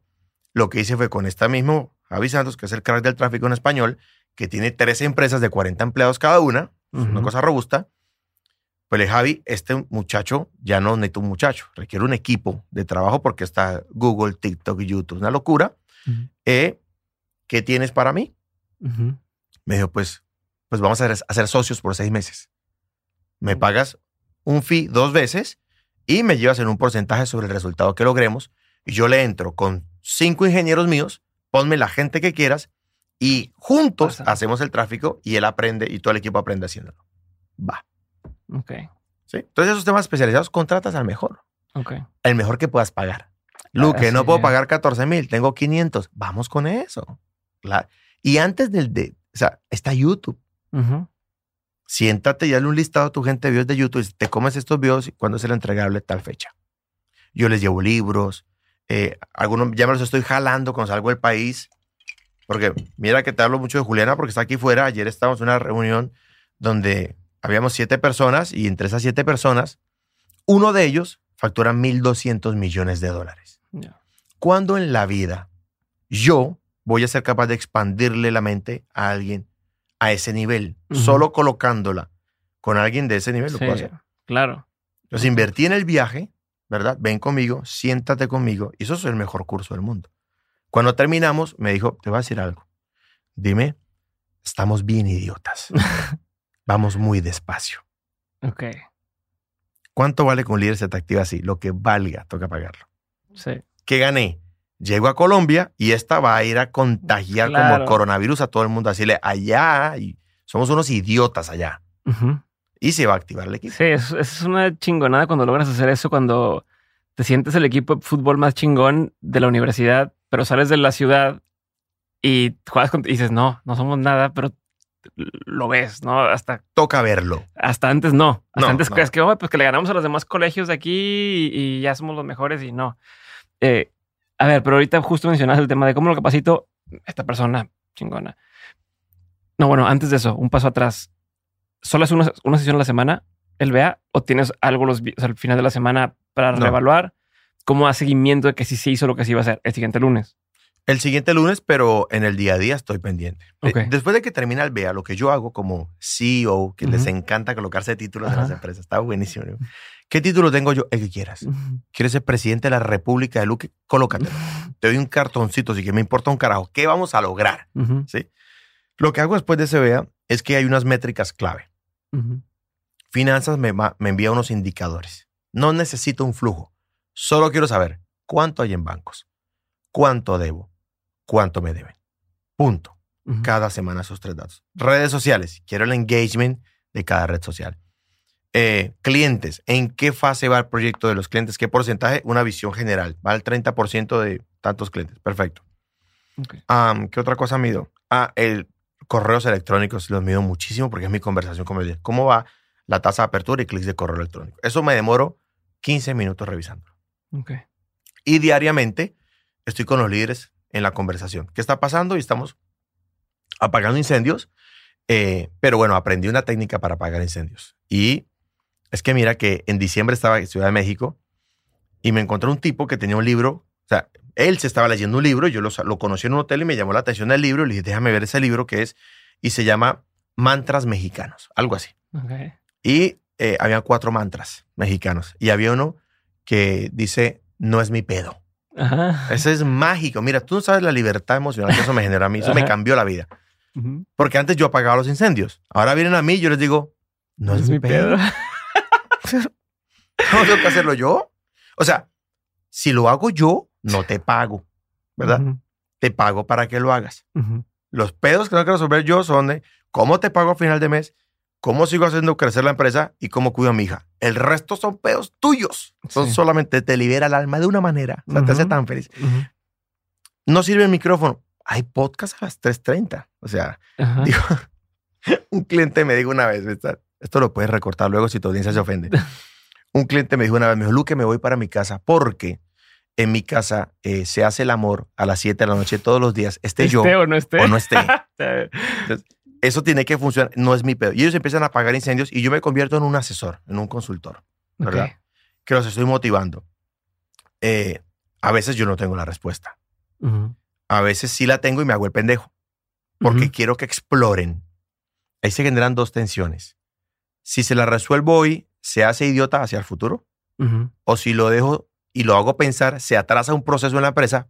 lo que hice fue con esta mismo Javi Santos, que es el crack del tráfico en español, que tiene 13 empresas de 40 empleados cada una, una cosa robusta. Pues le Javi, este muchacho ya no necesita un muchacho, requiere un equipo de trabajo porque está Google, TikTok, YouTube, una locura. Eh, ¿Qué tienes para mí? Me dijo, pues, pues vamos a ser socios por seis meses. Me Mm. pagas un fee dos veces y me llevas en un porcentaje sobre el resultado que logremos. Y yo le entro con cinco ingenieros míos, ponme la gente que quieras y juntos Pasa. hacemos el tráfico y él aprende y todo el equipo aprende haciéndolo. Va. Ok. ¿sí? Entonces esos temas especializados contratas al mejor, Ok. el mejor que puedas pagar. Luque, no Así puedo pagar 14 mil, tengo 500. Vamos con eso. La- y antes del de, o sea, está YouTube. Ujú. siéntate y hazle un listado a tu gente de videos de YouTube. y Te comes estos videos y cuándo es el entregable tal fecha. Yo les llevo libros. Eh, algunos ya me los estoy jalando cuando salgo del país. Porque mira que te hablo mucho de Juliana porque está aquí fuera. Ayer estábamos en una reunión donde habíamos siete personas y entre esas siete personas, uno de ellos factura 1.200 millones de dólares. Ya. ¿Cuándo en la vida yo voy a ser capaz de expandirle la mente a alguien a ese nivel? Ujú. Solo colocándola con alguien de ese nivel lo Sí, puedo hacer. claro. Entonces invertí en el viaje, ¿verdad? Ven conmigo, siéntate conmigo. Y eso es el mejor curso del mundo. Cuando terminamos, me dijo, te voy a decir algo. Dime, estamos bien idiotas. Vamos muy despacio. Ok. ¿Cuánto vale que un líder se te activa así? Lo que valga, toca pagarlo. Sí. ¿Qué gané? Llego a Colombia y esta va a ir a contagiar como Claro. el coronavirus a todo el mundo. Decirle, allá, y somos unos idiotas allá. Ujú. Y se va a activar el equipo. Sí, es, es una chingonada cuando logras hacer eso, cuando te sientes el equipo de fútbol más chingón de la universidad, pero sales de la ciudad y juegas con, y dices, no, no somos nada, pero lo ves, ¿no? Hasta, Toca verlo. hasta antes no. Hasta No, antes no. crees que, oh, pues que le ganamos a los demás colegios de aquí y, y ya somos los mejores y no. Eh, a ver, pero ahorita justo mencionas el tema de cómo lo capacito esta persona chingona. No, bueno, antes de eso, un paso atrás. ¿Solo es una, una sesión a la semana, el vea, o tienes algo los, vi- o sea, al final de la semana para No. reevaluar? ¿Cómo da seguimiento de que sí se hizo lo que se iba a hacer el siguiente lunes? El siguiente lunes, pero en el día a día estoy pendiente. Eh. Después de que termina el BEA, lo que yo hago como CEO, que les encanta colocarse títulos en las empresas, está buenísimo. ¿no? ¿Qué título tengo yo? El que quieras. ¿Quieres ser presidente de la República de Luque? Colócatelo. Te doy un cartoncito, así que me importa un carajo. ¿Qué vamos a lograr? ¿Sí? Lo que hago después de ese BEA es que hay unas métricas clave. Finanzas me, me envía unos indicadores. No necesito un flujo. Solo quiero saber cuánto hay en bancos, cuánto debo, cuánto me deben. Punto. Cada semana esos tres datos. Redes sociales. Quiero el engagement de cada red social. Eh, clientes. ¿En qué fase va el proyecto de los clientes? ¿Qué porcentaje? Una visión general. Va al 30% de tantos clientes. Perfecto. ¿Qué otra cosa mido? Ah, el correos electrónicos los mido muchísimo porque es mi conversación con el. ¿Cómo va la tasa de apertura y clics de correo electrónico? Eso me demoro 15 minutos revisando. Ok. Y diariamente estoy con los líderes en la conversación. ¿Qué está pasando? Y estamos apagando incendios. eh, pero bueno, aprendí una técnica para apagar incendios. Y es que mira que en diciembre estaba en Ciudad de México y me encontré un tipo que tenía un libro. Él se estaba leyendo un libro. Yo lo, lo conocí en un hotel y me llamó la atención el libro. Y le dije, déjame ver ese libro que es. Y se llama Mantras Mexicanos, algo así. Y eh, había cuatro mantras mexicanos. Y había uno que dice, no es mi pedo. Ajá. Ese es mágico. Mira, tú no sabes la libertad emocional que eso me generó a mí. Eso me cambió la vida. Porque antes yo apagaba los incendios. Ahora vienen a mí y yo les digo, no es, mi pedo. No tengo que hacerlo yo. O sea, si lo hago yo, no te pago, ¿verdad? Te pago para que lo hagas. Los pedos que tengo que resolver yo son de cómo te pago a final de mes, cómo sigo haciendo crecer la empresa y cómo cuido a mi hija. El resto son pedos tuyos. Son Sí. solamente te libera el alma de una manera. O sea, te hace tan feliz. No sirve el micrófono. Hay podcast a las 3.30. O sea, digo, un cliente me dijo una vez, ¿verdad? esto lo puedes recortar luego si tu audiencia se ofende. Un cliente me dijo una vez, me dijo, Luque, me voy para mi casa porque en mi casa eh, se hace el amor a las 7 de la noche todos los días, esté yo ¿Esté o no esté? o no esté. Eso tiene que funcionar, no es mi pedo. Y ellos empiezan a apagar incendios y yo me convierto en un asesor, en un consultor, ¿verdad? Que los estoy motivando. Eh, a veces yo no tengo la respuesta. A veces sí la tengo y me hago el pendejo. Porque quiero que exploren. Ahí se generan dos tensiones. Si se la resuelvo hoy, se hace idiota hacia el futuro. Ujú. O si lo dejo y lo hago pensar, se atrasa un proceso en la empresa,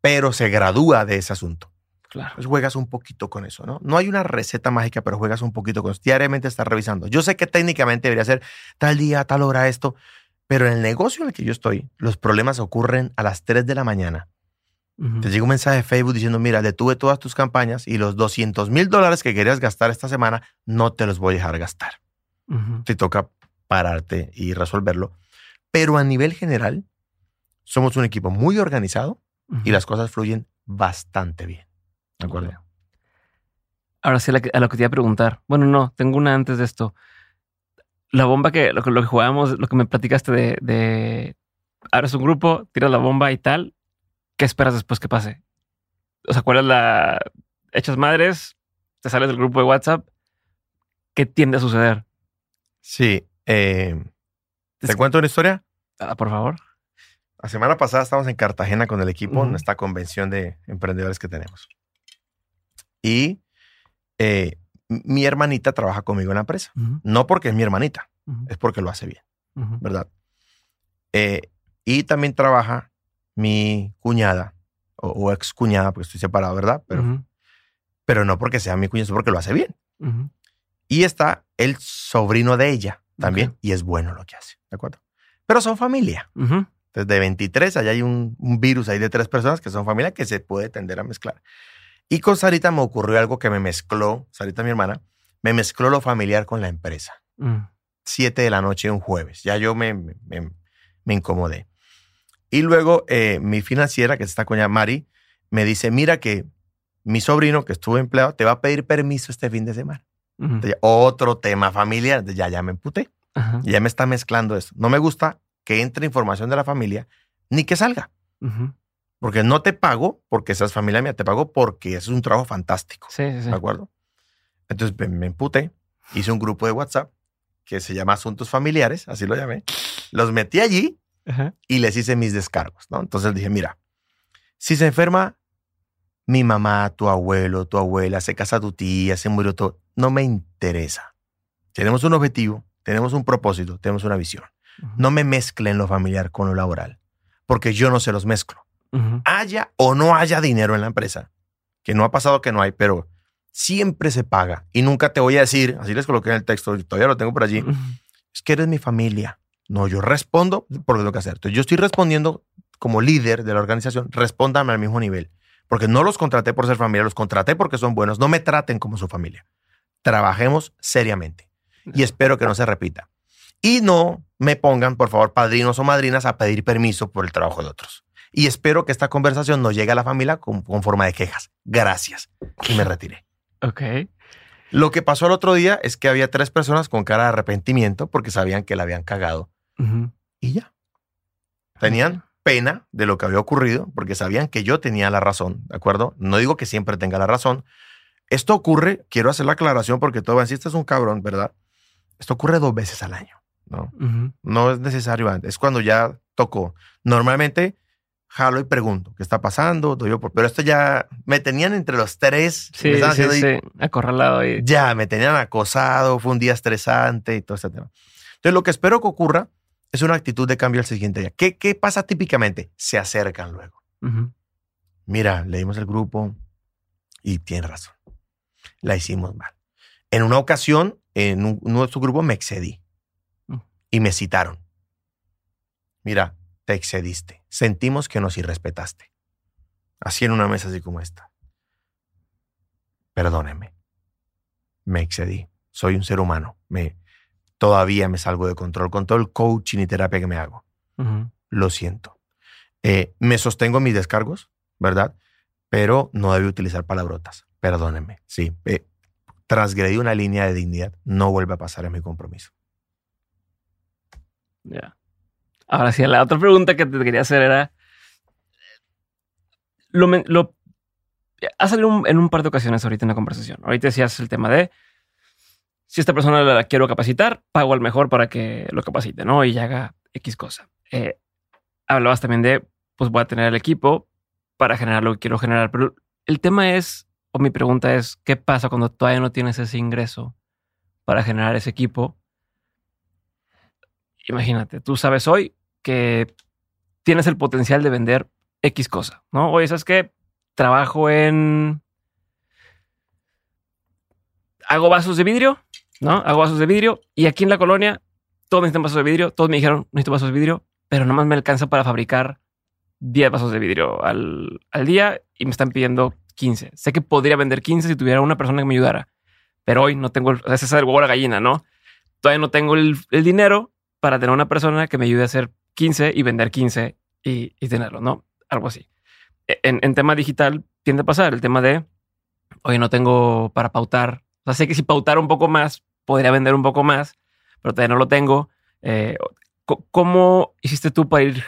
pero se gradúa de ese asunto. Claro. Pues juegas un poquito con eso, ¿no? No hay una receta mágica, pero juegas un poquito con eso. Diariamente estás revisando. Yo sé que técnicamente debería ser tal día, tal hora esto, pero en el negocio en el que yo estoy, los problemas ocurren a las 3 de la mañana. Te llega un mensaje de Facebook diciendo, mira, detuve todas tus campañas y los 200 mil dólares que querías gastar esta semana, no te los voy a dejar gastar. Ujú. Te toca pararte y resolverlo. Pero a nivel general, somos un equipo muy organizado y las cosas fluyen bastante bien. ¿De acuerdo? Ahora sí, a, la que- a lo que te iba a preguntar. Bueno, no, tengo una antes de esto. La bomba que, lo que, lo que jugábamos, lo que me platicaste de, de abres un grupo, tiras la bomba y tal. ¿Qué esperas después que pase? O sea, ¿cuál es la. Echas madres, te sales del grupo de WhatsApp. ¿Qué tiende a suceder? Sí. eh, ¿Te Es- cuento una historia? Ah, por favor. La semana pasada estábamos en Cartagena con el equipo en Ujú. esta convención de emprendedores que tenemos. Y eh, mi hermanita trabaja conmigo en la empresa. No porque es mi hermanita, es porque lo hace bien. ¿verdad? Eh, y también trabaja mi cuñada o, o ex cuñada, porque estoy separado, ¿verdad? Pero, pero no porque sea mi cuñada, es porque lo hace bien. Y está el sobrino de ella también, y es bueno lo que hace, ¿de acuerdo? Pero son familia. Entonces, de 23, allá hay un, un virus ahí de tres personas que son familia que se puede tender a mezclar. Y con Sarita me ocurrió algo que me mezcló, Sarita mi hermana, me mezcló lo familiar con la empresa. ujú. Siete de la noche un jueves. Ya yo me, me, incomodé. Y luego eh, mi financiera, que es esta coña Mari, me dice, mira que mi sobrino que estuvo empleado te va a pedir permiso este fin de semana. Entonces, otro tema familiar. Entonces, Ya, ya me emputé. Ya me está mezclando esto. No me gusta que entre información de la familia ni que salga. Porque no te pago porque seas familia mía, te pago porque es un trabajo fantástico. Sí, sí, sí. ¿De acuerdo? Entonces me, me emputé, hice un grupo de WhatsApp que se llama Asuntos Familiares, así lo llamé. Los metí allí Ajá. y les hice mis descargos, ¿no? Entonces dije, mira, si se enferma mi mamá, tu abuelo, tu abuela, se casa tu tía, se murió todo, no me interesa. Tenemos un objetivo, tenemos un propósito, tenemos una visión. No me mezclen lo familiar con lo laboral, porque yo no se los mezclo. Haya o no haya dinero en la empresa, que no ha pasado que no hay, pero siempre se paga. Y nunca te voy a decir, así les coloqué en el texto, todavía lo tengo por allí, es que eres mi familia. No, yo respondo por lo que tengo que hacer. Entonces, yo estoy respondiendo como líder de la organización, respóndame al mismo nivel. Porque no los contraté por ser familia, los contraté porque son buenos. No me traten como su familia. Trabajemos seriamente. Y espero que no se repita. Y no me pongan, por favor, padrinos o madrinas a pedir permiso por el trabajo de otros. Y espero que esta conversación no llegue a la familia con, con forma de quejas. Gracias. Y me retiré. Ok. Lo que pasó el otro día es que había tres personas con cara de arrepentimiento porque sabían que la habían cagado y ya. Tenían pena de lo que había ocurrido porque sabían que yo tenía la razón, ¿de acuerdo? No digo que siempre tenga la razón. Esto ocurre, quiero hacer la aclaración porque todo van a decir, este es un cabrón, ¿verdad? Esto ocurre dos veces al año, ¿no? No es necesario antes, es cuando ya tocó. Normalmente jalo y pregunto, ¿qué está pasando? Doy yo por- Pero esto ya me tenían entre los tres. me Sí, estaban sí. Acorralado ahí. ya me tenían acosado, fue un día estresante y todo este tema. Entonces, lo que espero que ocurra es una actitud de cambio al siguiente día. ¿Qué, qué pasa típicamente? Se acercan luego. Ujú. Mira, leímos el grupo y tiene razón. La hicimos mal. En una ocasión, en un- uno de grupos me excedí. Y me citaron. mira, te excediste. Sentimos que nos irrespetaste. Así en una mesa así como esta. Perdóneme. Me excedí. Soy un ser humano. Me, todavía me salgo de control con todo el coaching y terapia que me hago. Lo siento. Eh, me sostengo en mis descargos, ¿verdad? Pero no debí utilizar palabrotas. Perdónenme. Sí, eh, transgredí una línea de dignidad. No vuelve a pasar en mi compromiso. Ya. Ahora sí, la otra pregunta que te quería hacer era. Lo, ha salido en un par de ocasiones ahorita en la conversación. Ahorita decías el tema de si esta persona la quiero capacitar, pago al mejor para que lo capacite, ¿no? Y haga X cosa. Eh, hablabas también de, pues voy a tener el equipo para generar lo que quiero generar. Pero el tema es, o mi pregunta es, ¿qué pasa cuando todavía no tienes ese ingreso para generar ese equipo? Imagínate, tú sabes hoy que tienes el potencial de vender X cosa, ¿no? Oye, ¿sabes qué? Trabajo en... Hago vasos de vidrio ¿no? Hago vasos de vidrio y aquí en la colonia todos necesitan vasos de vidrio. Todos me dijeron, necesito vasos de vidrio, pero nomás me alcanza para fabricar 10 vasos de vidrio al, día y me están pidiendo 15. Sé que podría vender 15 si tuviera una persona que me ayudara, pero hoy no tengo, ese es el huevo la gallina, ¿no? Todavía no tengo el, dinero para tener una persona que me ayude a hacer 15 y vender 15 y, y tenerlo, ¿no? Algo así. E, en, en, tema digital tiende a pasar el tema de, hoy no tengo para pautar. O sea, sé que si pautara un poco más, podría vender un poco más, pero todavía no lo tengo. Eh, ¿Cómo hiciste tú para ir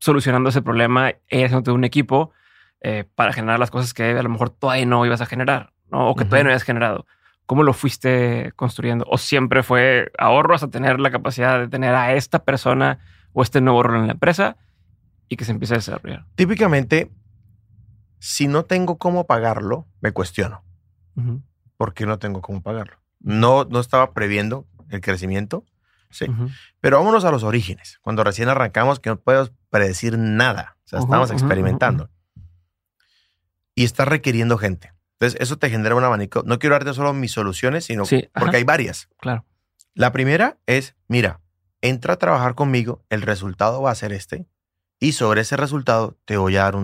solucionando ese problema e haciendo un equipo eh, para generar las cosas que a lo mejor todavía no ibas a generar ¿no? o que todavía no habías generado? ¿Cómo lo fuiste construyendo? ¿O siempre fue ahorro hasta tener la capacidad de tener a esta persona o este nuevo rol en la empresa y que se empiece a desarrollar? Típicamente, si no tengo cómo pagarlo, me cuestiono. ¿Por qué no tengo cómo pagarlo? No, no estaba previendo el crecimiento. Sí. Pero vámonos a los orígenes. Cuando recién arrancamos, que no podemos predecir nada. O sea, estamos experimentando. Y está requiriendo gente. Entonces, eso te genera un abanico. No quiero darte solo mis soluciones, sino porque hay varias. Claro. La primera es, mira, entra a trabajar conmigo, el resultado va a ser este, y sobre ese resultado te voy a dar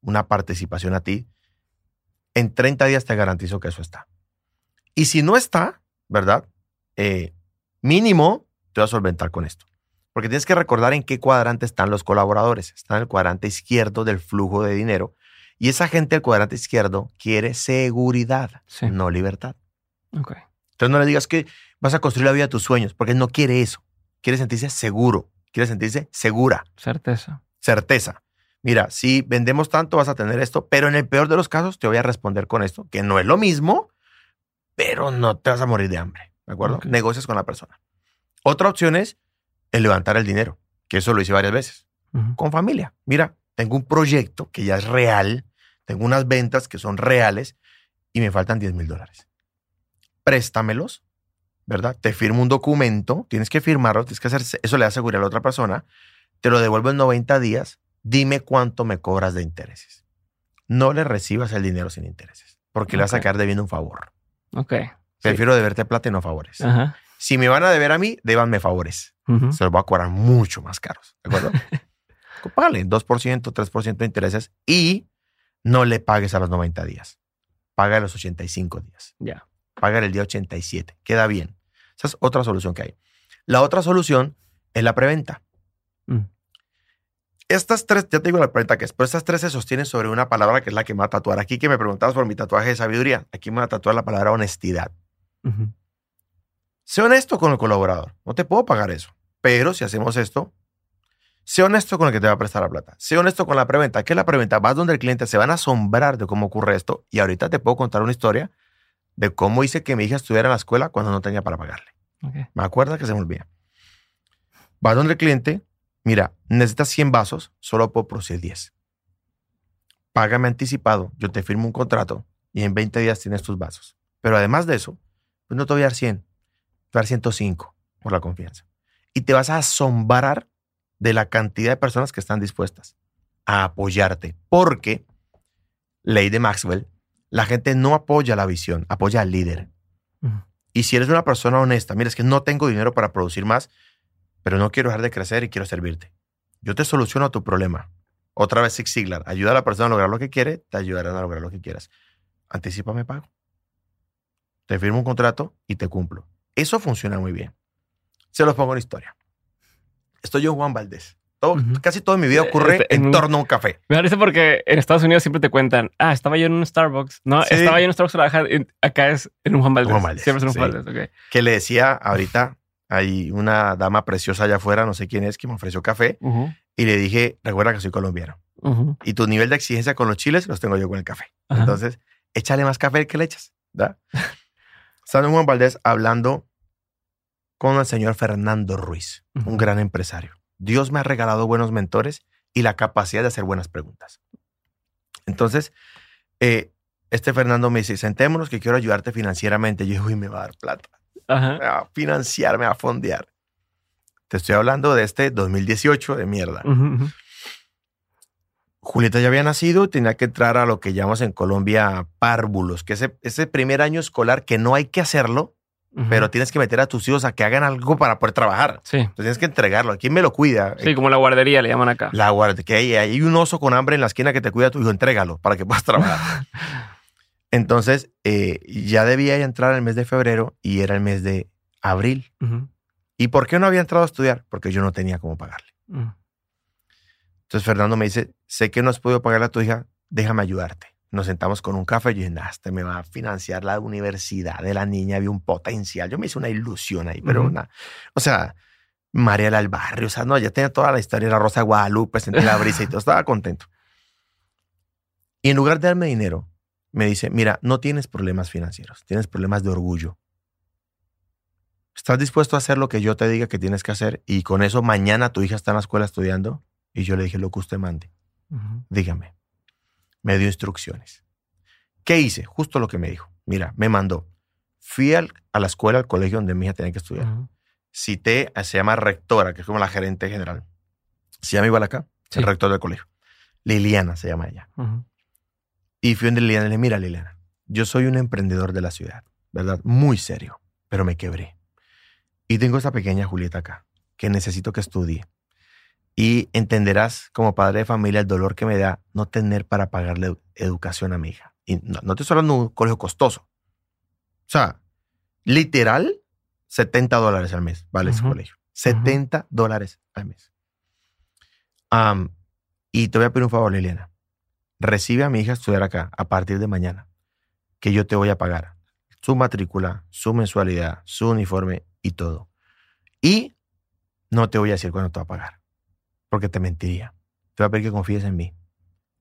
una participación a ti. En 30 días te garantizo que eso está. Y si no está, ¿verdad? Eh, mínimo te voy a solventar con esto. Porque tienes que recordar en qué cuadrante están los colaboradores. Están en el cuadrante izquierdo del flujo de dinero. Y esa gente del cuadrante izquierdo quiere seguridad, no libertad. Okay. Entonces no le digas que vas a construir la vida de tus sueños, porque no quiere eso. Quiere sentirse seguro, quiere sentirse segura. Certeza. Certeza. Mira, si vendemos tanto vas a tener esto, pero en el peor de los casos te voy a responder con esto, que no es lo mismo, pero no te vas a morir de hambre. ¿De acuerdo? Negocias con la persona. Otra opción es el levantar el dinero, que eso lo hice varias veces. Con familia. Mira, tengo un proyecto que ya es real, tengo unas ventas que son reales y me faltan 10 mil dólares. Préstamelos, ¿verdad? Te firmo un documento, tienes que firmarlo, tienes que hacer, eso le da seguridad a la otra persona, te lo devuelvo en 90 días, dime cuánto me cobras de intereses. No le recibas el dinero sin intereses, porque le vas a quedar debiendo un favor. Ok. Prefiero deberte plata y no favores. Si me van a deber a mí, débanme favores. Se los voy a cobrar mucho más caros. ¿De acuerdo? Págale 2%, 3% de intereses y no le pagues a los 90 días. Paga a los 85 días. Ya. Paga el día 87. Queda bien. Esa es otra solución que hay. La otra solución es la preventa. Mm. Estas tres, ya te digo la pregunta que es, pero estas tres se sostienen sobre una palabra que es la que me va a tatuar. Aquí que me preguntabas por mi tatuaje de sabiduría, aquí me va a tatuar la palabra honestidad. Sé honesto con el colaborador. No te puedo pagar eso. Pero si hacemos esto, sé honesto con el que te va a prestar la plata. Sé honesto con la preventa. ¿Qué es la preventa? Vas donde el cliente se van a asombrar de cómo ocurre esto. Y ahorita te puedo contar una historia de cómo hice que mi hija estuviera en la escuela cuando no tenía para pagarle. Me acuerdo que se me olvida. Vas donde el cliente, mira, necesitas 100 vasos, solo puedo producir 10. Págame anticipado, yo te firmo un contrato y en 20 días tienes tus vasos. Pero además de eso, pues no te voy a dar 100, te voy a dar 105 por la confianza. Y te vas a asombrar de la cantidad de personas que están dispuestas a apoyarte. Porque, ley de Maxwell, la gente no apoya la visión, apoya al líder. Y si eres una persona honesta, mira, es que no tengo dinero para producir más, pero no quiero dejar de crecer y quiero servirte. Yo te soluciono tu problema. Otra vez Zig Ziglar. Ayuda a la persona a lograr lo que quiere, te ayudarán a lograr lo que quieras. Anticípame pago. Te firmo un contrato y te cumplo. Eso funciona muy bien. Se los pongo en historia. Estoy yo Juan Valdés. Todo. Casi todo mi vida ocurre Este, en torno a un café. Me parece porque en Estados Unidos siempre te cuentan, ah, estaba yo en un Starbucks. No, Sí. estaba yo en un Starbucks, acá, es en un Juan Valdez. Juan Valdez, Siempre es en un sí. Juan Valdez, ok. Que le decía ahorita, hay una dama preciosa allá afuera, no sé quién es, que me ofreció café. Y le dije, recuerda que soy colombiano. Y tu nivel de exigencia con los chiles los tengo yo con el café. Entonces, échale más café que le echas. ¿da? Estaba Juan Valdés hablando con el señor Fernando Ruiz, un gran empresario. Dios me ha regalado buenos mentores y la capacidad de hacer buenas preguntas. Entonces, eh, este Fernando me dice, sentémonos que quiero ayudarte financieramente. Yo dije, uy, me va a dar plata. Ajá. Me va a financiar, me va a fondear. Te estoy hablando de este 2018 de mierda. Julieta ya había nacido tenía que entrar a lo que llamamos en Colombia párvulos, que ese, ese primer año escolar que no hay que hacerlo, Pero tienes que meter a tus hijos a que hagan algo para poder trabajar. Sí. Entonces tienes que entregarlo. ¿Quién me lo cuida? Sí, como la guardería le llaman acá. La guardia, que hay, hay un oso con hambre en la esquina que te cuida a tu hijo, entrégalo para que puedas trabajar. Entonces, eh, ya debía entrar el mes de febrero y era el mes de abril. ¿Y por qué no había entrado a estudiar? Porque yo no tenía cómo pagarle. ujú. Entonces Fernando me dice, sé que no has podido pagarle a tu hija, déjame ayudarte. Nos sentamos con un café y yo dije, nah, este me va a financiar la universidad de la niña, había un potencial. Yo me hice una ilusión ahí, pero Ujú. una, o sea, María del Barrio, o sea, no, ya tenía toda la historia, la Rosa de Guadalupe, sentí la brisa y todo, estaba contento. Y en lugar de darme dinero, me dice, mira, no tienes problemas financieros, tienes problemas de orgullo. ¿Estás dispuesto a hacer lo que yo te diga que tienes que hacer? Y con eso mañana tu hija está en la escuela estudiando. Y yo le dije, lo que usted mande, dígame. Me dio instrucciones. ¿Qué hice? Justo lo que me dijo. Mira, me mandó. Fui al- a la escuela, al colegio donde mi hija tenía que estudiar. Ujú. Cité, a- se llama rectora, que es como la gerente general. Se llama igual acá, Sí. el rector del colegio. Liliana se llama ella. Y fui donde Liliana y le dije, mira Liliana, yo soy un emprendedor de la ciudad, ¿verdad? Muy serio, pero me quebré. Y tengo esta pequeña Julieta acá, que necesito que estudie. Y entenderás como padre de familia el dolor que me da no tener para pagarle edu- educación a mi hija. Y no, no te estoy hablando de un colegio costoso. O sea, literal, 70 dólares al mes vale ese Ujú. colegio. 70 dólares al mes. Y te voy a pedir un favor, Liliana recibe a mi hija a estudiar acá a partir de mañana, que yo te voy a pagar su matrícula, su mensualidad, su uniforme y todo. Y no te voy a decir cuándo te va a pagar, porque te mentiría. Te voy a pedir que confíes en mí.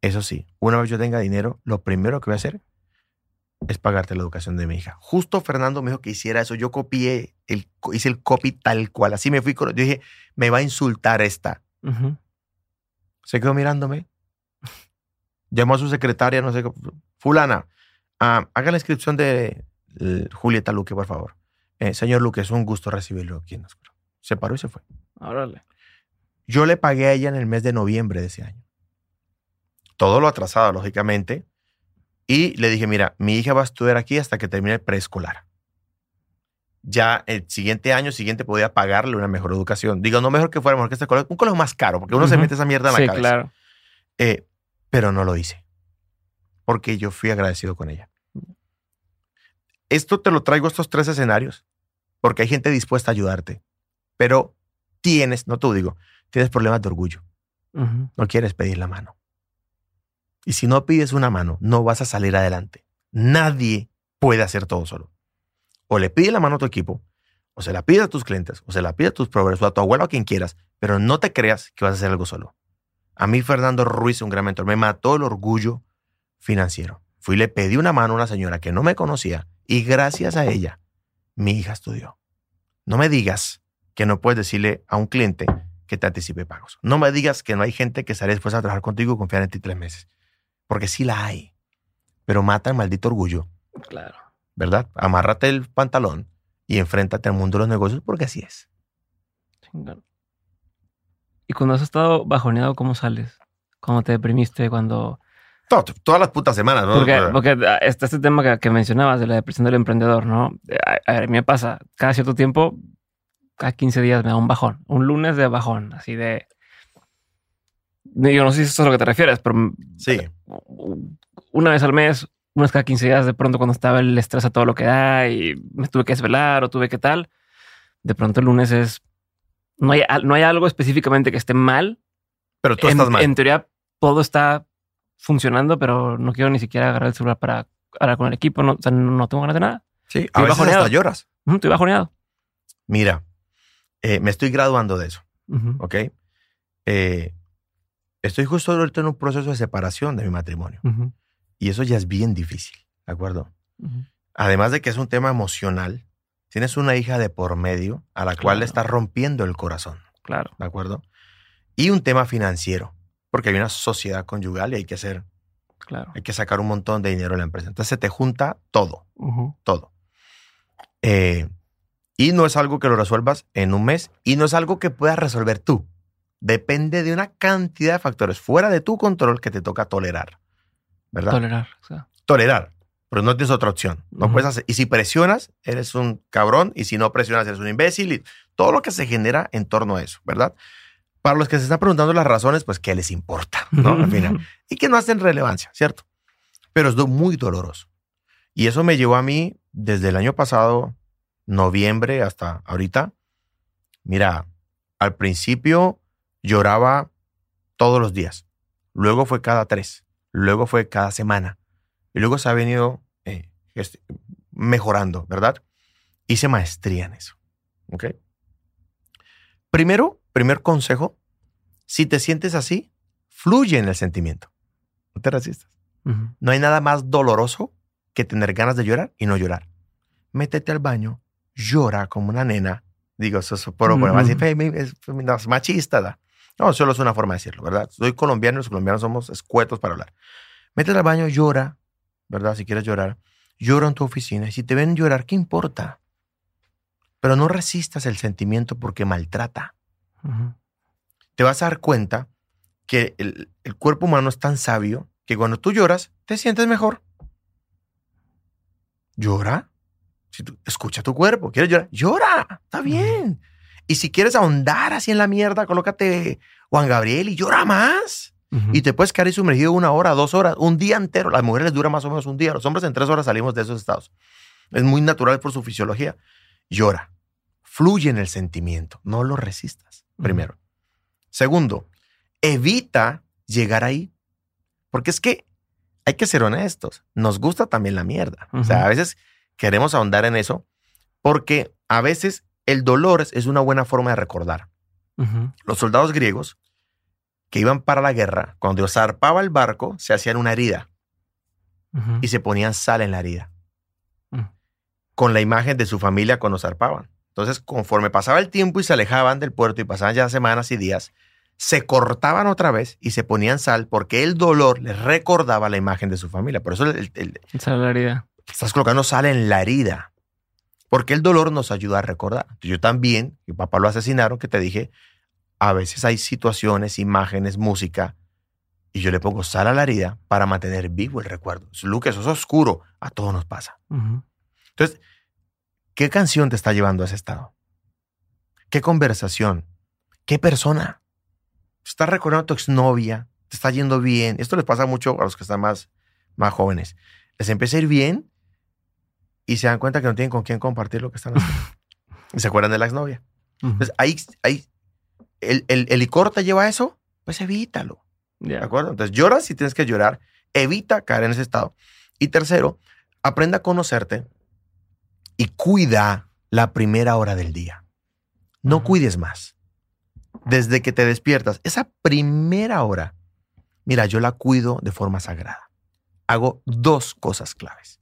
Eso sí, una vez yo tenga dinero, lo primero que voy a hacer es pagarte la educación de mi hija. Justo Fernando me dijo que hiciera eso. Yo copié, el, hice el copy tal cual. Así me fui. Con, yo dije, me va a insultar esta. Se quedó mirándome. Llamó a su secretaria, no sé, qué, fulana, ah, haga la inscripción de Julieta Luque, por favor. Eh, señor Luque, es un gusto recibirlo aquí en la escuela. Se paró y se fue. Órale. Yo le pagué a ella en el mes de noviembre de ese año. Todo lo atrasado, lógicamente. Y le dije, mira, mi hija va a estudiar aquí hasta que termine el preescolar. Ya el siguiente año siguiente podía pagarle una mejor educación. Digo, no mejor que fuera mejor que este colegio. Un colegio más caro, porque uno se mete esa mierda en la Sí, cabeza. claro. Eh, pero no lo hice. Porque yo fui agradecido con ella. Esto te lo traigo, estos tres escenarios, porque hay gente dispuesta a ayudarte. Pero tienes, no tú digo, tienes problemas de orgullo. No quieres pedir la mano. Y si no pides una mano, no vas a salir adelante. Nadie puede hacer todo solo. O le pides la mano a tu equipo, o se la pides a tus clientes, o se la pides a tus proveedores, o a tu abuelo, o a quien quieras, pero no te creas que vas a hacer algo solo. A mí, Fernando Ruiz, un gran mentor, me mató el orgullo financiero. Fui y le pedí una mano a una señora que no me conocía y gracias a ella, mi hija estudió. No me digas que no puedes decirle a un cliente que te anticipe pagos. No me digas que no hay gente que estaría dispuesta a trabajar contigo y confiar en ti tres meses. Porque sí la hay. Pero mata el maldito orgullo, Claro. ¿verdad? Amárrate el pantalón y enfréntate al mundo de los negocios porque así es. Chingón. ¿Y cuando has estado bajoneado, cómo sales? ¿Cómo te deprimiste? Cuando... Todo- todas las putas semanas, ¿no? Porque, porque ah, está este tema que, que mencionabas de la depresión del emprendedor, ¿no? A, a ver, a mí me pasa, cada cierto tiempo cada 15 días me da un bajón. Un lunes de bajón, así de. Yo no sé si esto es a lo que te refieres, pero Sí. una vez al mes, unas cada 15 días, de pronto cuando estaba el estrés a todo lo que da y me tuve que desvelar o tuve que tal, de pronto el lunes es. No hay, no hay algo específicamente que esté mal. Pero tú en, estás mal. en teoría, todo está funcionando, pero no quiero ni siquiera agarrar el celular para hablar con el equipo. No, o sea, no tengo ganas de nada. sí. A estoy veces bajoneado. hasta lloras. Estoy bajoneado. Mira, eh, me estoy graduando de eso. ¿Ok? Eh, estoy justo ahorita en un proceso de separación de mi matrimonio. ujú, Y eso ya es bien difícil. ¿De acuerdo? Además de que es un tema emocional, tienes una hija de por medio a la cual le estás rompiendo el corazón. Claro. ¿De acuerdo? Y un tema financiero, porque hay una sociedad conyugal y hay que hacer, Claro. hay que sacar un montón de dinero en la empresa. Entonces se te junta todo, todo. Eh, y no es algo que lo resuelvas en un mes y no es algo que puedas resolver tú. Depende de una cantidad de factores fuera de tu control que te toca tolerar. ¿Verdad? Tolerar. o sea, tolerar, pero no tienes otra opción. No Ujú. puedes hacer. Y si presionas, eres un cabrón. Y si no presionas, eres un imbécil. Y todo lo que se genera en torno a eso, ¿verdad? Para los que se están preguntando las razones, pues, ¿qué les importa? ¿no? Al final. Y que no hacen relevancia, ¿cierto? Pero es muy doloroso. Y eso me llevó a mí desde el año pasado, noviembre, hasta ahorita. Mira, al principio lloraba todos los días. Luego fue cada tres. Luego fue cada semana. Y luego se ha venido eh, mejorando, ¿verdad? Hice maestría en eso. ¿Ok? Primero, primer consejo, si te sientes así, fluye en el sentimiento. No te resistas. No hay nada más doloroso que tener ganas de llorar y no llorar. Métete al baño, llora como una nena. Digo, eso es por, por- es machista. ¿da? No, solo es una forma de decirlo, ¿verdad? Soy colombiano, los colombianos somos escuetos para hablar. Métete al baño, llora, ¿verdad? Si quieres llorar, llora en tu oficina. Y si te ven llorar, ¿qué importa? Pero no resistas el sentimiento porque maltrata. Te vas a dar cuenta que el, el cuerpo humano es tan sabio que cuando tú lloras, te sientes mejor. Llora. Si tú, escucha tu cuerpo. ¿Quieres llorar? Llora. Está bien. Y si quieres ahondar así en la mierda, colócate Juan Gabriel y llora más. Y te puedes quedar ahí sumergido una hora, dos horas, un día entero. Las mujeres les dura más o menos un día. Los hombres en tres horas salimos de esos estados. Es muy natural por su fisiología. Llora. Fluye en el sentimiento. No lo resistas. Primero. Segundo, evita llegar ahí. Porque es que hay que ser honestos. Nos gusta también la mierda. O sea, a veces queremos ahondar en eso porque a veces el dolor es- una buena forma de recordar. Los soldados griegos que iban para la guerra, cuando zarpaba el barco, se hacían una herida y se ponían sal en la herida. Mm. Con la imagen de su familia cuando zarpaban. Entonces, conforme pasaba el tiempo y se alejaban del puerto y pasaban ya semanas y días, se cortaban otra vez y se ponían sal porque el dolor les recordaba la imagen de su familia. Por eso el- el- es la herida. Estás colocando sal en la herida. Porque el dolor nos ayuda a recordar. Yo también, mi papá lo asesinaron, que te dije, a veces hay situaciones, imágenes, música, y yo le pongo sal a la herida para mantener vivo el recuerdo. Luke, eso es oscuro. A todos nos pasa. Entonces, ¿qué canción te está llevando a ese estado? ¿Qué conversación? ¿Qué persona? ¿Estás recordando a tu exnovia? ¿Te está yendo bien? Esto les pasa mucho a los que están más, más jóvenes. Les empieza a ir bien y se dan cuenta que no tienen con quién compartir lo que están haciendo. y se acuerdan de la exnovia. Entonces, ahí, ahí el, el, el licor te lleva a eso, pues evítalo. Ya. ¿De acuerdo? Entonces lloras si tienes que llorar, evita caer en ese estado. Y tercero, aprenda a conocerte y cuida la primera hora del día. No cuides más. Desde que te despiertas, esa primera hora, mira, yo la cuido de forma sagrada. Hago dos cosas claves.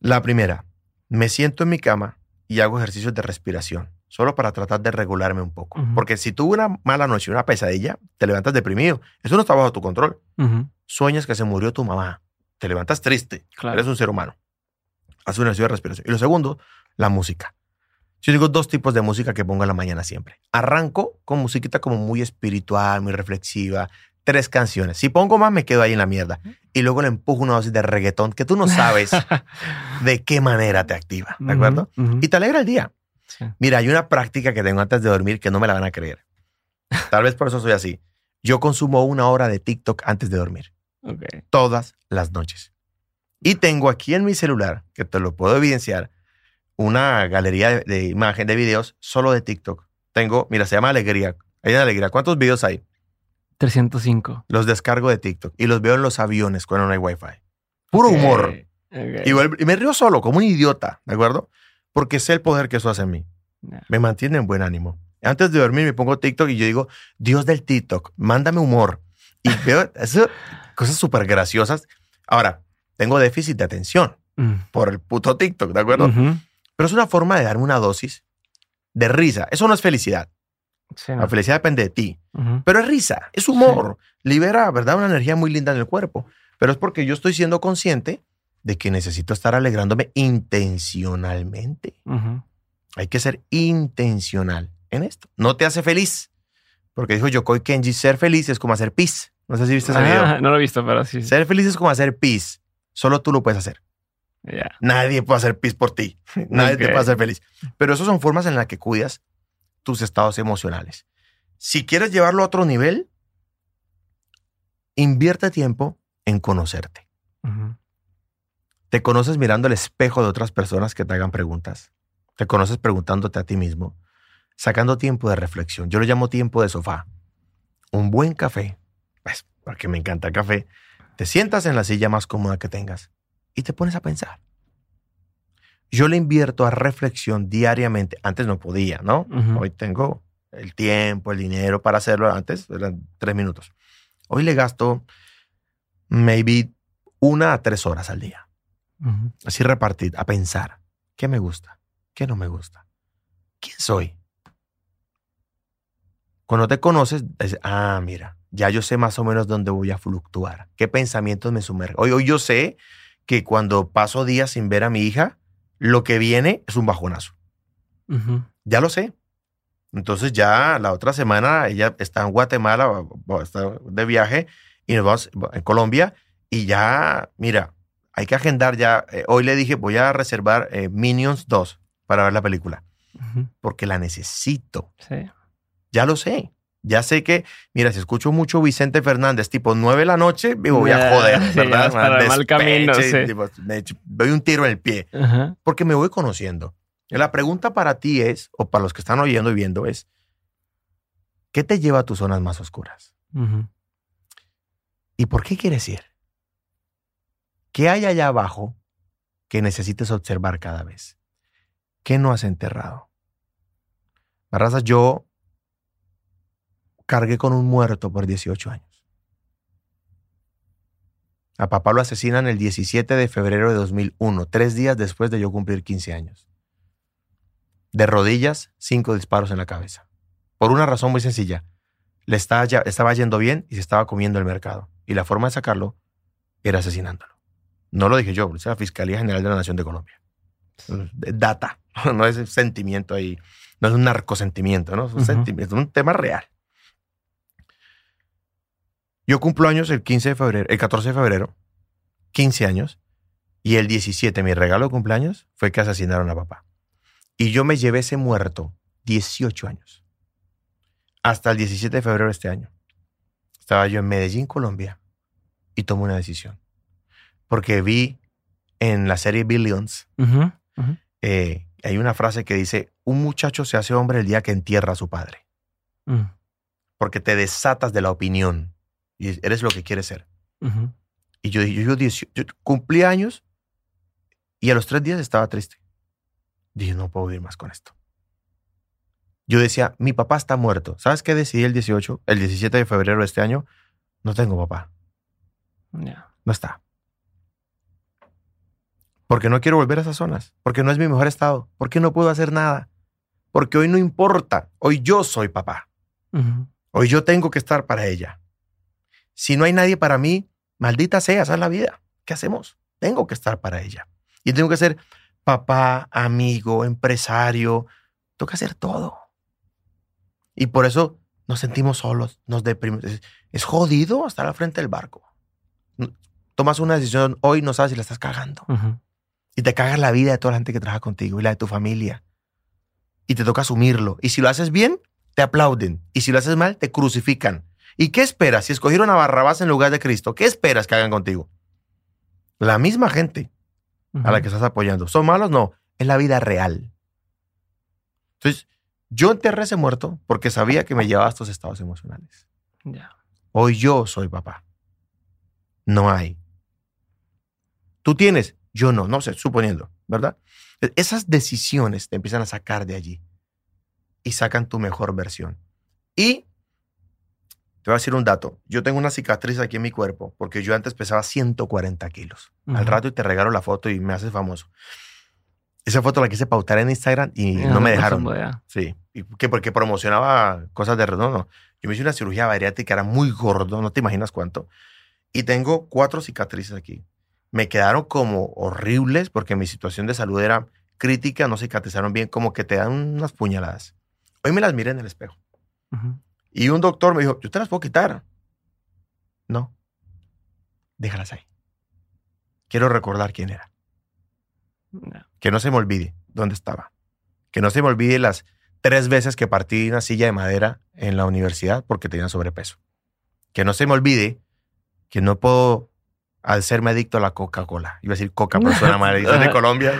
La primera, me siento en mi cama y hago ejercicios de respiración, solo para tratar de regularme un poco. Porque si tuve una mala noche, una pesadilla, te levantas deprimido. Eso no está bajo tu control. Sueñas que se murió tu mamá. Te levantas triste. Claro. Eres un ser humano. Haz un ejercicio de respiración. Y lo segundo, la música. Yo digo dos tipos de música que pongo en la mañana siempre. Arranco con musiquita como muy espiritual, muy reflexiva. Tres canciones. Si pongo más, me quedo ahí en la mierda. Y luego le empujo una dosis de reggaetón que tú no sabes de qué manera te activa. ¿De acuerdo? Y te alegra el día. Sí. Mira, hay una práctica que tengo antes de dormir que no me la van a creer. Tal vez por eso soy así. Yo consumo una hora de TikTok antes de dormir, todas las noches. Y tengo aquí en mi celular, que te lo puedo evidenciar, una galería de, de imagen, de videos solo de TikTok. Tengo, mira, se llama Alegría. Hay una Alegría. ¿Cuántos videos hay? 305. Los descargo de TikTok y los veo en los aviones cuando no hay Wi-Fi. Puro humor. Y, vuelvo- y me río solo, como un idiota, ¿de acuerdo? Porque sé el poder que eso hace en mí. Me mantiene en buen ánimo. Antes de dormir me pongo TikTok y yo digo, Dios del TikTok, mándame humor. Y veo eso, cosas súper graciosas. Ahora, tengo déficit de atención Mm. por el puto TikTok, ¿de acuerdo? Pero es una forma de darme una dosis de risa. Eso no es felicidad. Sí, La felicidad depende de ti. Pero es risa, es humor. Libera, ¿verdad? Una energía muy linda en el cuerpo. Pero es porque yo estoy siendo consciente de que necesito estar alegrándome intencionalmente. Hay que ser intencional en esto. No te hace feliz. Porque dijo Yokoi Kenji, ser feliz es como hacer pis. No sé si viste ese video. Ah, no lo he visto, pero sí. Ser feliz es como hacer pis. Solo tú lo puedes hacer. Ya. Nadie puede hacer pis por ti. Nadie te puede hacer feliz. Pero esas son formas en las que cuidas tus estados emocionales. Si quieres llevarlo a otro nivel, invierte tiempo en conocerte. Te conoces mirando el espejo de otras personas que te hagan preguntas. Te conoces preguntándote a ti mismo, sacando tiempo de reflexión. Yo lo llamo tiempo de sofá. Un buen café, pues, porque me encanta el café. Te sientas en la silla más cómoda que tengas y te pones a pensar. Yo le invierto a reflexión diariamente. Antes no podía, ¿no? Hoy tengo el tiempo, el dinero para hacerlo. Antes eran tres minutos. Hoy le gasto maybe una a tres horas al día Ujú. así repartir, a pensar, ¿qué me gusta? ¿Qué no me gusta? ¿Quién soy? Cuando te conoces, dices, ah, mira, ya yo sé más o menos dónde voy a fluctuar, qué pensamientos me sumergen. Hoy, hoy yo sé que cuando paso días sin ver a mi hija, lo que viene es un bajonazo. Ya lo sé. Entonces ya la otra semana ella está en Guatemala, está de viaje, y nos vamos en Colombia, y ya, mira, hay que agendar ya. eh, hoy le dije, voy a reservar eh, Minions 2 para ver la película, porque la necesito. Sí. Ya lo sé. Ya sé que, mira, si escucho mucho Vicente Fernández, tipo 9 de la noche, me voy a joder, ¿verdad? para el mal camino, sí. tipo, me doy un tiro en el pie Ajá. porque me voy conociendo. La pregunta para ti es, o para los que están oyendo y viendo, es, ¿qué te lleva a tus zonas más oscuras? ¿Y por qué quieres ir? ¿Qué hay allá abajo que necesites observar cada vez? ¿Qué no has enterrado? Barraza, yo cargué con un muerto por 18 años. A papá lo asesinan el 17 de febrero de 2001, tres días después de yo cumplir 15 años. De rodillas, cinco disparos en la cabeza. Por una razón muy sencilla. Le estaba, ya- estaba yendo bien y se estaba comiendo el mercado. Y la forma de sacarlo era asesinándolo. No lo dije yo, dice la Fiscalía General de la Nación de Colombia. Es Data, no es sentimiento ahí, no es un narcosentimiento, ¿no? Es un, sentimiento, es un tema real. Yo cumplo años el 15 de febrero, el 14 de febrero, 15 años, y el 17, mi regalo de cumpleaños, fue que asesinaron a papá. Y yo me llevé ese muerto 18 años. Hasta el 17 de febrero de este año. Estaba yo en Medellín, Colombia, y tomé una decisión. Porque vi en la serie Billions, eh, hay una frase que dice, un muchacho se hace hombre el día que entierra a su padre. Mm. Porque te desatas de la opinión y eres lo que quieres ser. Y yo, yo, yo, 18 yo cumplí años y a los tres días estaba triste. Dije, no puedo vivir más con esto. Yo decía, mi papá está muerto. ¿Sabes qué decidí el 18, el 17 de febrero de este año? No tengo papá. No está. Porque no quiero volver a esas zonas. Porque no es mi mejor estado. Porque no puedo hacer nada. Porque hoy no importa. Hoy yo soy papá. Hoy yo tengo que estar para ella. Si no hay nadie para mí, maldita sea, esa es la vida. ¿Qué hacemos? Tengo que estar para ella. Y tengo que ser papá, amigo, empresario. Tengo que hacer todo. Y por eso nos sentimos solos, nos deprimimos. Es, jodido estar al frente del barco. Tomas una decisión hoy, no sabes si la estás cagando. Y te cagas la vida de toda la gente que trabaja contigo y la de tu familia. y te toca asumirlo. Y si lo haces bien, te aplauden. Y si lo haces mal, te crucifican. ¿Y qué esperas? Si escogieron a Barrabás en lugar de Cristo, ¿qué esperas que hagan contigo? La misma gente a la que estás apoyando. ¿Son malos? No. Es la vida real. Entonces, yo enterré ese muerto porque sabía que me llevaba a estos estados emocionales. Hoy yo soy papá. No hay. Tú tienes, yo no, no sé, suponiendo, ¿verdad? Esas decisiones te empiezan a sacar de allí y sacan tu mejor versión. Y te voy a decir un dato. Yo tengo una cicatriz aquí en mi cuerpo porque yo antes pesaba 140 kilos. Al rato y te regalo la foto y me haces famoso. Esa foto la quise pautar en Instagram y no, me dejaron. Sí. ¿Y qué? Porque promocionaba cosas de redondo. Yo me hice una cirugía bariátrica, era muy gordo, no te imaginas cuánto. Y tengo cuatro cicatrices aquí. Me quedaron como horribles porque mi situación de salud era crítica, no cicatrizaron bien, como que te dan unas puñaladas. Hoy me las miré en el espejo. Y un doctor me dijo, yo te las puedo quitar. No, déjalas ahí. Quiero recordar quién era. Que no se me olvide dónde estaba. Que no se me olvide las tres veces que partí una silla de madera en la universidad porque tenía sobrepeso. Que no se me olvide que no puedo al serme adicto a la Coca-Cola. Iba a decir Coca, pero suena mal. ¿Es de Colombia?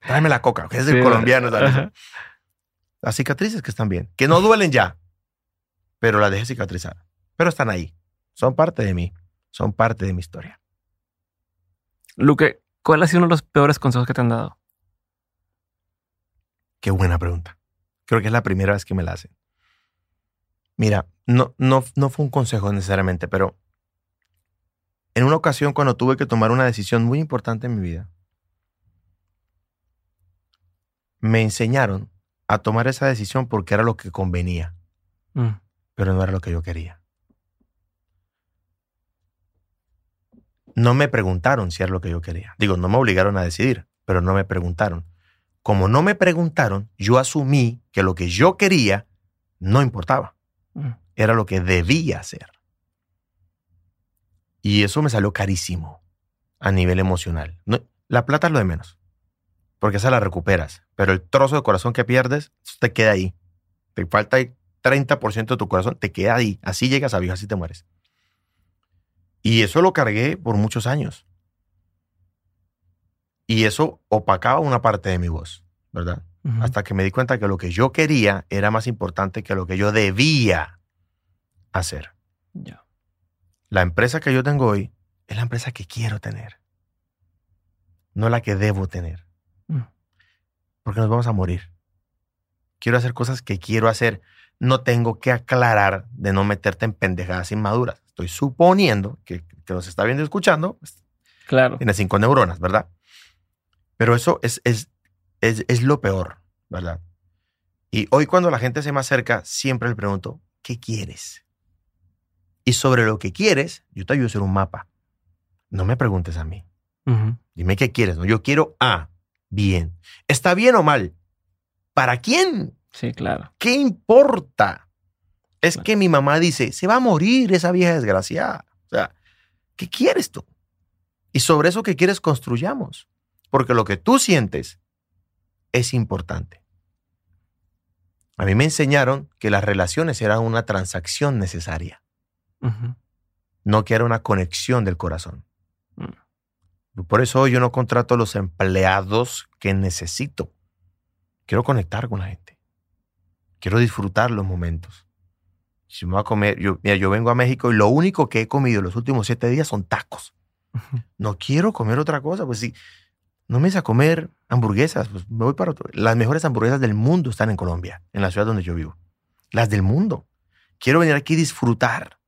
Tráeme la Coca, que es de colombiano. Las cicatrices que están bien, que no duelen ya, pero las dejé cicatrizar. Pero están ahí. Son parte de mí. Son parte de mi historia. Luque, ¿cuál ha sido uno de los peores consejos que te han dado? Qué buena pregunta. Creo que es la primera vez que me la hacen. Mira, no, no, no fue un consejo necesariamente, pero en una ocasión cuando tuve que tomar una decisión muy importante en mi vida, me enseñaron a tomar esa decisión porque era lo que convenía. Mm pero no era lo que yo quería. No me preguntaron si era lo que yo quería. Digo, no me obligaron a decidir, pero no me preguntaron. Como no me preguntaron, yo asumí que lo que yo quería no importaba. Mm. Era lo que debía hacer. Y eso me salió carísimo a nivel emocional. la plata es lo de menos, porque esa la recuperas, pero el trozo de corazón que pierdes, te queda ahí. Te falta 30% de tu corazón te queda ahí. Así llegas a viejo, así te mueres. Y eso lo cargué por muchos años. Y eso opacaba una parte de mi voz, ¿verdad? Hasta que me di cuenta que lo que yo quería era más importante que lo que yo debía hacer. La empresa que yo tengo hoy es la empresa que quiero tener, no la que debo tener. Mm. Porque nos vamos a morir. Quiero hacer cosas que quiero hacer no tengo que aclarar de no meterte en pendejadas inmaduras. Estoy suponiendo que, que nos está viendo y escuchando. Pues, claro. Tiene cinco neuronas, ¿verdad? Pero eso es, es, es, es lo peor, ¿verdad? Y hoy cuando la gente se me acerca, siempre le pregunto, ¿qué quieres? Y sobre lo que quieres, yo te ayudo a hacer un mapa. No me preguntes a mí. Dime qué quieres. ¿no? Yo quiero A. Bien. ¿Está bien o mal? ¿Para quién? Sí, claro. ¿Qué importa? Es que mi mamá dice, se va a morir esa vieja desgraciada. O sea, ¿qué quieres tú? Y sobre eso que quieres construyamos. Porque lo que tú sientes es importante. A mí me enseñaron que las relaciones eran una transacción necesaria. No que era una conexión del corazón. Mm. Por eso yo no contrato a los empleados que necesito. Quiero conectar con la gente. Quiero disfrutar los momentos. Si me voy a comer, yo, mira, yo vengo a México y lo único que he comido los últimos siete días son tacos. No quiero comer otra cosa. Pues si no me hice a comer hamburguesas, pues me voy para otro. Las mejores hamburguesas del mundo están en Colombia, en la ciudad donde yo vivo. Las del mundo. Quiero venir aquí a disfrutar.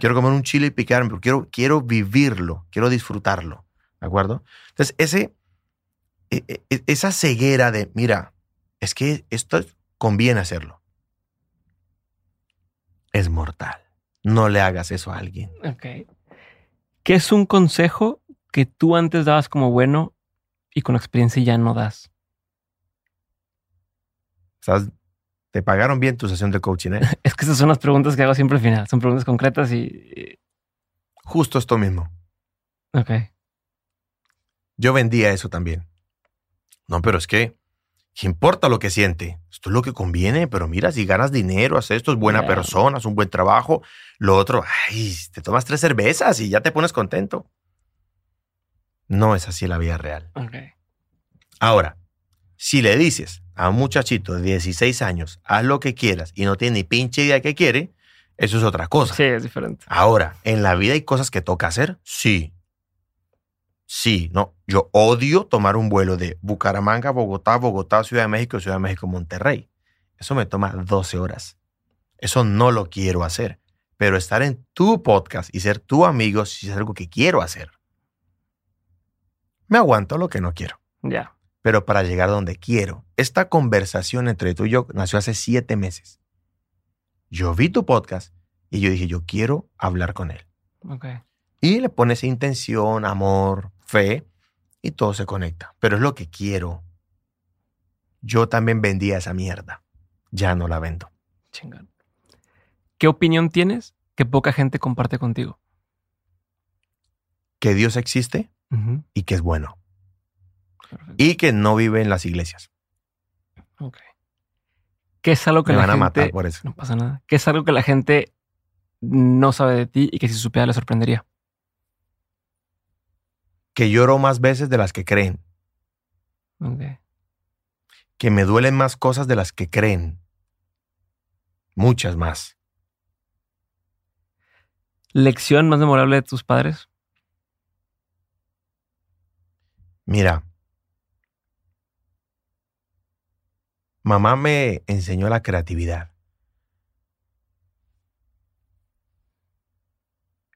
Quiero comer un chile y picarme, pero quiero, quiero vivirlo, quiero disfrutarlo. ¿De acuerdo? Entonces, ese, e, e, e, esa ceguera de, mira, es que esto es conviene hacerlo. Es mortal. No le hagas eso a alguien. Ok. ¿Qué es un consejo que tú antes dabas como bueno y con experiencia ya no das? te pagaron bien tu sesión de coaching, ¿eh? es que esas son las preguntas que hago siempre al final. Son preguntas concretas y... Justo esto mismo. Ok. Yo vendía eso también. No, pero es que ¿Qué importa lo que siente? Esto es lo que conviene, pero mira, si ganas dinero, haces esto, es buena persona, es un buen trabajo. Lo otro, ay, te tomas tres cervezas y ya te pones contento. No es así la vida real. Ok. Ahora, si le dices a un muchachito de 16 años, haz lo que quieras y no tiene ni pinche idea de qué quiere, eso es otra cosa. Sí, es diferente. Ahora, ¿en la vida hay cosas que toca hacer? Sí. Sí, no. Yo odio tomar un vuelo de Bucaramanga, Bogotá, Bogotá, Ciudad de México, Ciudad de México, Monterrey. Eso me toma 12 horas. Eso no lo quiero hacer. Pero estar en tu podcast y ser tu amigo es algo que quiero hacer. Me aguanto lo que no quiero Ya. pero para llegar donde quiero. Esta conversación entre tú y yo nació hace siete meses. Yo vi tu podcast y yo dije, yo quiero hablar con él. Ok. Y le pones intención, amor, fe y todo se conecta. Pero es lo que quiero. Yo también vendía esa mierda. Ya no la vendo. Chingón. ¿Qué opinión tienes que poca gente comparte contigo? Que Dios existe y que es bueno. Perfecto. Y que no vive en las iglesias. Ok. ¿Qué es algo que Me la van a gente... matar por eso. No pasa nada. ¿Qué es algo que la gente no sabe de ti y que si supiera le sorprendería? Que lloro más veces de las que creen. Que me duelen más cosas de las que creen. Muchas más. ¿Lección más memorable de tus padres? Mira, mamá me enseñó la creatividad.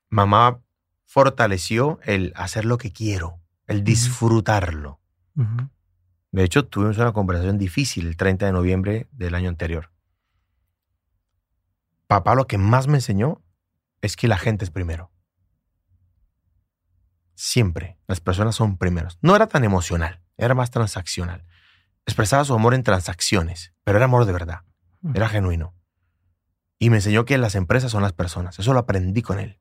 Mamá fortaleció el hacer lo que quiero, el disfrutarlo. De hecho, tuvimos una conversación difícil el 30 de noviembre del año anterior. Papá lo que más me enseñó es que la gente es primero. Siempre las personas son primeros. No era tan emocional, era más transaccional. Expresaba su amor en transacciones, pero era amor de verdad, era genuino. Y me enseñó que las empresas son las personas. Eso lo aprendí con él.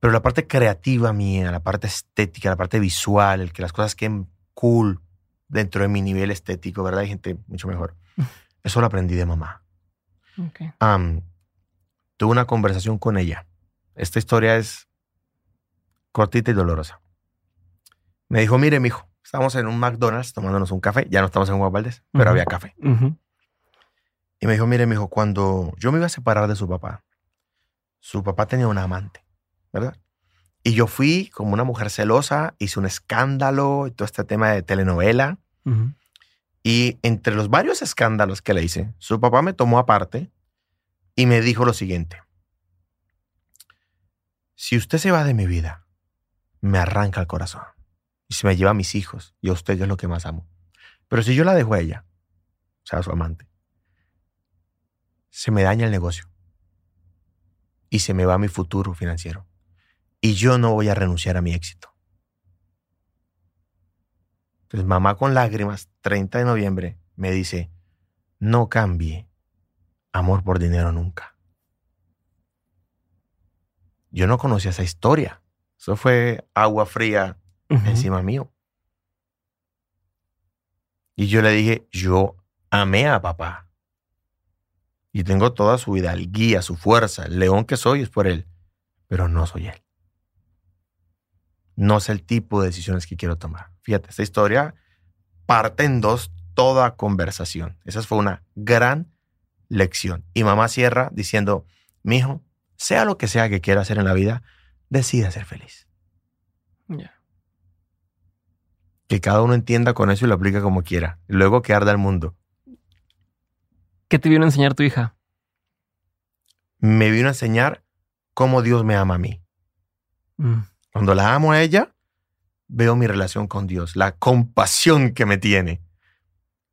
Pero la parte creativa mía, la parte estética, la parte visual, el que las cosas queden cool dentro de mi nivel estético, ¿verdad? Hay gente mucho mejor. Eso lo aprendí de mamá. Tuve una conversación con ella. Esta historia es cortita y dolorosa. Me dijo, mire, mijo, estamos en un McDonald's tomándonos un café. Ya no estamos en Juan Valdez, pero había café. Y me dijo, mire, mijo, cuando yo me iba a separar de su papá, su papá tenía una amante, ¿verdad? Y yo fui como una mujer celosa, hice un escándalo y todo este tema de telenovela. Y entre los varios escándalos que le hice, su papá me tomó aparte y me dijo lo siguiente. Si usted se va de mi vida, me arranca el corazón. Y se me lleva a mis hijos y a usted yo es lo que más amo. Pero si yo la dejo a ella, o sea, a su amante, se me daña el negocio. Y se me va mi futuro financiero. Y yo no voy a renunciar a mi éxito. Entonces, mamá con lágrimas, 30 de noviembre, me dice, no cambie amor por dinero nunca. Yo no conocía esa historia. Eso fue agua fría encima mío. Y yo le dije, yo amé a papá. Y tengo toda su hidalguía, su fuerza. El león que soy es por él. Pero no soy él. No sé el tipo de decisiones que quiero tomar. Fíjate, esta historia parte en dos toda conversación. Esa fue una gran lección. Y mamá cierra diciendo, mi hijo, sea lo que sea que quiera hacer en la vida, decida ser feliz. Que cada uno entienda con eso y lo aplique como quiera. Y luego que arda el mundo. ¿Qué te vino a enseñar tu hija? Me vino a enseñar cómo Dios me ama a mí. Mm. Cuando la amo a ella, veo mi relación con Dios, la compasión que me tiene.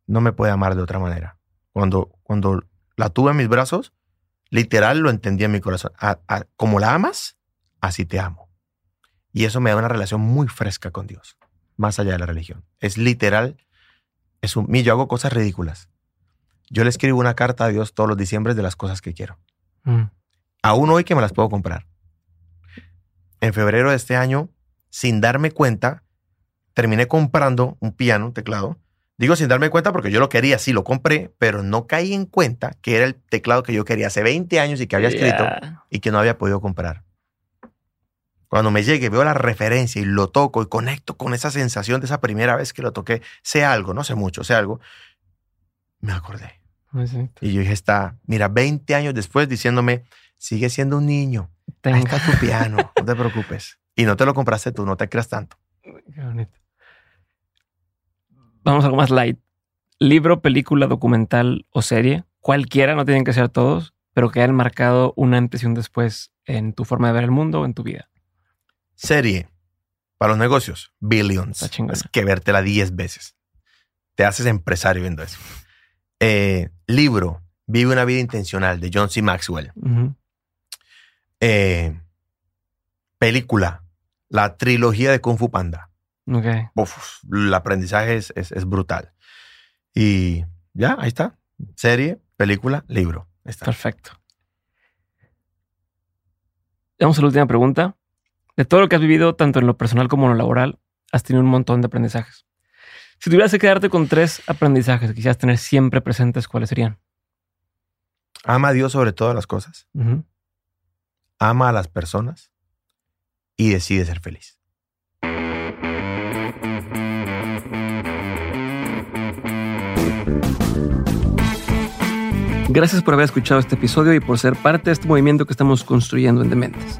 No me puede amar de otra manera. Cuando, cuando la tuve en mis brazos, literal lo entendí en mi corazón. A- a- como la amas, así te amo. Y eso me da una relación muy fresca con Dios, más allá de la religión. Es literal, es un, mí, yo hago cosas ridículas. Yo le escribo una carta a Dios todos los diciembre de las cosas que quiero. Mm. Aún hoy que me las puedo comprar. En febrero de este año, sin darme cuenta, terminé comprando un piano, un teclado, Digo sin darme cuenta porque yo lo quería, sí, lo compré, pero no caí en cuenta que era el teclado que yo quería hace 20 años y que había escrito y que no había podido comprar. Cuando me llegue, veo la referencia y lo toco y conecto con esa sensación de esa primera vez que lo toqué, sé algo, no sé mucho, sé algo, me acordé. Exacto. Y yo dije, está, mira, 20 años después diciéndome, sigue siendo un niño, ahí está tu piano, no te preocupes. Y no te lo compraste tú, no te creas tanto. Qué bonito. Vamos a algo más light. Libro, película, documental o serie, cualquiera, no tienen que ser todos, pero que hayan marcado una impresión después en tu forma de ver el mundo o en tu vida. Serie, para los negocios, Billions. Es que vértela 10 veces. Te haces empresario viendo eso. Eh, libro, Vive una vida intencional, de John C. Maxwell. Eh, película, la trilogía de Kung Fu Panda. Ok. Uf, el aprendizaje es, es- es brutal. Y ya, ahí está. Serie, película, libro. Ahí está. Perfecto. Vamos a la última pregunta. De todo lo que has vivido, tanto en lo personal como en lo laboral, has tenido un montón de aprendizajes. Si tuvieras que quedarte con tres aprendizajes que quisieras tener siempre presentes, ¿cuáles serían? Ama a Dios sobre todas las cosas. Ama a las personas y decide ser feliz. Gracias por haber escuchado este episodio y por ser parte de este movimiento que estamos construyendo en Dementes.